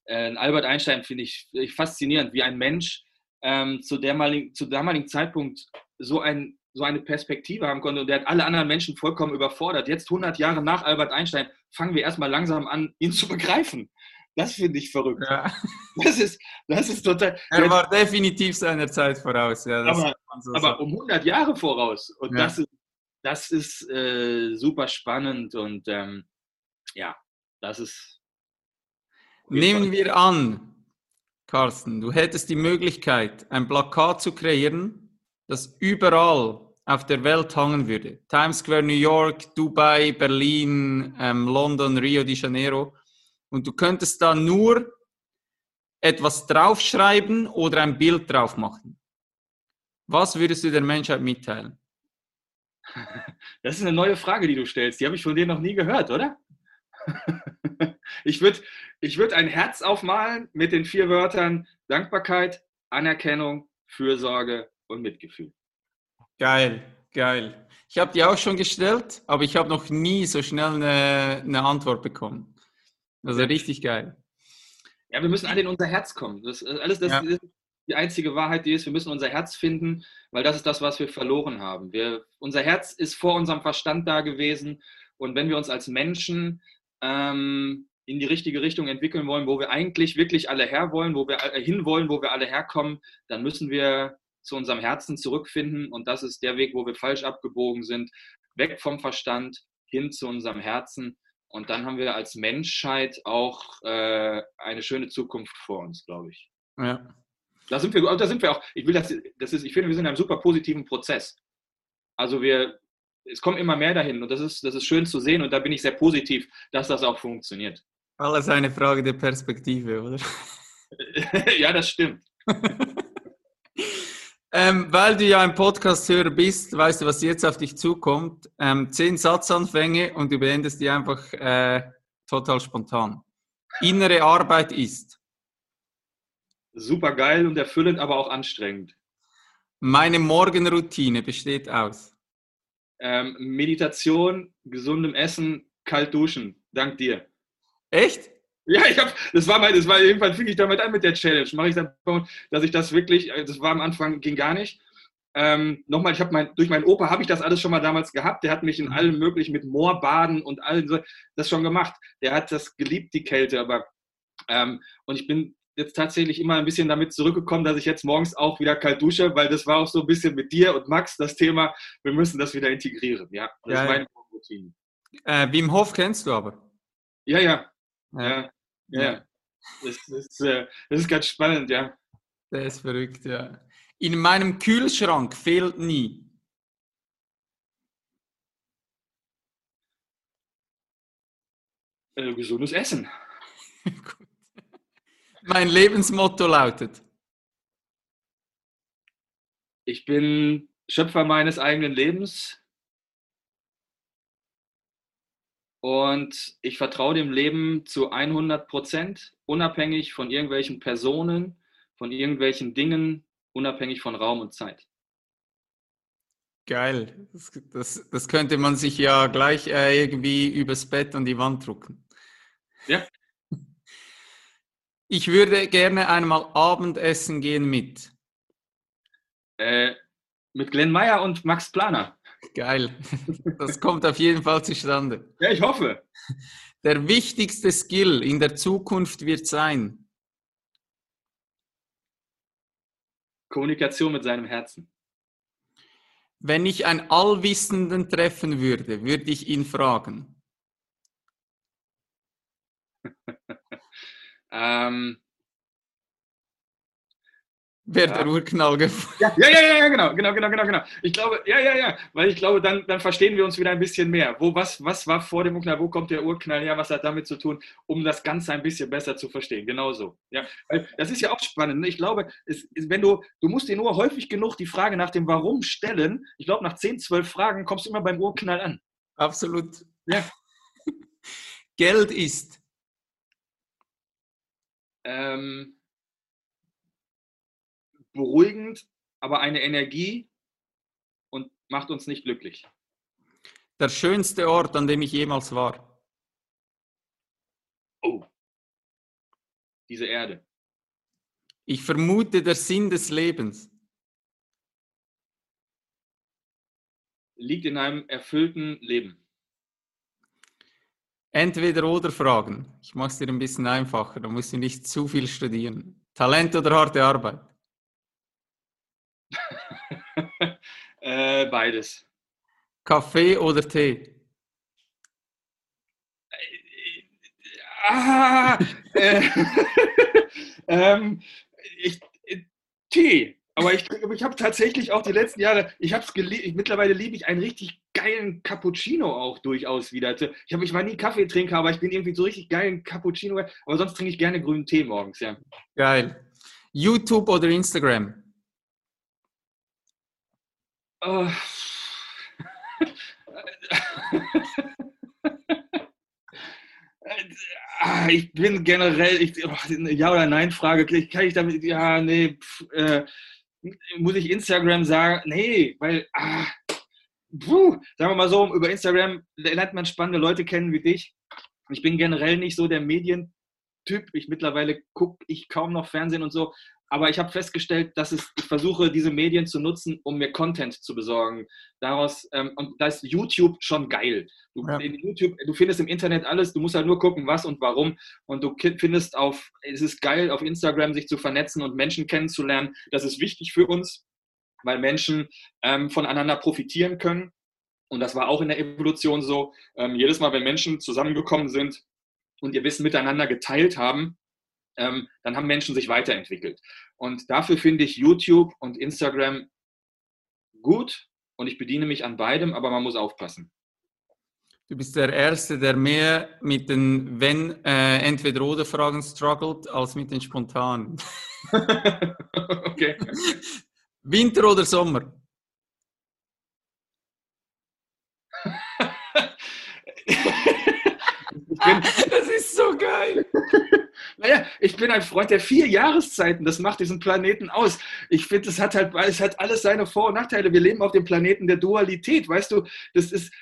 [SPEAKER 2] äh, Albert Einstein finde ich, ich, faszinierend, wie ein Mensch ähm, zu, damaligen, zu damaligen Zeitpunkt so, ein, so eine Perspektive haben konnte und der hat alle anderen Menschen vollkommen überfordert. Jetzt 100 Jahre nach Albert Einstein fangen wir erstmal langsam an, ihn zu begreifen. Das finde ich verrückt. Ja. Das, ist, das ist total.
[SPEAKER 1] Er war definitiv seiner Zeit voraus. Ja,
[SPEAKER 2] aber, so aber um 100 Jahre voraus. Und ja. das ist, das ist äh, super spannend und ähm, ja, das ist.
[SPEAKER 1] Nehmen wir an, Carsten, du hättest die Möglichkeit, ein Plakat zu kreieren, das überall auf der Welt hangen würde. Times Square, New York, Dubai, Berlin, ähm, London, Rio de Janeiro. Und du könntest da nur etwas draufschreiben oder ein Bild drauf machen. Was würdest du der Menschheit mitteilen?
[SPEAKER 2] Das ist eine neue Frage, die du stellst. Die habe ich von dir noch nie gehört, oder? Ich würde ich würd ein Herz aufmalen mit den vier Wörtern Dankbarkeit, Anerkennung, Fürsorge und Mitgefühl.
[SPEAKER 1] Geil, geil. Ich habe die auch schon gestellt, aber ich habe noch nie so schnell eine, eine Antwort bekommen. Also richtig geil.
[SPEAKER 2] Ja, wir müssen alle in unser Herz kommen. Das alles das ja. ist die einzige Wahrheit, die ist, wir müssen unser Herz finden, weil das ist das, was wir verloren haben. Wir, unser Herz ist vor unserem Verstand da gewesen und wenn wir uns als Menschen ähm, in die richtige Richtung entwickeln wollen, wo wir eigentlich wirklich alle her wollen, wo wir hinwollen, wo wir alle herkommen, dann müssen wir zu unserem Herzen zurückfinden und das ist der Weg, wo wir falsch abgebogen sind, weg vom Verstand hin zu unserem Herzen und dann haben wir als Menschheit auch äh, eine schöne Zukunft vor uns, glaube ich. Ja. Da sind wir, da sind wir auch. Ich will das, das ist, ich finde, wir sind in einem super positiven Prozess. Also wir, es kommt immer mehr dahin und das ist, das ist schön zu sehen und da bin ich sehr positiv, dass das auch funktioniert.
[SPEAKER 1] Alles eine Frage der Perspektive, oder?
[SPEAKER 2] ja, das stimmt.
[SPEAKER 1] ähm, weil du ja ein Podcast-Hörer bist, weißt du, was jetzt auf dich zukommt. Ähm, zehn Satzanfänge und du beendest die einfach äh, total spontan. Innere Arbeit ist.
[SPEAKER 2] Super geil und erfüllend, aber auch anstrengend.
[SPEAKER 1] Meine Morgenroutine besteht aus.
[SPEAKER 2] Ähm, Meditation, gesundem Essen, kalt duschen. Dank dir.
[SPEAKER 1] Echt?
[SPEAKER 2] Ja, ich habe, das war mein, das war jedenfalls fing ich damit an mit der Challenge. Mache ich dann, dass ich das wirklich, das war am Anfang ging gar nicht. Ähm, nochmal, ich habe mein, durch meinen Opa habe ich das alles schon mal damals gehabt. Der hat mich in mhm. allem möglichen mit Moorbaden und all so, das schon gemacht. Der hat das geliebt, die Kälte, aber ähm, und ich bin jetzt tatsächlich immer ein bisschen damit zurückgekommen, dass ich jetzt morgens auch wieder kalt dusche, weil das war auch so ein bisschen mit dir und Max das Thema, wir müssen das wieder integrieren. Ja, das ja, ist meine
[SPEAKER 1] Routine. Äh, Wim Hof kennst du aber?
[SPEAKER 2] Ja, ja. Ja, ja. ja. Das, ist, äh, das ist ganz spannend, ja.
[SPEAKER 1] Der ist verrückt, ja. In meinem Kühlschrank fehlt nie.
[SPEAKER 2] Äh, gesundes Essen.
[SPEAKER 1] Mein Lebensmotto lautet.
[SPEAKER 2] Ich bin Schöpfer meines eigenen Lebens und ich vertraue dem Leben zu 100 Prozent, unabhängig von irgendwelchen Personen, von irgendwelchen Dingen, unabhängig von Raum und Zeit.
[SPEAKER 1] Geil. Das, das, das könnte man sich ja gleich äh, irgendwie übers Bett an die Wand drucken.
[SPEAKER 2] Ja,
[SPEAKER 1] ich würde gerne einmal Abendessen gehen mit.
[SPEAKER 2] Äh, mit Glenn Meyer und Max Planer.
[SPEAKER 1] Geil. Das kommt auf jeden Fall zustande.
[SPEAKER 2] Ja, ich hoffe.
[SPEAKER 1] Der wichtigste Skill in der Zukunft wird sein.
[SPEAKER 2] Kommunikation mit seinem Herzen.
[SPEAKER 1] Wenn ich einen Allwissenden treffen würde, würde ich ihn fragen. Ähm, Wer ja. der Urknall gefunden
[SPEAKER 2] ja, ja, ja, ja, genau, genau, genau, genau, genau. Ich glaube, ja, ja, ja, weil ich glaube, dann, dann verstehen wir uns wieder ein bisschen mehr. Wo, was, was war vor dem Urknall, wo kommt der Urknall her, was hat damit zu tun, um das Ganze ein bisschen besser zu verstehen. Genauso. Ja, weil das ist ja auch spannend. Ne? Ich glaube, es, wenn du, du musst dir nur häufig genug die Frage nach dem Warum stellen. Ich glaube, nach 10, 12 Fragen kommst du immer beim Urknall an.
[SPEAKER 1] Absolut.
[SPEAKER 2] Ja.
[SPEAKER 1] Geld ist.
[SPEAKER 2] Ähm, beruhigend, aber eine Energie und macht uns nicht glücklich.
[SPEAKER 1] Der schönste Ort, an dem ich jemals war.
[SPEAKER 2] Oh. Diese Erde.
[SPEAKER 1] Ich vermute der Sinn des Lebens.
[SPEAKER 2] Liegt in einem erfüllten Leben.
[SPEAKER 1] Entweder oder Fragen. Ich mache es dir ein bisschen einfacher, da musst du nicht zu viel studieren. Talent oder harte Arbeit?
[SPEAKER 2] äh, beides.
[SPEAKER 1] Kaffee oder Tee?
[SPEAKER 2] Ah, äh, ähm, ich, Tee. Aber ich, ich habe tatsächlich auch die letzten Jahre, ich habe es geliebt, mittlerweile liebe ich einen richtig geilen Cappuccino auch durchaus wieder. Ich, hab, ich war nie Kaffeetrinker, aber ich bin irgendwie so richtig geilen Cappuccino. Aber sonst trinke ich gerne grünen Tee morgens, ja.
[SPEAKER 1] Geil. YouTube oder Instagram?
[SPEAKER 2] Ah, ich bin generell, ich, oh, ja oder nein Frage, kann ich damit, ja, nee, pf, äh, muss ich Instagram sagen? Nee, weil, ah, puh, sagen wir mal so, über Instagram lernt man spannende Leute kennen wie dich. Ich bin generell nicht so der Medientyp. Ich mittlerweile gucke ich kaum noch Fernsehen und so. Aber ich habe festgestellt, dass es, ich versuche, diese Medien zu nutzen, um mir Content zu besorgen. Daraus, ähm, und da ist YouTube schon geil. Du, ja. YouTube, du findest im Internet alles, du musst halt nur gucken, was und warum. Und du findest auf, es ist geil, auf Instagram sich zu vernetzen und Menschen kennenzulernen. Das ist wichtig für uns, weil Menschen ähm, voneinander profitieren können. Und das war auch in der Evolution so. Ähm, jedes Mal, wenn Menschen zusammengekommen sind und ihr Wissen miteinander geteilt haben, ähm, dann haben Menschen sich weiterentwickelt. Und dafür finde ich YouTube und Instagram gut und ich bediene mich an beidem, aber man muss aufpassen.
[SPEAKER 1] Du bist der Erste, der mehr mit den wenn äh, entweder oder Fragen struggelt, als mit den spontanen. okay. Winter oder Sommer? das ist so geil.
[SPEAKER 2] Naja, ich bin ein Freund der vier Jahreszeiten. Das macht diesen Planeten aus. Ich finde, es hat halt, es hat alles seine Vor- und Nachteile. Wir leben auf dem Planeten der Dualität. Weißt du, das ist,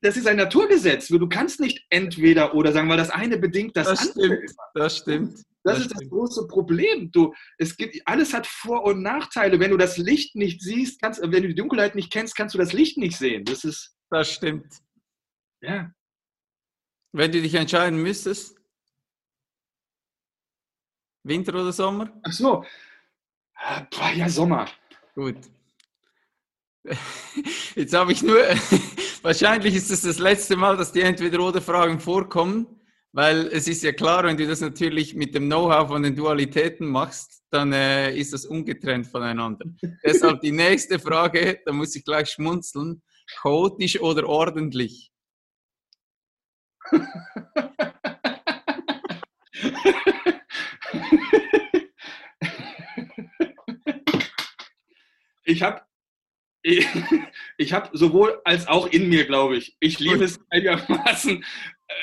[SPEAKER 2] das ist ein Naturgesetz. Du kannst nicht entweder oder sagen, weil das eine bedingt das,
[SPEAKER 1] das
[SPEAKER 2] andere.
[SPEAKER 1] Stimmt, das stimmt. Das,
[SPEAKER 2] das ist stimmt. das große Problem. Du, es gibt, alles hat Vor- und Nachteile. Wenn du das Licht nicht siehst, kannst, wenn du die Dunkelheit nicht kennst, kannst du das Licht nicht sehen. Das ist.
[SPEAKER 1] Das stimmt.
[SPEAKER 2] Ja.
[SPEAKER 1] Wenn du dich entscheiden müsstest, Winter oder Sommer?
[SPEAKER 2] Ach so. Ja, Sommer.
[SPEAKER 1] Gut. Jetzt habe ich nur, wahrscheinlich ist es das letzte Mal, dass die Entweder-Oder-Fragen vorkommen, weil es ist ja klar, wenn du das natürlich mit dem Know-how von den Dualitäten machst, dann äh, ist das ungetrennt voneinander. Deshalb die nächste Frage, da muss ich gleich schmunzeln, chaotisch oder ordentlich?
[SPEAKER 2] Ich habe ich, ich habe sowohl als auch in mir, glaube ich. Ich liebe es einigermaßen äh,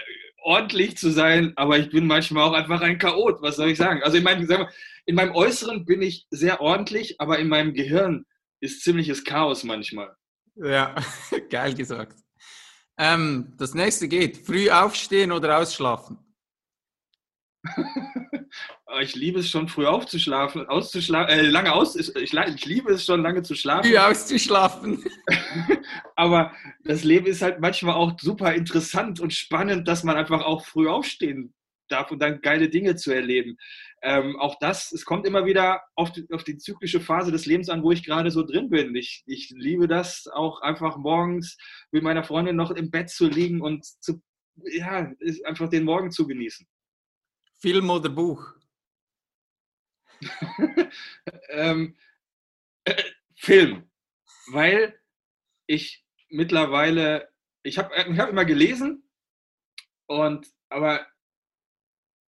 [SPEAKER 2] ordentlich zu sein, aber ich bin manchmal auch einfach ein Chaot. Was soll ich sagen? Also in meinem, sagen wir, in meinem Äußeren bin ich sehr ordentlich, aber in meinem Gehirn ist ziemliches Chaos manchmal.
[SPEAKER 1] Ja, geil gesagt. Ähm, das nächste geht: Früh aufstehen oder ausschlafen?
[SPEAKER 2] ich liebe es schon früh aufzuschlafen, auszuschlafen, äh, lange aus, ich, ich, liebe es schon lange zu schlafen.
[SPEAKER 1] Früh auszuschlafen.
[SPEAKER 2] Aber das Leben ist halt manchmal auch super interessant und spannend, dass man einfach auch früh aufstehen darf und dann geile Dinge zu erleben. Ähm, auch das, es kommt immer wieder auf die, auf die, zyklische Phase des Lebens an, wo ich gerade so drin bin. Ich, ich liebe das auch einfach morgens mit meiner Freundin noch im Bett zu liegen und zu, ja, einfach den Morgen zu genießen.
[SPEAKER 1] Film oder Buch?
[SPEAKER 2] ähm, äh, Film, weil ich mittlerweile, ich habe ich hab immer gelesen und aber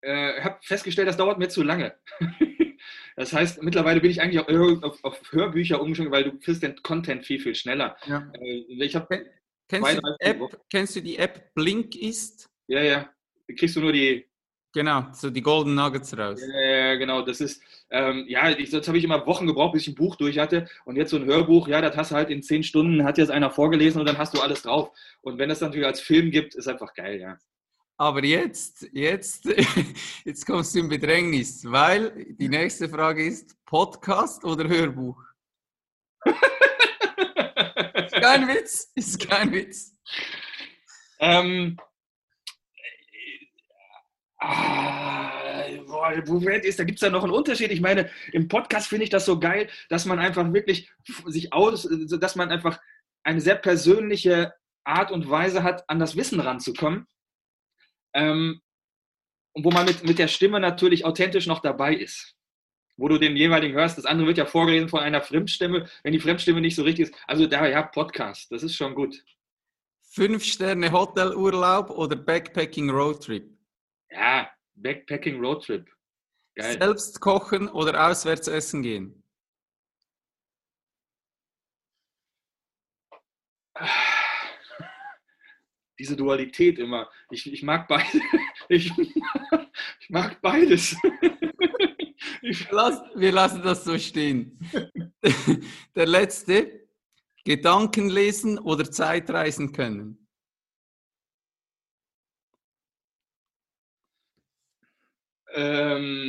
[SPEAKER 2] äh, habe festgestellt, das dauert mir zu lange. das heißt, mittlerweile bin ich eigentlich auf, auf, auf Hörbücher umgeschwungen, weil du kriegst den Content viel, viel schneller. Ja. Äh, ich habe
[SPEAKER 1] Kennst, du die
[SPEAKER 2] 32
[SPEAKER 1] App,
[SPEAKER 2] Wochen.
[SPEAKER 1] kennst du die App Blinkist?
[SPEAKER 2] Ja, ja. Da kriegst du nur die.
[SPEAKER 1] Genau, so die Golden Nuggets raus.
[SPEAKER 2] Ja, ja, genau. Das ist, ähm, ja, ich, sonst habe ich immer Wochen gebraucht, bis ich ein Buch durch hatte. Und jetzt so ein Hörbuch, ja, das hast du halt in zehn Stunden, hat jetzt einer vorgelesen und dann hast du alles drauf. Und wenn es dann natürlich als Film gibt, ist einfach geil, ja.
[SPEAKER 1] Aber jetzt, jetzt, jetzt kommst du in Bedrängnis, weil die nächste Frage ist Podcast oder Hörbuch? Ist kein Witz, ist kein Witz.
[SPEAKER 2] Ähm, ah, boah, wo ist, da gibt es ja noch einen Unterschied. Ich meine, im Podcast finde ich das so geil, dass man einfach wirklich sich aus, dass man einfach eine sehr persönliche Art und Weise hat, an das Wissen ranzukommen. Ähm, und wo man mit, mit der Stimme natürlich authentisch noch dabei ist. Wo du den jeweiligen hörst. Das andere wird ja vorgelesen von einer Fremdstimme, wenn die Fremdstimme nicht so richtig ist. Also da, ja, Podcast, das ist schon gut.
[SPEAKER 1] Fünf Sterne Hotelurlaub oder Backpacking Roadtrip?
[SPEAKER 2] Ja, Backpacking Roadtrip. Geil.
[SPEAKER 1] Selbst kochen oder auswärts essen gehen?
[SPEAKER 2] Diese Dualität immer. Ich, ich mag beide. Ich, ich mag beides. Ich,
[SPEAKER 1] Lass, wir lassen das so stehen. Der letzte. Gedanken lesen oder Zeitreisen können?
[SPEAKER 2] ähm,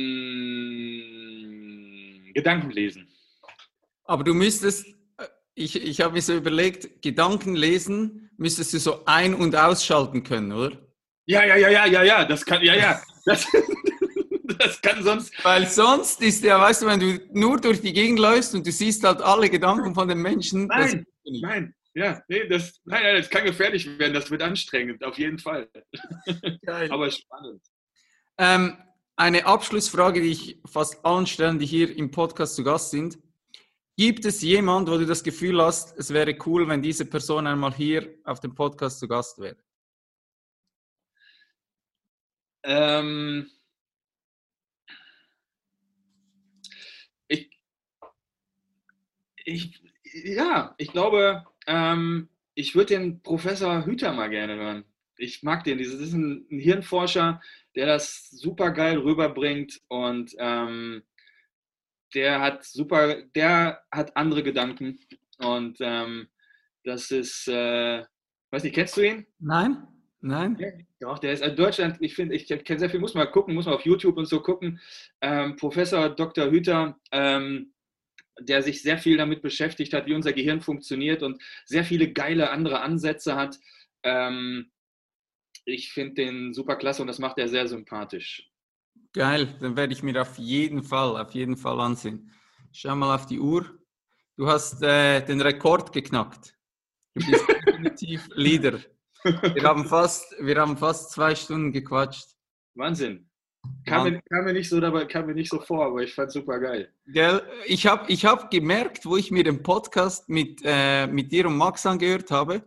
[SPEAKER 2] Gedanken lesen.
[SPEAKER 1] Aber du müsstest, ich, ich habe mir so überlegt, Gedanken lesen müsstest du so ein- und ausschalten können, oder?
[SPEAKER 2] Ja, ja, ja, ja, ja, ja. Das kann, ja, ja. Das, das kann sonst.
[SPEAKER 1] Weil sonst ist ja, weißt du, wenn du nur durch die Gegend läufst und du siehst halt alle Gedanken von den Menschen.
[SPEAKER 2] Nein, nein. Ja, nee, das, nein, nein, das kann gefährlich werden. Das wird anstrengend, auf jeden Fall.
[SPEAKER 1] Geil.
[SPEAKER 2] Aber spannend.
[SPEAKER 1] Ähm, eine Abschlussfrage, die ich fast allen stellen, die hier im Podcast zu Gast sind. Gibt es jemand, wo du das Gefühl hast, es wäre cool, wenn diese Person einmal hier auf dem Podcast zu Gast wäre?
[SPEAKER 2] Ähm, ich, ich, ja, ich glaube, ähm, ich würde den Professor Hüter mal gerne hören. Ich mag den. Das ist ein, Hirnforscher, der das super geil rüberbringt und ähm, der hat super, der hat andere Gedanken und ähm, das ist, äh, weiß nicht, kennst du ihn?
[SPEAKER 1] Nein? Nein?
[SPEAKER 2] Doch, der ist in Deutschland, ich finde, ich kenne sehr viel, muss mal gucken, muss mal auf YouTube und so gucken. Ähm, Professor Dr. Hüter, ähm, der sich sehr viel damit beschäftigt hat, wie unser Gehirn funktioniert und sehr viele geile andere Ansätze hat. Ähm, ich finde den super klasse und das macht er sehr sympathisch.
[SPEAKER 1] Geil, dann werde ich mir auf jeden Fall, auf jeden Fall ansehen. Schau mal auf die Uhr. Du hast äh, den Rekord geknackt. Du bist definitiv Leader. Wir haben, fast, wir haben fast zwei Stunden gequatscht.
[SPEAKER 2] Wahnsinn. Kam, mir, kam, mir nicht so dabei, kam mir nicht so vor, aber ich fand super geil.
[SPEAKER 1] Gell? Ich habe ich hab gemerkt, wo ich mir den Podcast mit, äh, mit dir und Max angehört habe,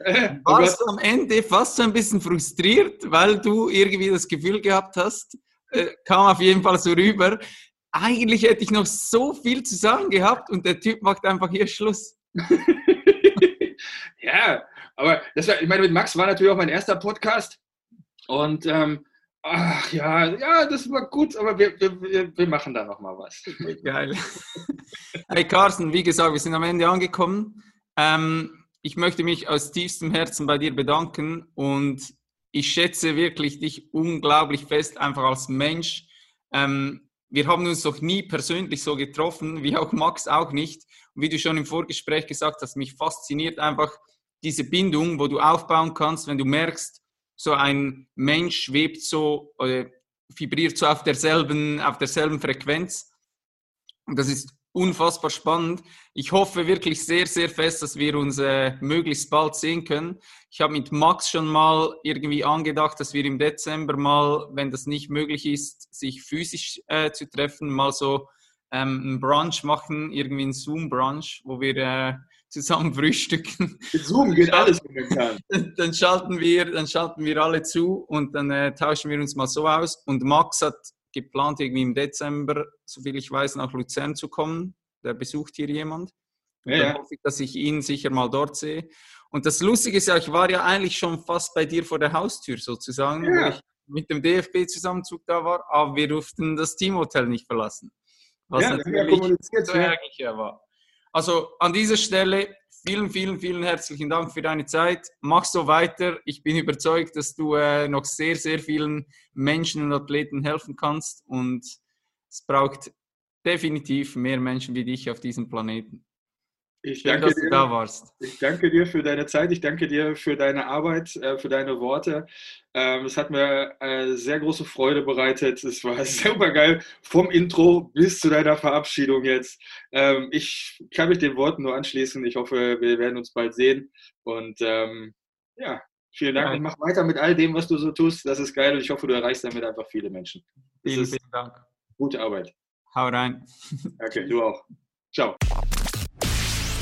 [SPEAKER 1] warst du am Ende fast so ein bisschen frustriert, weil du irgendwie das Gefühl gehabt hast, äh, kam auf jeden Fall so rüber, eigentlich hätte ich noch so viel zu sagen gehabt und der Typ macht einfach hier Schluss.
[SPEAKER 2] ja, aber das war, ich meine, mit Max war natürlich auch mein erster Podcast und ähm, ach ja, ja, das war gut, aber wir, wir, wir machen da noch mal was.
[SPEAKER 1] Geil. Hey Carsten, wie gesagt, wir sind am Ende angekommen. Ähm, ich möchte mich aus tiefstem Herzen bei dir bedanken und ich schätze wirklich dich unglaublich fest, einfach als Mensch. Ähm, wir haben uns noch nie persönlich so getroffen, wie auch Max auch nicht. Und wie du schon im Vorgespräch gesagt hast, mich fasziniert einfach diese Bindung, wo du aufbauen kannst, wenn du merkst, so ein Mensch schwebt so, äh, vibriert so auf derselben, auf derselben Frequenz. Und das ist unfassbar spannend. Ich hoffe wirklich sehr, sehr fest, dass wir uns äh, möglichst bald sehen können. Ich habe mit Max schon mal irgendwie angedacht, dass wir im Dezember mal, wenn das nicht möglich ist, sich physisch äh, zu treffen, mal so ähm, einen Brunch machen, irgendwie einen Zoom-Brunch, wo wir äh, zusammen frühstücken.
[SPEAKER 2] Mit Zoom geht alles momentan.
[SPEAKER 1] Dann schalten wir, dann schalten wir alle zu und dann äh, tauschen wir uns mal so aus. Und Max hat geplant, irgendwie im Dezember, soviel ich weiß, nach Luzern zu kommen. Der besucht hier jemand. Ja, ja. hoffe ich, dass ich ihn sicher mal dort sehe. Und das Lustige ist ja, ich war ja eigentlich schon fast bei dir vor der Haustür sozusagen, ja. wo ich mit dem DFB-Zusammenzug da war, aber wir durften das Teamhotel nicht verlassen. Was ja, natürlich kommuniziert, so ja. war. Also an dieser Stelle vielen, vielen, vielen herzlichen Dank für deine Zeit. Mach so weiter. Ich bin überzeugt, dass du äh, noch sehr, sehr vielen Menschen und Athleten helfen kannst und es braucht definitiv mehr Menschen wie dich auf diesem Planeten.
[SPEAKER 2] Ich Schön, danke dass dir, du da warst. Ich danke dir für deine Zeit, ich danke dir für deine Arbeit, äh, für deine Worte. Ähm, es hat mir äh, sehr große Freude bereitet. Es war super geil, vom Intro bis zu deiner Verabschiedung jetzt. Ähm, ich kann mich den Worten nur anschließen. Ich hoffe, wir werden uns bald sehen. Und ähm, ja, vielen Dank und mach weiter mit all dem, was du so tust. Das ist geil und ich hoffe, du erreichst damit einfach viele Menschen.
[SPEAKER 1] Das vielen, vielen Dank.
[SPEAKER 2] Gute Arbeit.
[SPEAKER 1] Hau rein.
[SPEAKER 2] Okay, du auch. Ciao.